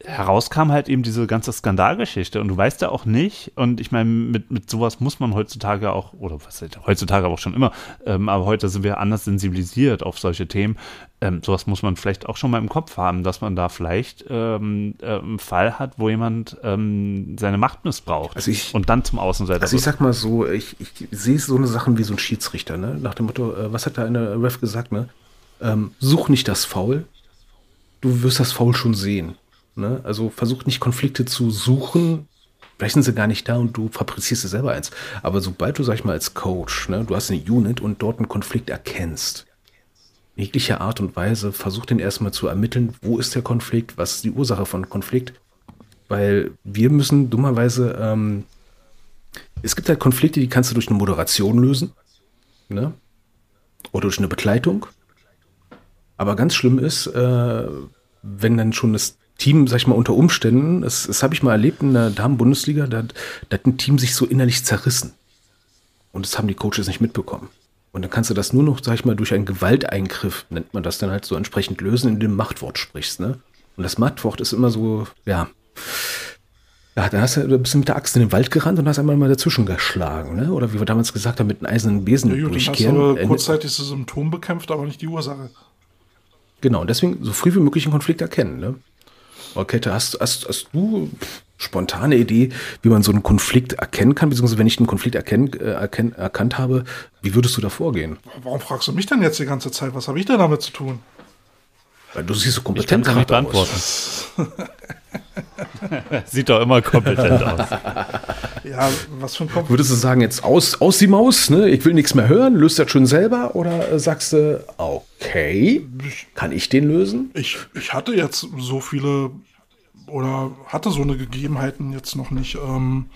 herauskam halt eben diese ganze Skandalgeschichte und du weißt ja auch nicht, und ich meine, mit, mit sowas muss man heutzutage auch, oder was heutzutage aber auch schon immer, ähm, aber heute sind wir anders sensibilisiert auf solche Themen. Ähm, sowas muss man vielleicht auch schon mal im Kopf haben, dass man da vielleicht ähm, äh, einen Fall hat, wo jemand ähm, seine Macht missbraucht also ich, und dann zum Außenseiter Also ich sag mal so, ich, ich sehe so eine Sachen wie so ein Schiedsrichter, ne? nach dem Motto, äh, was hat da eine Ref gesagt, ne? Ähm, such nicht das Foul, du wirst das Foul schon sehen. Ne? Also versuch nicht Konflikte zu suchen. Vielleicht sind sie gar nicht da und du fabrizierst dir selber eins. Aber sobald du, sag ich mal, als Coach, ne, du hast eine Unit und dort einen Konflikt erkennst, jeglicher Art und Weise, versuch den erstmal zu ermitteln, wo ist der Konflikt, was ist die Ursache von Konflikt. Weil wir müssen dummerweise, ähm, es gibt halt Konflikte, die kannst du durch eine Moderation lösen. Ne? Oder durch eine Begleitung. Aber ganz schlimm ist, äh, wenn dann schon das Team, sag ich mal, unter Umständen, das, das habe ich mal erlebt in der Damen-Bundesliga, da, da hat ein Team sich so innerlich zerrissen. Und das haben die Coaches nicht mitbekommen. Und dann kannst du das nur noch, sag ich mal, durch einen Gewalteingriff, nennt man das dann halt so entsprechend lösen, indem du Machtwort sprichst, ne? Und das Machtwort ist immer so, ja, ja, dann hast du, du bist mit der Axt in den Wald gerannt und hast einmal mal dazwischen geschlagen, ne? Oder wie wir damals gesagt haben, mit einem eisernen Besen ja, gut, durchkehren. Hast du kurzzeitig das Symptom bekämpft, aber nicht die Ursache. Genau, und deswegen so früh wie möglich einen Konflikt erkennen, ne? Kette, hast, hast, hast du spontane Idee, wie man so einen Konflikt erkennen kann, beziehungsweise wenn ich einen Konflikt erkenn, äh, erkannt habe, wie würdest du da vorgehen? Warum fragst du mich denn jetzt die ganze Zeit? Was habe ich denn damit zu tun? Weil du siehst so kompetent ich nicht beantworten. Sieht doch immer kompetent aus. ja, was für ein Kopf. Würdest du sagen, jetzt aus, aus die Maus, ne? ich will nichts mehr hören, löst das schon selber? Oder sagst du, okay, kann ich den lösen? Ich, ich hatte jetzt so viele oder hatte so eine Gegebenheiten jetzt noch nicht. Ähm,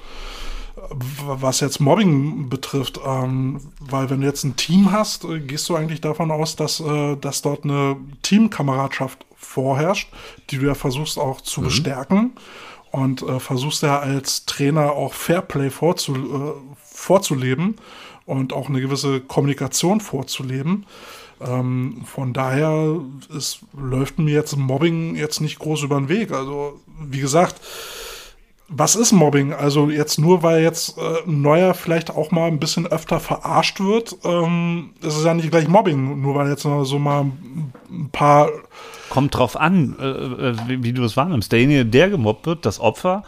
was jetzt Mobbing betrifft, ähm, weil wenn du jetzt ein Team hast, äh, gehst du eigentlich davon aus, dass, äh, dass dort eine Teamkameradschaft vorherrscht, die du ja versuchst auch zu mhm. bestärken. und äh, versuchst ja als Trainer auch Fairplay vorzu, äh, vorzuleben und auch eine gewisse Kommunikation vorzuleben. Ähm, von daher ist, läuft mir jetzt Mobbing jetzt nicht groß über den Weg. Also, wie gesagt, was ist Mobbing? Also jetzt nur, weil jetzt äh, ein neuer vielleicht auch mal ein bisschen öfter verarscht wird, ähm, ist es ja nicht gleich Mobbing, nur weil jetzt so mal ein paar Kommt drauf an, äh, äh, wie, wie, du es wahrnimmst. Derjenige, der gemobbt wird, das Opfer,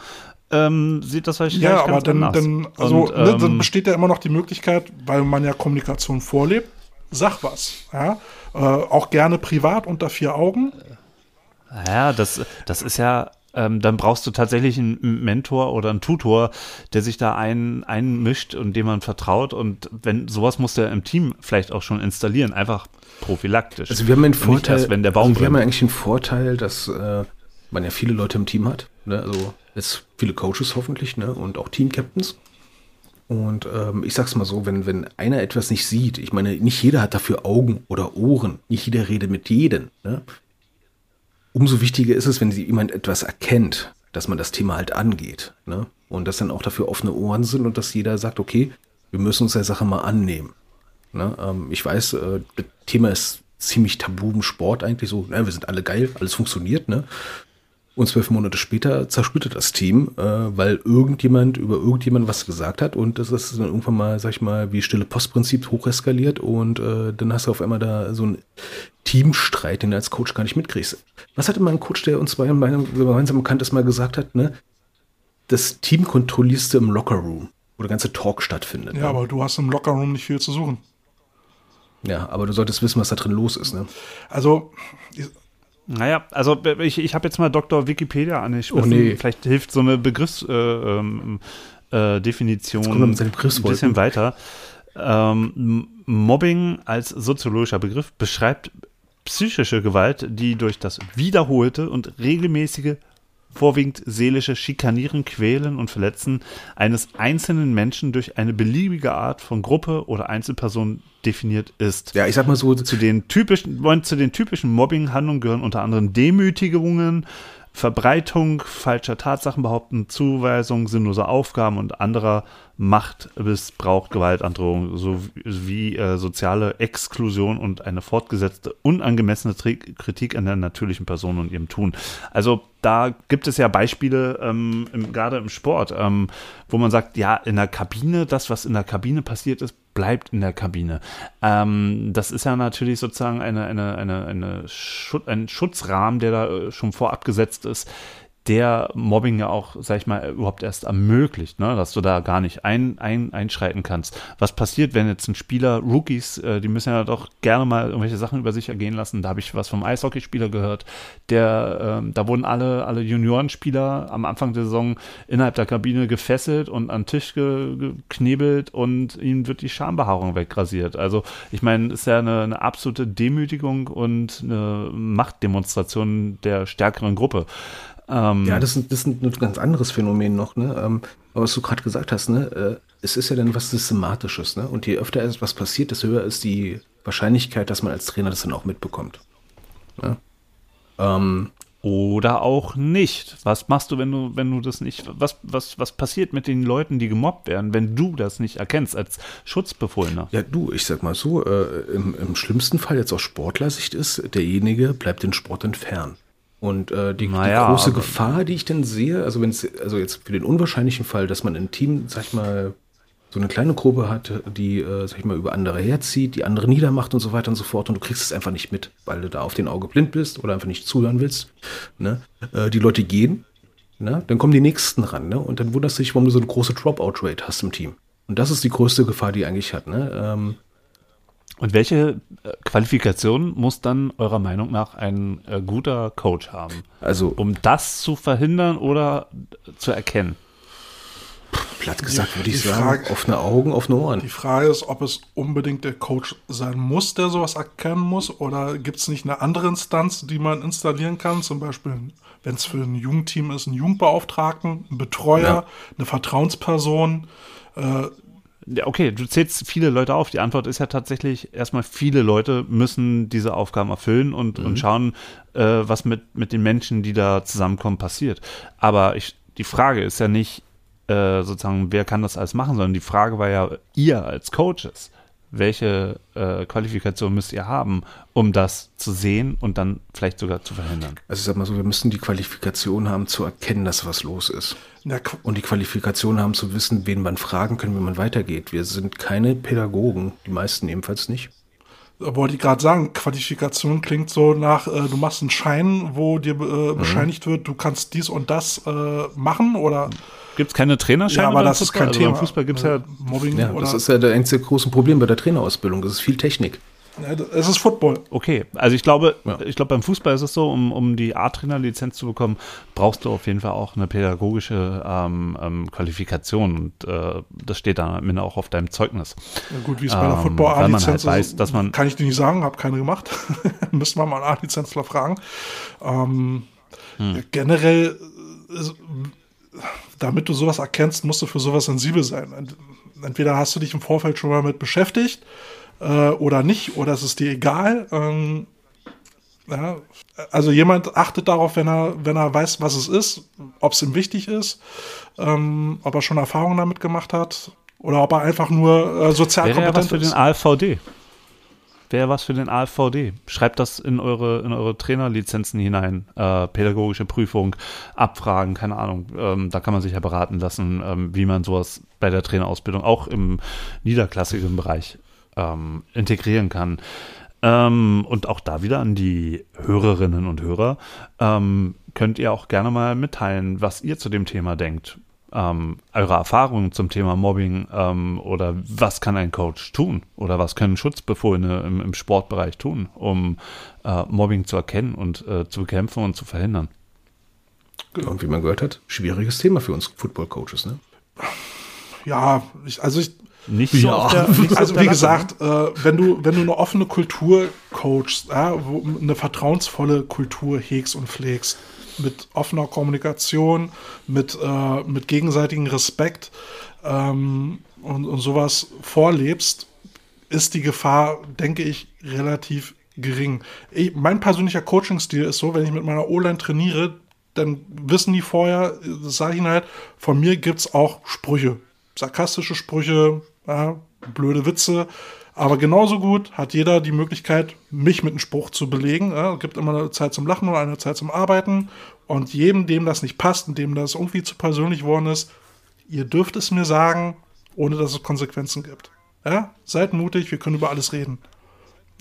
ähm, sieht das wahrscheinlich ja, aber dann, dann, also, Und, ne, dann ähm, besteht ja immer noch die Möglichkeit, weil man ja Kommunikation vorlebt, sag was. Ja? Äh, auch gerne privat unter vier Augen. Ja, das, das ist ja ähm, dann brauchst du tatsächlich einen Mentor oder einen Tutor, der sich da ein, einmischt und dem man vertraut. Und wenn sowas muss der im Team vielleicht auch schon installieren, einfach prophylaktisch. Also wir haben einen Vorteil, erst, wenn der Baum also wir haben eigentlich den Vorteil, dass äh, man ja viele Leute im Team hat. Ne? Also jetzt viele Coaches hoffentlich ne? und auch Team-Captains. Und ähm, ich sag's mal so, wenn, wenn einer etwas nicht sieht, ich meine, nicht jeder hat dafür Augen oder Ohren, nicht jeder redet mit jedem. Ne? Umso wichtiger ist es, wenn jemand etwas erkennt, dass man das Thema halt angeht. Ne? Und dass dann auch dafür offene Ohren sind und dass jeder sagt, okay, wir müssen uns der Sache mal annehmen. Ne? Ähm, ich weiß, äh, das Thema ist ziemlich tabu im Sport eigentlich so, ne? wir sind alle geil, alles funktioniert, ne? Und zwölf Monate später zersplittert das Team, äh, weil irgendjemand über irgendjemand was gesagt hat und das ist dann irgendwann mal, sag ich mal, wie stille Postprinzip hocheskaliert und äh, dann hast du auf einmal da so einen Teamstreit, den du als Coach gar nicht mitkriegst. Was hatte mal ein Coach, der uns zwei in meinem gemeinsamen Bekanntes mal gesagt hat, ne? Das Team kontrollierst du im Lockerroom, wo der ganze Talk stattfindet. Ja, ne? aber du hast im Lockerroom nicht viel zu suchen. Ja, aber du solltest wissen, was da drin los ist, ne? Also, naja, also ich, ich habe jetzt mal Dr. Wikipedia angesprochen. Oh, nee. Vielleicht hilft so eine Begriffsdefinition äh, ähm, äh, ein bisschen weiter. Ähm, Mobbing als soziologischer Begriff beschreibt psychische Gewalt, die durch das wiederholte und regelmäßige vorwiegend seelische Schikanieren, Quälen und Verletzen eines einzelnen Menschen durch eine beliebige Art von Gruppe oder Einzelperson definiert ist. Ja, ich sag mal so. Zu den typischen, zu den typischen Mobbing-Handlungen gehören unter anderem Demütigungen, Verbreitung falscher Tatsachenbehaupten, Zuweisung sinnloser Aufgaben und anderer Machtmissbrauch, Gewaltandrohung sowie äh, soziale Exklusion und eine fortgesetzte unangemessene Kritik an der natürlichen Person und ihrem Tun. Also da gibt es ja Beispiele, ähm, gerade im Sport, ähm, wo man sagt, ja, in der Kabine, das, was in der Kabine passiert ist, bleibt in der Kabine. Ähm, das ist ja natürlich sozusagen eine, eine, eine, eine Schut ein Schutzrahmen, der da äh, schon vorab gesetzt ist der Mobbing ja auch, sag ich mal, überhaupt erst ermöglicht, ne? dass du da gar nicht ein, ein, einschreiten kannst. Was passiert, wenn jetzt ein Spieler, Rookies, äh, die müssen ja doch gerne mal irgendwelche Sachen über sich ergehen lassen. Da habe ich was vom Eishockeyspieler gehört, der, äh, da wurden alle, alle Juniorenspieler am Anfang der Saison innerhalb der Kabine gefesselt und an den Tisch ge geknebelt und ihnen wird die Schambehaarung wegrasiert. Also ich meine, ist ja eine, eine absolute Demütigung und eine Machtdemonstration der stärkeren Gruppe. Ähm, ja, das ist, das ist ein ganz anderes Phänomen noch, ne? Ähm, aber was du gerade gesagt hast, ne? Äh, es ist ja dann was Systematisches, ne? Und je öfter etwas passiert, desto höher ist die Wahrscheinlichkeit, dass man als Trainer das dann auch mitbekommt. Ne? Ähm, oder auch nicht. Was machst du, wenn du, wenn du das nicht, was, was, was passiert mit den Leuten, die gemobbt werden, wenn du das nicht erkennst als Schutzbefohlener? Ja, du, ich sag mal so, äh, im, im schlimmsten Fall jetzt aus Sportlersicht ist, derjenige bleibt den Sport entfernt. Und äh, die, naja, die, große Gefahr, die ich dann sehe, also wenn es, also jetzt für den unwahrscheinlichen Fall, dass man ein Team, sag ich mal, so eine kleine Gruppe hat, die, äh, sag ich mal, über andere herzieht, die andere niedermacht und so weiter und so fort und du kriegst es einfach nicht mit, weil du da auf den Auge blind bist oder einfach nicht zuhören willst. Ne? Äh, die Leute gehen, ne? dann kommen die nächsten ran, ne? Und dann wunderst du dich, warum du so eine große Dropout-Rate hast im Team. Und das ist die größte Gefahr, die eigentlich hat, ne? Ähm, und welche äh, Qualifikation muss dann eurer Meinung nach ein äh, guter Coach haben? Also, um das zu verhindern oder zu erkennen? Platt gesagt würde ich sagen, Frage, offene Augen, offene Ohren. Die Frage ist, ob es unbedingt der Coach sein muss, der sowas erkennen muss, oder gibt es nicht eine andere Instanz, die man installieren kann? Zum Beispiel, wenn es für ein Jugendteam ist, einen Jugendbeauftragten, einen Betreuer, ja. eine Vertrauensperson, äh, okay, du zählst viele Leute auf. Die Antwort ist ja tatsächlich erstmal, viele Leute müssen diese Aufgaben erfüllen und, mhm. und schauen, äh, was mit, mit den Menschen, die da zusammenkommen, passiert. Aber ich, die Frage ist ja nicht äh, sozusagen, wer kann das alles machen, sondern die Frage war ja, ihr als Coaches, welche äh, Qualifikation müsst ihr haben, um das zu sehen und dann vielleicht sogar zu verhindern? Also ich sag mal so, wir müssen die Qualifikation haben zu erkennen, dass was los ist. Und die Qualifikation haben zu wissen, wen man fragen kann, wenn man weitergeht. Wir sind keine Pädagogen, die meisten ebenfalls nicht. wollte ich gerade sagen, Qualifikation klingt so nach, äh, du machst einen Schein, wo dir äh, Mhm. bescheinigt wird, du kannst dies und das äh, machen oder Gibt es keine Trainerscheine Ja, aber das ist Fußball? kein also Thema. Fußball gibt es ja Mobbing Ja, oder das ist ja der einzige große Problem bei der Trainerausbildung. Das ist viel Technik. Es ist Football. Okay, also ich glaube, Ja. ich glaube beim Fußball ist es so, um, um die A-Trainer-Lizenz zu bekommen, brauchst du auf jeden Fall auch eine pädagogische ähm, ähm, Qualifikation und äh, das steht dann am Ende auch auf deinem Zeugnis. Ja, gut, wie es bei der Ähm, Football A-Lizenz halt weiß, ist, dass man- kann ich dir nicht sagen, habe keine gemacht. Müssen wir mal einen A-Lizenzler fragen. Ähm, Hm. ja, generell, äh, damit du sowas erkennst, musst du für sowas sensibel sein. Ent- Entweder hast du dich im Vorfeld schon mal mit beschäftigt äh, oder nicht, oder es ist dir egal. Ähm, ja, also jemand achtet darauf, wenn er, wenn er weiß, was es ist, ob es ihm wichtig ist, ähm, ob er schon Erfahrungen damit gemacht hat oder ob er einfach nur äh, sozial Wäre ja was kompetent für den ist. ALVD. Wäre was für den ALVD. Schreibt das in eure, in eure Trainerlizenzen hinein. Äh, pädagogische Prüfung, Abfragen, keine Ahnung. Ähm, da kann man sich ja beraten lassen, ähm, wie man sowas bei der Trainerausbildung auch im niederklassigen Bereich ähm, integrieren kann. Ähm, und auch da wieder an die Hörerinnen und Hörer. Ähm, könnt ihr auch gerne mal mitteilen, was ihr zu dem Thema denkt. Ähm, eure Erfahrungen zum Thema Mobbing ähm, oder was kann ein Coach tun oder was können Schutzbefohlene im, im Sportbereich tun, um äh, Mobbing zu erkennen und äh, zu bekämpfen und zu verhindern. Und wie man gehört hat, schwieriges Thema für uns Football-Coaches. Ne? Ja, ich, also ich, Nicht so auf der, nicht so also der wie gesagt, äh, wenn du wenn du eine offene Kultur coachst, ja, wo, eine vertrauensvolle Kultur hegst und pflegst, mit offener Kommunikation, mit äh, mit gegenseitigem Respekt ähm, und, und sowas vorlebst, ist die Gefahr, denke ich, relativ gering. Ich, mein persönlicher Coaching-Stil ist so, wenn ich mit meiner O-Line trainiere, dann wissen die vorher, das sage ich ihnen halt, von mir gibt es auch Sprüche. Sarkastische Sprüche, ja, blöde Witze. Aber genauso gut hat jeder die Möglichkeit, mich mit einem Spruch zu belegen. Ja, es gibt immer eine Zeit zum Lachen und eine Zeit zum Arbeiten. Und jedem, dem das nicht passt und dem das irgendwie zu persönlich worden ist, ihr dürft es mir sagen, ohne dass es Konsequenzen gibt. Ja, seid mutig, wir können über alles reden.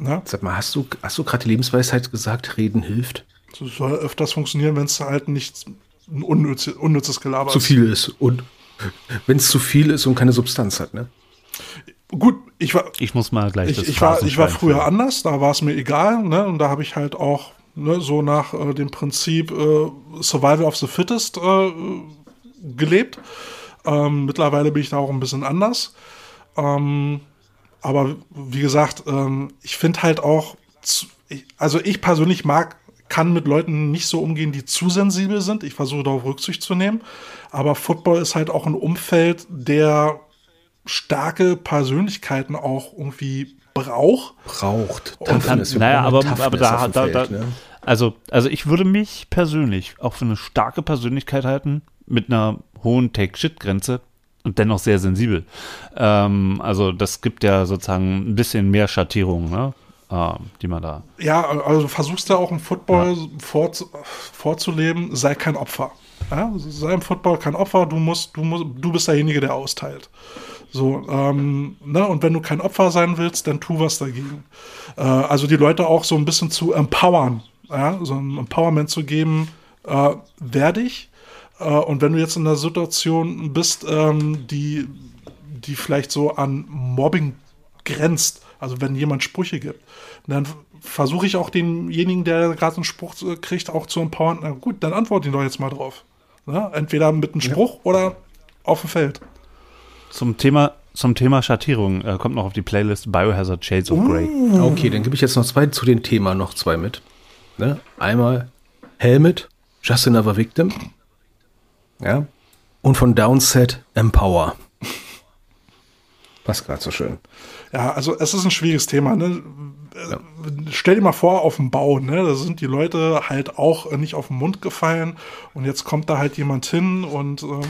Ja, Sag mal, hast du, hast du gerade die Lebensweisheit gesagt, reden hilft? das soll öfters funktionieren, wenn es halt nicht ein unnütz, unnützes Gelaber Zu ist. viel ist. Und wenn es zu viel ist und keine Substanz hat, ne? Gut, ich war, Ich muss mal gleich ich, das ich war, ich war früher anders, da war es mir egal, ne? Und da habe ich halt auch ne, so nach äh, dem Prinzip äh, Survival of the Fittest äh, gelebt. Ähm, mittlerweile bin ich da auch ein bisschen anders. Ähm, aber wie gesagt, ähm, ich finde halt auch, zu, ich, also ich persönlich mag, kann mit Leuten nicht so umgehen, die zu sensibel sind. Ich versuche darauf Rücksicht zu nehmen. Aber Football ist halt auch ein Umfeld, der starke Persönlichkeiten auch irgendwie braucht. Braucht. Kann, Toughness. Wir naja, aber, Toughness aber da, da, da Feld, ne? also, also ich würde mich persönlich auch für eine starke Persönlichkeit halten, mit einer hohen Take-Shit-Grenze und dennoch sehr sensibel. Ähm, also das gibt ja sozusagen ein bisschen mehr Schattierungen, ne? Ähm, die man da. Ja, also versuchst ja auch im Football vorzu vorzuleben, sei kein Opfer. Ja? Sei im Football kein Opfer, du musst, du musst, du bist derjenige, der austeilt. So, ähm, ne? Und wenn du kein Opfer sein willst, dann tu was dagegen. Äh, also die Leute auch so ein bisschen zu empowern, ja? so ein Empowerment zu geben, äh, werde ich. Äh, und wenn du jetzt in einer Situation bist, ähm, die, die vielleicht so an Mobbing grenzt, also wenn jemand Sprüche gibt, dann versuche ich auch denjenigen, der gerade einen Spruch äh, kriegt, auch zu empowern. Na gut, dann antworte ihn doch jetzt mal drauf. Ja? Entweder mit einem Spruch oder auf dem Feld. Zum Thema, zum Thema Schattierung äh, kommt noch auf die Playlist Biohazard Shades of Grey. Okay, dann gebe ich jetzt noch zwei zu dem Thema noch zwei mit. Ne? Einmal Helmet, Just Another Victim. Ja. Und von Downset Empower. Passt gerade so schön. Ja, also es ist ein schwieriges Thema. Ne? Ja. stell dir mal vor, auf dem Bau, ne, da sind die Leute halt auch nicht auf den Mund gefallen und jetzt kommt da halt jemand hin und ähm,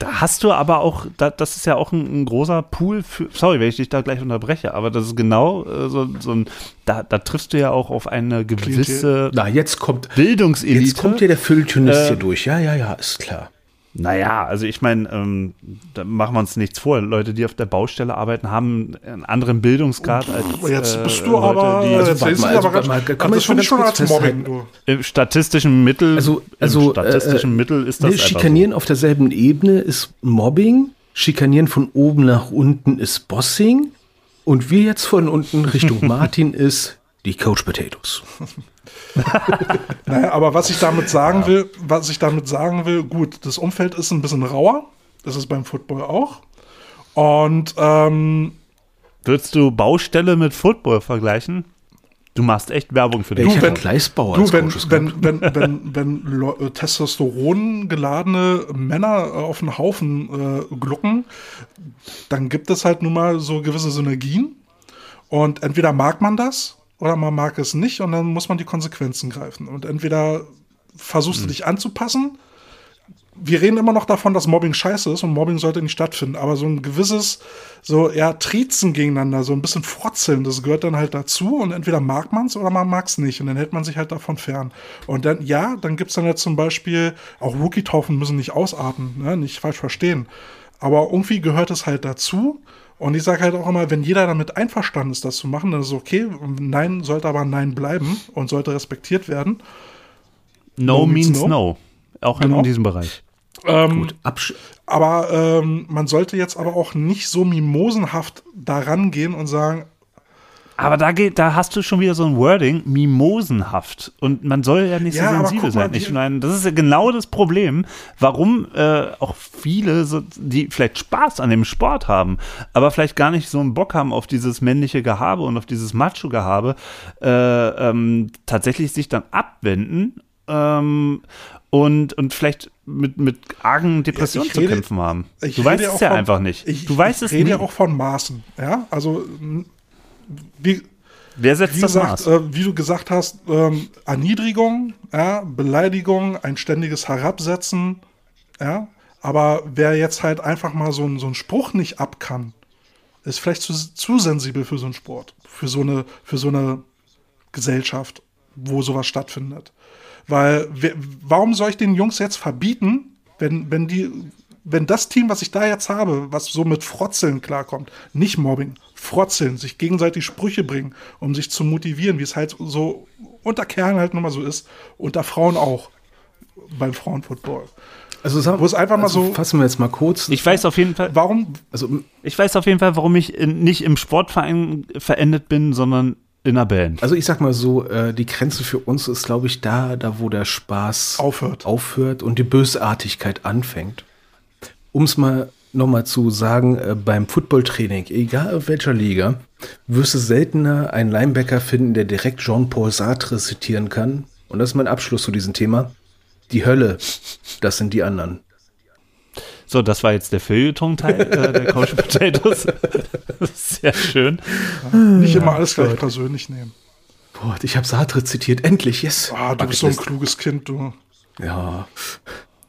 Da hast du aber auch, da, das ist ja auch ein, ein großer Pool für, sorry, wenn ich dich da gleich unterbreche, aber das ist genau äh, so, so ein, da, da triffst du ja auch auf eine gewisse Na, jetzt kommt, Bildungselite. jetzt kommt ja der Fülltünist Äh, hier durch. Ja, ja, ja, ist klar. Naja, also ich meine, ähm, da machen wir uns nichts vor. Leute, die auf der Baustelle arbeiten, haben einen anderen Bildungsgrad als jetzt äh, bist du Leute, aber, die jetzt Also, mal, also, aber ganz, mal, kann man schon schon als Mobbing, festhalten? du. im statistischen Mittel, Also, also im statistischen äh, Mittel ist das ne, einfach Schikanieren auf derselben Ebene ist Mobbing. Schikanieren von oben nach unten ist Bossing. Und wir jetzt von unten Richtung Martin ist die Coach Potatoes. Naja, aber was ich damit sagen will, was ich damit sagen will, gut, das Umfeld ist ein bisschen rauer. Das ist beim Football auch. Und ähm. Würdest du Baustelle mit Football vergleichen? Du machst echt Werbung für dich. Ich hatte wenn- Gleisbauer du, als wenn, wenn, wenn, wenn, wenn äh, Testosteron geladene Männer äh, auf einen Haufen äh, glucken, dann gibt es halt nun mal so gewisse Synergien. Und entweder mag man das oder man mag es nicht und dann muss man die Konsequenzen greifen. Und entweder versuchst du dich anzupassen. Wir reden immer noch davon, dass Mobbing scheiße ist und Mobbing sollte nicht stattfinden. Aber so ein gewisses, so ja, Triezen gegeneinander, so ein bisschen Frotzeln, das gehört dann halt dazu. Und entweder mag man es oder man mag es nicht. Und dann hält man sich halt davon fern. Und dann, ja, dann gibt es dann jetzt zum Beispiel, auch Rookie-Taufen müssen nicht ausarten, ne? nicht falsch verstehen. Aber irgendwie gehört es halt dazu. Und ich sage halt auch immer, wenn jeder damit einverstanden ist, das zu machen, dann ist es okay. Nein sollte aber Nein bleiben und sollte respektiert werden. No, No means means no. no. Auch Genau. in diesem Bereich. Ähm, Gut, Absch Aber ähm, man sollte jetzt aber auch nicht so mimosenhaft daran gehen und sagen, Aber da geht, da hast du schon wieder so ein Wording, mimosenhaft. Und man soll ja nicht Ja, so sensibel mal, sein. Ich meine, das ist ja genau das Problem, warum äh, auch viele, so, die vielleicht Spaß an dem Sport haben, aber vielleicht gar nicht so einen Bock haben auf dieses männliche Gehabe und auf dieses Macho-Gehabe, äh, ähm, tatsächlich sich dann abwenden ähm, und, und vielleicht mit, mit argen Depressionen zu rede- kämpfen haben. Du weißt ja es ja von- einfach nicht. Ich, du weißt ich es rede ja auch von Maßen. Ja, also wie, Wer setzt wie das gesagt, äh, wie du gesagt hast, ähm, Erniedrigung, ja, Beleidigung, ein ständiges Herabsetzen, ja. Aber wer jetzt halt einfach mal so, einen- so einen Spruch nicht ab kann, ist vielleicht zu, zu sensibel für so einen Sport, für so eine, für so eine Gesellschaft, wo sowas stattfindet. Weil, wer, warum soll ich den Jungs jetzt verbieten, wenn, wenn die, wenn das Team, was ich da jetzt habe, was so mit Frotzeln klarkommt, nicht Mobbing, Frotzeln, sich gegenseitig Sprüche bringen, um sich zu motivieren, wie es halt so unter Kerlen halt nun mal so ist, unter Frauen auch beim Frauenfootball. also sagen, Wo es einfach mal also so- Fassen wir jetzt mal kurz. Ich weiß auf jeden Fall, Warum also Ich weiß auf jeden Fall, warum ich in, nicht im Sportverein verendet bin, sondern in einer Band. Also ich sag mal so, äh, die Grenze für uns ist, glaube ich, da, da wo der Spaß Aufhört. aufhört und die Bösartigkeit anfängt. Um es mal nochmal zu sagen, äh, beim Footballtraining, egal auf welcher Liga, wirst du seltener einen Linebacker finden, der direkt Jean-Paul Sartre zitieren kann. Und das ist mein Abschluss zu diesem Thema. Die Hölle, das sind die anderen. So, das war jetzt der Feuilleton-Teil äh, der Coach Potatoes. Sehr schön. nicht immer alles gleich persönlich nehmen? Boah, ich habe Sartre zitiert, endlich, yes. Ah, du bist so ein kluges Kind, du. Ja,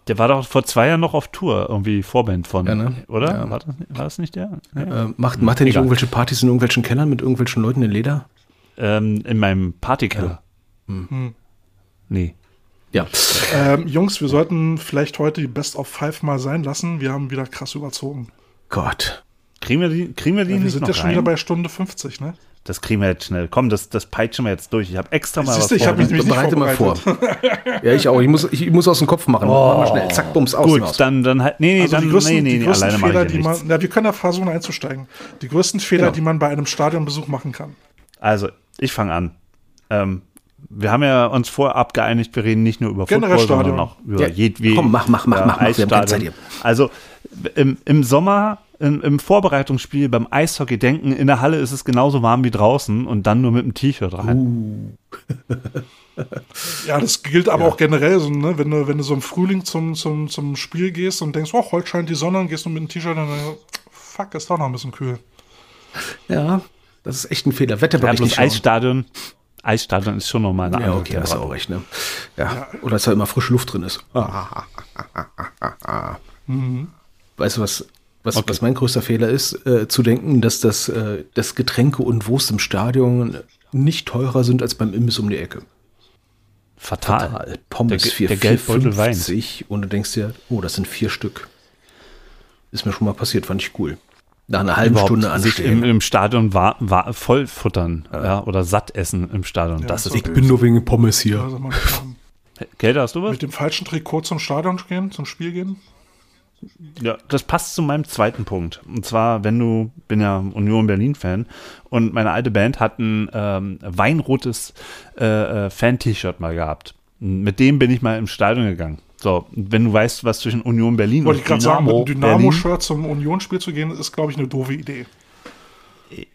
Der war doch vor zwei Jahren noch auf Tour, irgendwie Vorband von, Ja, ne? oder? Ja. War, das, war das nicht der? Ja. äh, macht, macht er nicht Egal. irgendwelche Partys in irgendwelchen Kellern mit irgendwelchen Leuten in Leder? Ähm, in meinem Partykeller. Hm. Nee. Ja. Ähm, Jungs, wir sollten vielleicht heute die Best of Five mal sein lassen. Wir haben wieder krass überzogen. Gott. Kriegen wir die, kriegen wir die Ja, wir nicht sind noch ja schon rein? wieder bei Stunde 50, ne? Das kriegen wir jetzt schnell. Komm, das, das peitschen wir jetzt durch. Ich habe extra mal Siehst du, was ich habe mich nicht Bereite mal vor. ja, ich auch. Ich muss, ich, muss aus dem Kopf machen. Mach mal schnell. Zack, bums, aus. Gut, aus. dann, dann halt. Nee, nee, Also dann, die größten, nee, nee, die nee, alleine Fehler, die man, nichts. ja, wir können ja versuchen einzusteigen. Die größten Fehler, Genau. die man bei einem Stadionbesuch machen kann. Also, ich fange an. Ähm, wir haben ja uns vorab geeinigt, wir reden nicht nur über Generell Football, Stadion. sondern auch über Ja, jedweden. komm, mach, mach, mach, mach, mach, wir haben keine Zeit hier. Also im, im Sommer, im, im Vorbereitungsspiel beim Eishockey denken, in der Halle ist es genauso warm wie draußen und dann nur mit einem T-Shirt rein. Ja, das gilt aber auch generell so, ne? Wenn du, wenn du so im Frühling zum, zum, zum Spiel gehst und denkst, oh, heute scheint die Sonne und gehst du mit dem T-Shirt und dann, fuck, ist doch noch ein bisschen kühl. Ja, Das ist echt ein Fehler. Wetter Ja, bloß Eisstadion, Eisstadion ist schon nochmal eine Ja, andere okay, hast du auch recht, ne? Ja. Oder dass da immer frische Luft drin ist. Weißt du, was, was, was mein größter Fehler ist? Äh, zu denken, dass das, äh, das Getränke und Wurst im Stadion nicht teurer sind als beim Imbiss um die Ecke. Fatal. Total. Pommes Der- 4, der Geldbeutel weint. 4,50 und du denkst dir, oh, das sind vier Stück. Ist mir schon mal passiert, fand ich cool. Nach einer halben Überhaupt Stunde sich im, anstehen. im Stadion war, war voll futtern ja. oder satt essen im Stadion. das das ist ich bin nur wegen Pommes hier. Kann Kälte, hast du was? mit dem falschen Trikot zum Stadion gehen, zum Spiel gehen. Ja, das passt zu meinem zweiten Punkt. Und zwar, wenn du, bin ja Union Berlin-Fan und meine alte Band hat ein ähm, weinrotes äh, äh, Fan-T-Shirt mal gehabt. Mit dem bin ich mal im Stadion gegangen. So, wenn du weißt, was zwischen Union Berlin Wollte ich gerade sagen, mit einem Dynamo-Shirt zum Unionsspiel zu gehen, ist, glaube ich, eine doofe Idee.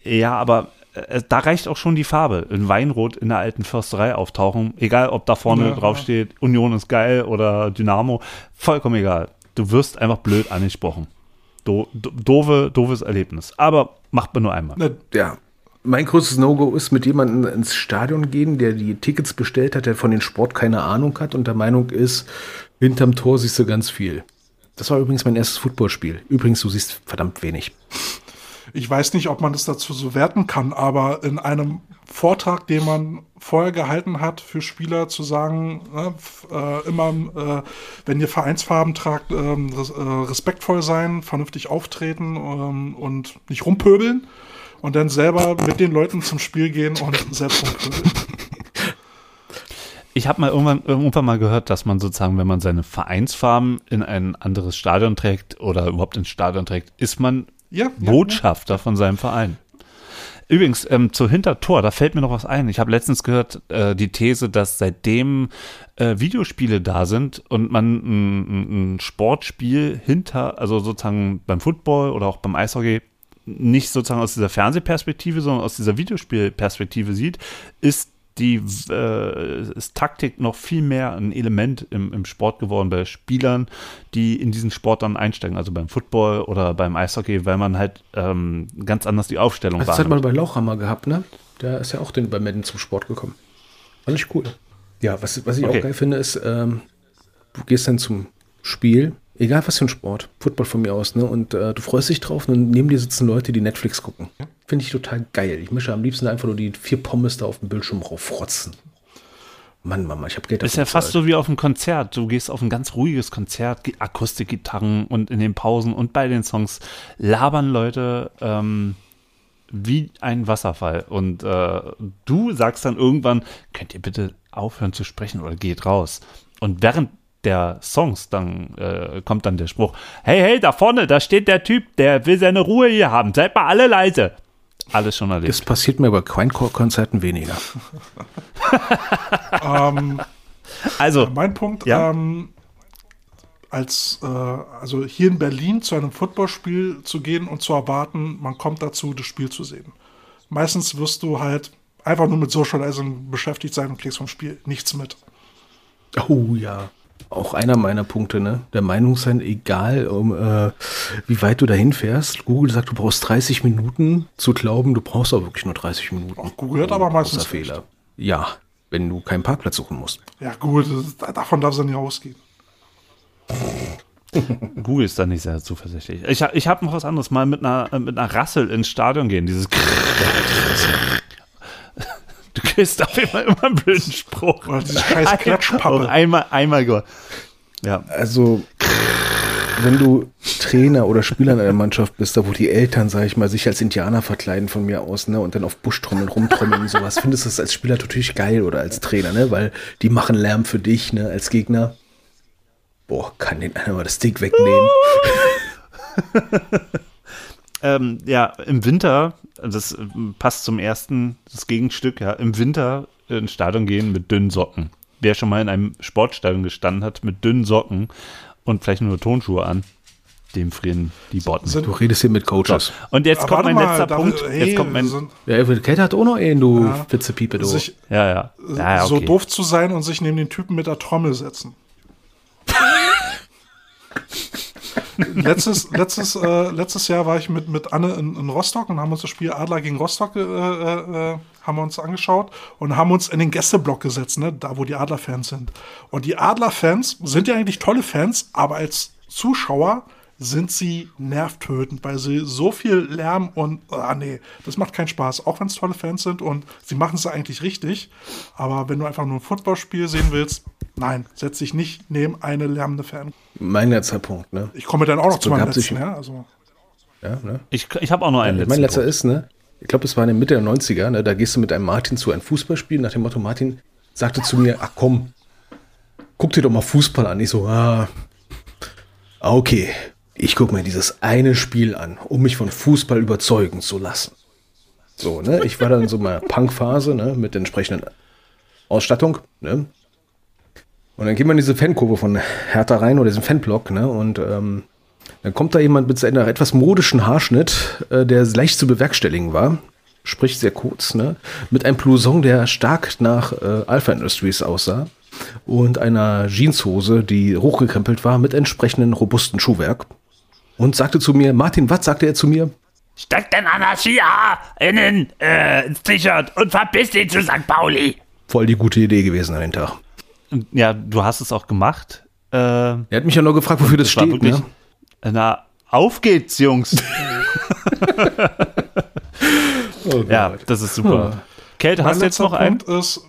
Ja, aber äh, da reicht auch schon die Farbe. In Weinrot in der alten Försterei auftauchen. Egal, ob da vorne Ja, drauf ja. steht, Union ist geil oder Dynamo. Vollkommen egal. Du wirst einfach blöd angesprochen. Do, do, doofe, doofes Erlebnis. Aber macht man nur einmal. Ne, Ja. Mein größtes No-Go ist mit jemandem ins Stadion gehen, der die Tickets bestellt hat, der von den Sport keine Ahnung hat und der Meinung ist, hinterm Tor siehst du ganz viel. Das war übrigens mein erstes Footballspiel. Übrigens, du siehst verdammt wenig. Ich weiß nicht, ob man das dazu so werten kann, aber in einem Vortrag, den man vorher gehalten hat, für Spieler zu sagen, ne, äh, immer, äh, wenn ihr Vereinsfarben tragt, ähm, äh, respektvoll sein, vernünftig auftreten ähm, und nicht rumpöbeln und dann selber mit den Leuten zum Spiel gehen und selbst rumpöbeln. Ich habe mal irgendwann, irgendwann mal gehört, dass man sozusagen, wenn man seine Vereinsfarben in ein anderes Stadion trägt oder überhaupt ins Stadion trägt, ist man Ja, ja, Botschafter von seinem Verein. Übrigens, ähm, zu Hintertor, da fällt mir noch was ein. Ich habe letztens gehört, äh, die These, dass seitdem äh, Videospiele da sind und man ein, ein, ein Sportspiel hinter, also sozusagen beim Football oder auch beim Eishockey, nicht sozusagen aus dieser Fernsehperspektive, sondern aus dieser Videospielperspektive sieht, ist die äh, ist Taktik noch viel mehr ein Element im, im Sport geworden bei Spielern, die in diesen Sport dann einsteigen, also beim Football oder beim Eishockey, weil man halt ähm, ganz anders die Aufstellung Also das hat man bei Lauchhammer gehabt, ne? Der ist ja auch den, bei Madden zum Sport gekommen. Fand ich cool. Ja, was, was ich Okay. auch geil finde, ist, ähm, du gehst dann zum Spiel, egal was für ein Sport, Football von mir aus, ne? Und äh, du freust dich drauf und neben dir sitzen Leute, die Netflix gucken. Finde ich total geil. Ich mische am liebsten einfach nur die vier Pommes da auf dem Bildschirm raufrotzen. Mann, Mama, ich habe Geld Ist ja fast so wie auf einem Konzert. Du gehst auf ein ganz ruhiges Konzert, Gi- Akustikgitarren und in den Pausen und bei den Songs labern Leute ähm, wie ein Wasserfall. Und äh, du sagst dann irgendwann, könnt ihr bitte aufhören zu sprechen oder geht raus. Und während der Songs dann äh, kommt dann der Spruch, hey, hey, da vorne, da steht der Typ, der will seine Ruhe hier haben. Seid mal alle leise. Alles schon erlebt. Das passiert mir bei Quinecore-Konzerten weniger. Ähm, Also, Mein Punkt, Ja. ähm, als äh, also hier in Berlin zu einem Footballspiel zu gehen und zu erwarten, man kommt dazu, das Spiel zu sehen. Meistens wirst du halt einfach nur mit Socializing beschäftigt sein und kriegst vom Spiel nichts mit. Oh ja. Auch einer meiner Punkte, ne? Der Meinung sein, egal um, äh, wie weit du dahin fährst. Google sagt, du brauchst 30 Minuten zu glauben, du brauchst auch wirklich nur 30 Minuten. Auch Google hat aber meistens Großer Fehler. Ja, wenn du keinen Parkplatz suchen musst. Ja gut, das, davon darf es ja nicht ausgehen. Google ist da nicht sehr zuversichtlich. Ich, ich habe noch was anderes. Mal mit einer, äh, mit einer Rassel ins Stadion gehen. Dieses. Du kriegst auf jeden Fall immer einen blöden Spruch. Oder diese scheiß Klatschpappe. einmal, einmal ge- Ja, Also, wenn du Trainer oder Spieler in einer Mannschaft bist, da wo die Eltern, sag ich mal, sich als Indianer verkleiden von mir aus, ne, und dann auf Buschtrommeln rumtrommeln und sowas, findest du das als Spieler natürlich geil oder als Trainer, ne, weil die machen Lärm für dich, ne, als Gegner. Boah, kann den einer mal das Stick wegnehmen. ähm, ja, im Winter, das ähm, passt zum ersten, das Gegenstück, ja, im Winter ins Stadion gehen mit dünnen Socken. Wer schon mal in einem Sportstadion gestanden hat mit dünnen Socken und vielleicht nur Tonschuhe an, dem frieren die Botten. Sind- Du redest hier mit Coaches. Und jetzt Aber kommt mein mal, letzter da- Punkt. hey, jetzt kommt mein. sind- Ja, Kate hat auch noch einen, du Ja. Witzepiepe, du. sich Ja, ja. ja, ja so okay. doof zu sein und sich neben den Typen mit der Trommel setzen. letztes, letztes, äh, letztes Jahr war ich mit, mit Anne in, in Rostock und haben uns das Spiel Adler gegen Rostock äh, äh, haben wir uns angeschaut und haben uns in den Gästeblock gesetzt, ne, da wo die Adler-Fans sind. Und die Adler-Fans sind ja eigentlich tolle Fans, aber als Zuschauer sind sie nervtötend, weil sie so viel Lärm und, ah nee, das macht keinen Spaß, auch wenn es tolle Fans sind und sie machen es eigentlich richtig. Aber wenn du einfach nur ein Footballspiel sehen willst, nein, setz dich nicht neben eine lärmende Fan. Mein letzter Punkt, ne? Ich komme dann auch noch zu meinem letzten, ja, also. Ja, ne? Ich, ich habe auch noch einen letzten. mein letzter Punkt. ist, ne? Ich glaube, es war in der Mitte der 90er, ne? Da gehst du mit einem Martin zu einem Fußballspiel, nach dem Motto, Martin sagte zu mir, ach komm, guck dir doch mal Fußball an. Ich so, ah, ah, okay, ich guck mir dieses eine Spiel an, um mich von Fußball überzeugen zu lassen. So, ne? Ich war dann in so einer Punk-Phase, ne? Mit entsprechenden Ausstattung, ne? Und dann geht man in diese Fankurve von Hertha rein oder diesen Fanblock, ne? Und ähm, dann kommt da jemand mit seiner etwas modischen Haarschnitt, äh, der leicht zu bewerkstelligen war. Sprich sehr kurz, ne? Mit einem Blouson, der stark nach äh, Alpha Industries aussah. Und einer Jeanshose, die hochgekrempelt war, mit entsprechendem robusten Schuhwerk. Und sagte zu mir, Martin, was sagte er zu mir? Steck den Anarchia innen äh, ins T-Shirt und verpiss dich zu St. Pauli. Voll die gute Idee gewesen an den Tag. Ja, du hast es auch gemacht. Äh, Er hat mich ja nur gefragt, wofür das das steht. wirklich. Ne? Na, auf geht's, Jungs. Oh ja, das ist super. Kälte, Mein hast du jetzt noch einen? Punkt ist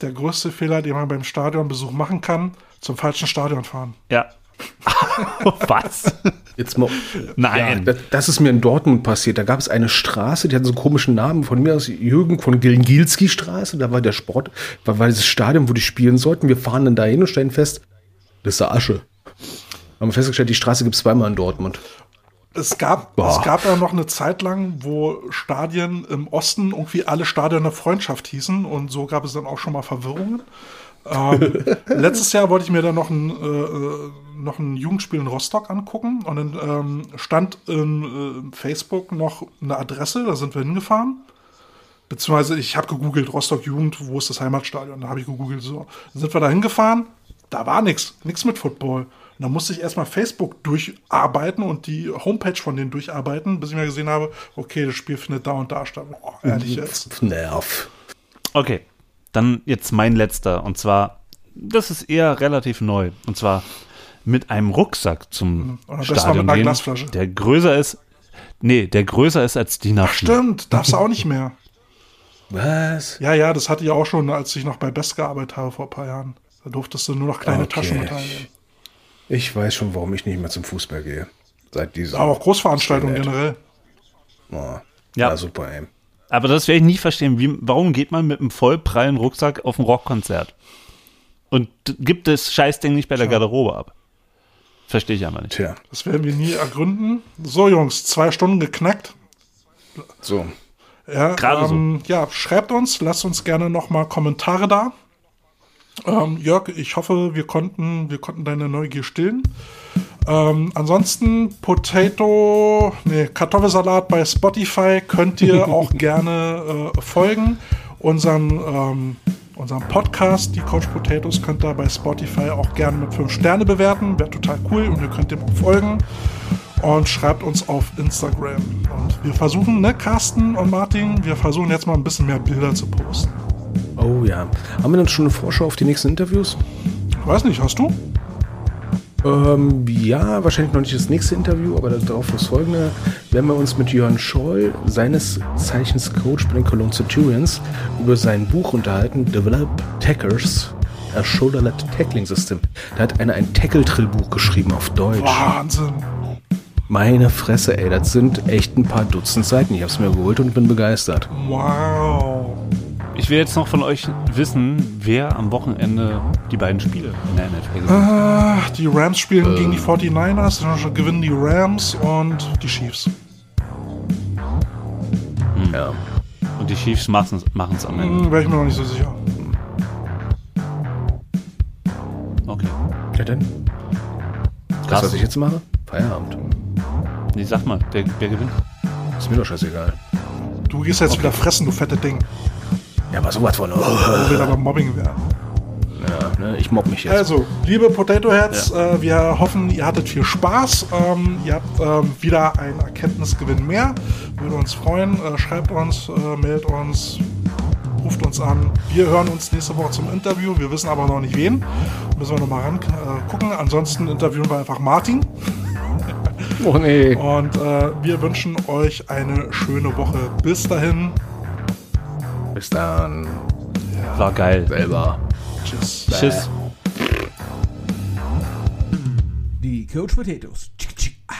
der größte Fehler, den man beim Stadionbesuch machen kann, zum falschen Stadion fahren. Ja. Was? Jetzt mal, Nein. Das, das ist mir in Dortmund passiert. Da gab es eine Straße, die hatte so einen komischen Namen von mir aus, Jürgen von Gilgilski Straße. Da war der Sport, war, war dieses Stadion, wo die spielen sollten. Wir fahren dann dahin und stellen fest, das ist da Asche. Haben wir festgestellt, die Straße gibt es zweimal in Dortmund. Es gab, Boah. es gab ja noch eine Zeit lang, wo Stadien im Osten irgendwie alle Stadien der Freundschaft hießen und so gab es dann auch schon mal Verwirrungen. Ähm, letztes Jahr wollte ich mir dann noch ein, äh, äh, noch ein Jugendspiel in Rostock angucken und dann ähm, stand in äh, Facebook noch eine Adresse, da sind wir hingefahren. Beziehungsweise ich habe gegoogelt, Rostock Jugend, wo ist das Heimatstadion? Da habe ich gegoogelt, so. Dann sind wir da hingefahren, da war nichts, nichts mit Football. Und dann musste ich erstmal Facebook durcharbeiten und die Homepage von denen durcharbeiten, bis ich mir gesehen habe, okay, das Spiel findet da und da statt. Boah, ehrlich jetzt. Nerv. Okay, dann jetzt mein letzter. Und zwar, das ist eher relativ neu. Und zwar mit einem Rucksack zum Oder besser Stadion mit einer gehen, Glasflasche. der größer ist. Nee, der größer ist als die Ach, Nacht. stimmt, darfst du auch nicht mehr. Was? Ja, ja, das hatte ich auch schon, als ich noch bei Best gearbeitet habe vor ein paar Jahren. Da durftest du nur noch kleine Okay. Taschen mit reinnehmen. Ich weiß schon, warum ich nicht mehr zum Fußball gehe. Seit diesem. Aber auch Großveranstaltungen generell. Oh, Ja. ja. super, ey. Aber das werde ich nie verstehen. Wie, warum geht man mit einem vollprallen Rucksack auf ein Rockkonzert? Und gibt das Scheißding nicht bei der Garderobe ab? Verstehe ich einfach nicht. Tja, Das werden wir nie ergründen. So, Jungs, zwei Stunden geknackt. so. Ja, Gerade so. ähm, ja, schreibt uns, lasst uns gerne noch mal Kommentare da. Ähm, Jörg, ich hoffe, wir konnten, wir konnten deine Neugier stillen. Ähm, ansonsten Potato, nee, Kartoffelsalat bei Spotify könnt ihr auch gerne äh, folgen. Unseren, ähm, unseren Podcast, die Couch Potatoes, könnt ihr bei Spotify auch gerne mit 5 Sterne bewerten. Wäre total cool und ihr könnt dem auch folgen. Und schreibt uns auf Instagram. Und wir versuchen, ne, Carsten und Martin, wir versuchen jetzt mal ein bisschen mehr Bilder zu posten. Oh ja. Haben wir dann schon eine Vorschau auf die nächsten Interviews? Ich weiß nicht, hast du? Ähm, ja, wahrscheinlich noch nicht das nächste Interview, aber darauf das folgende werden wir uns mit Jörn Scholl, seines Zeichens Coach bei den Cologne Centurions, über sein Buch unterhalten, Develop Tackers, a Shoulder-Led Tackling System. Da hat einer ein Tackle-Trill-Buch geschrieben auf Deutsch. Wahnsinn. Meine Fresse, ey, das sind echt ein paar Dutzend Seiten. Ich hab's mir geholt und bin begeistert. Wow. Ich will jetzt noch von euch wissen, wer am Wochenende die beiden Spiele in der NFL hat. Ah, die Rams spielen gegen die 49ers, dann gewinnen die Rams und die Chiefs. Ja. Und die Chiefs machen es am Ende. Hm, Wäre ich mir noch nicht so sicher. Okay. Ja, dann. Das, was ich jetzt mache? Feierabend. Nee, sag mal, der, wer gewinnt? Ist mir doch scheißegal. Du gehst jetzt wieder fressen, du fette Ding. Ja, aber sowas von. Oh. Wo wir beim Mobbing wären. Ja, ne, ich mobb mich jetzt. Also, liebe Potato Heads, äh, wir hoffen, ihr hattet viel Spaß. Ähm, ihr habt ähm, wieder einen Erkenntnisgewinn mehr. Würde uns freuen. Äh, schreibt uns, äh, meldet uns, ruft uns an. Wir hören uns nächste Woche zum Interview. Wir wissen aber noch nicht wen. Müssen wir nochmal ran äh, gucken. Ansonsten interviewen wir einfach Martin. oh nee. Und äh, wir wünschen euch eine schöne Woche. Bis dahin. Bis dann. War geil. Selber. Tschüss. Tschüss. Die Coach Potatoes.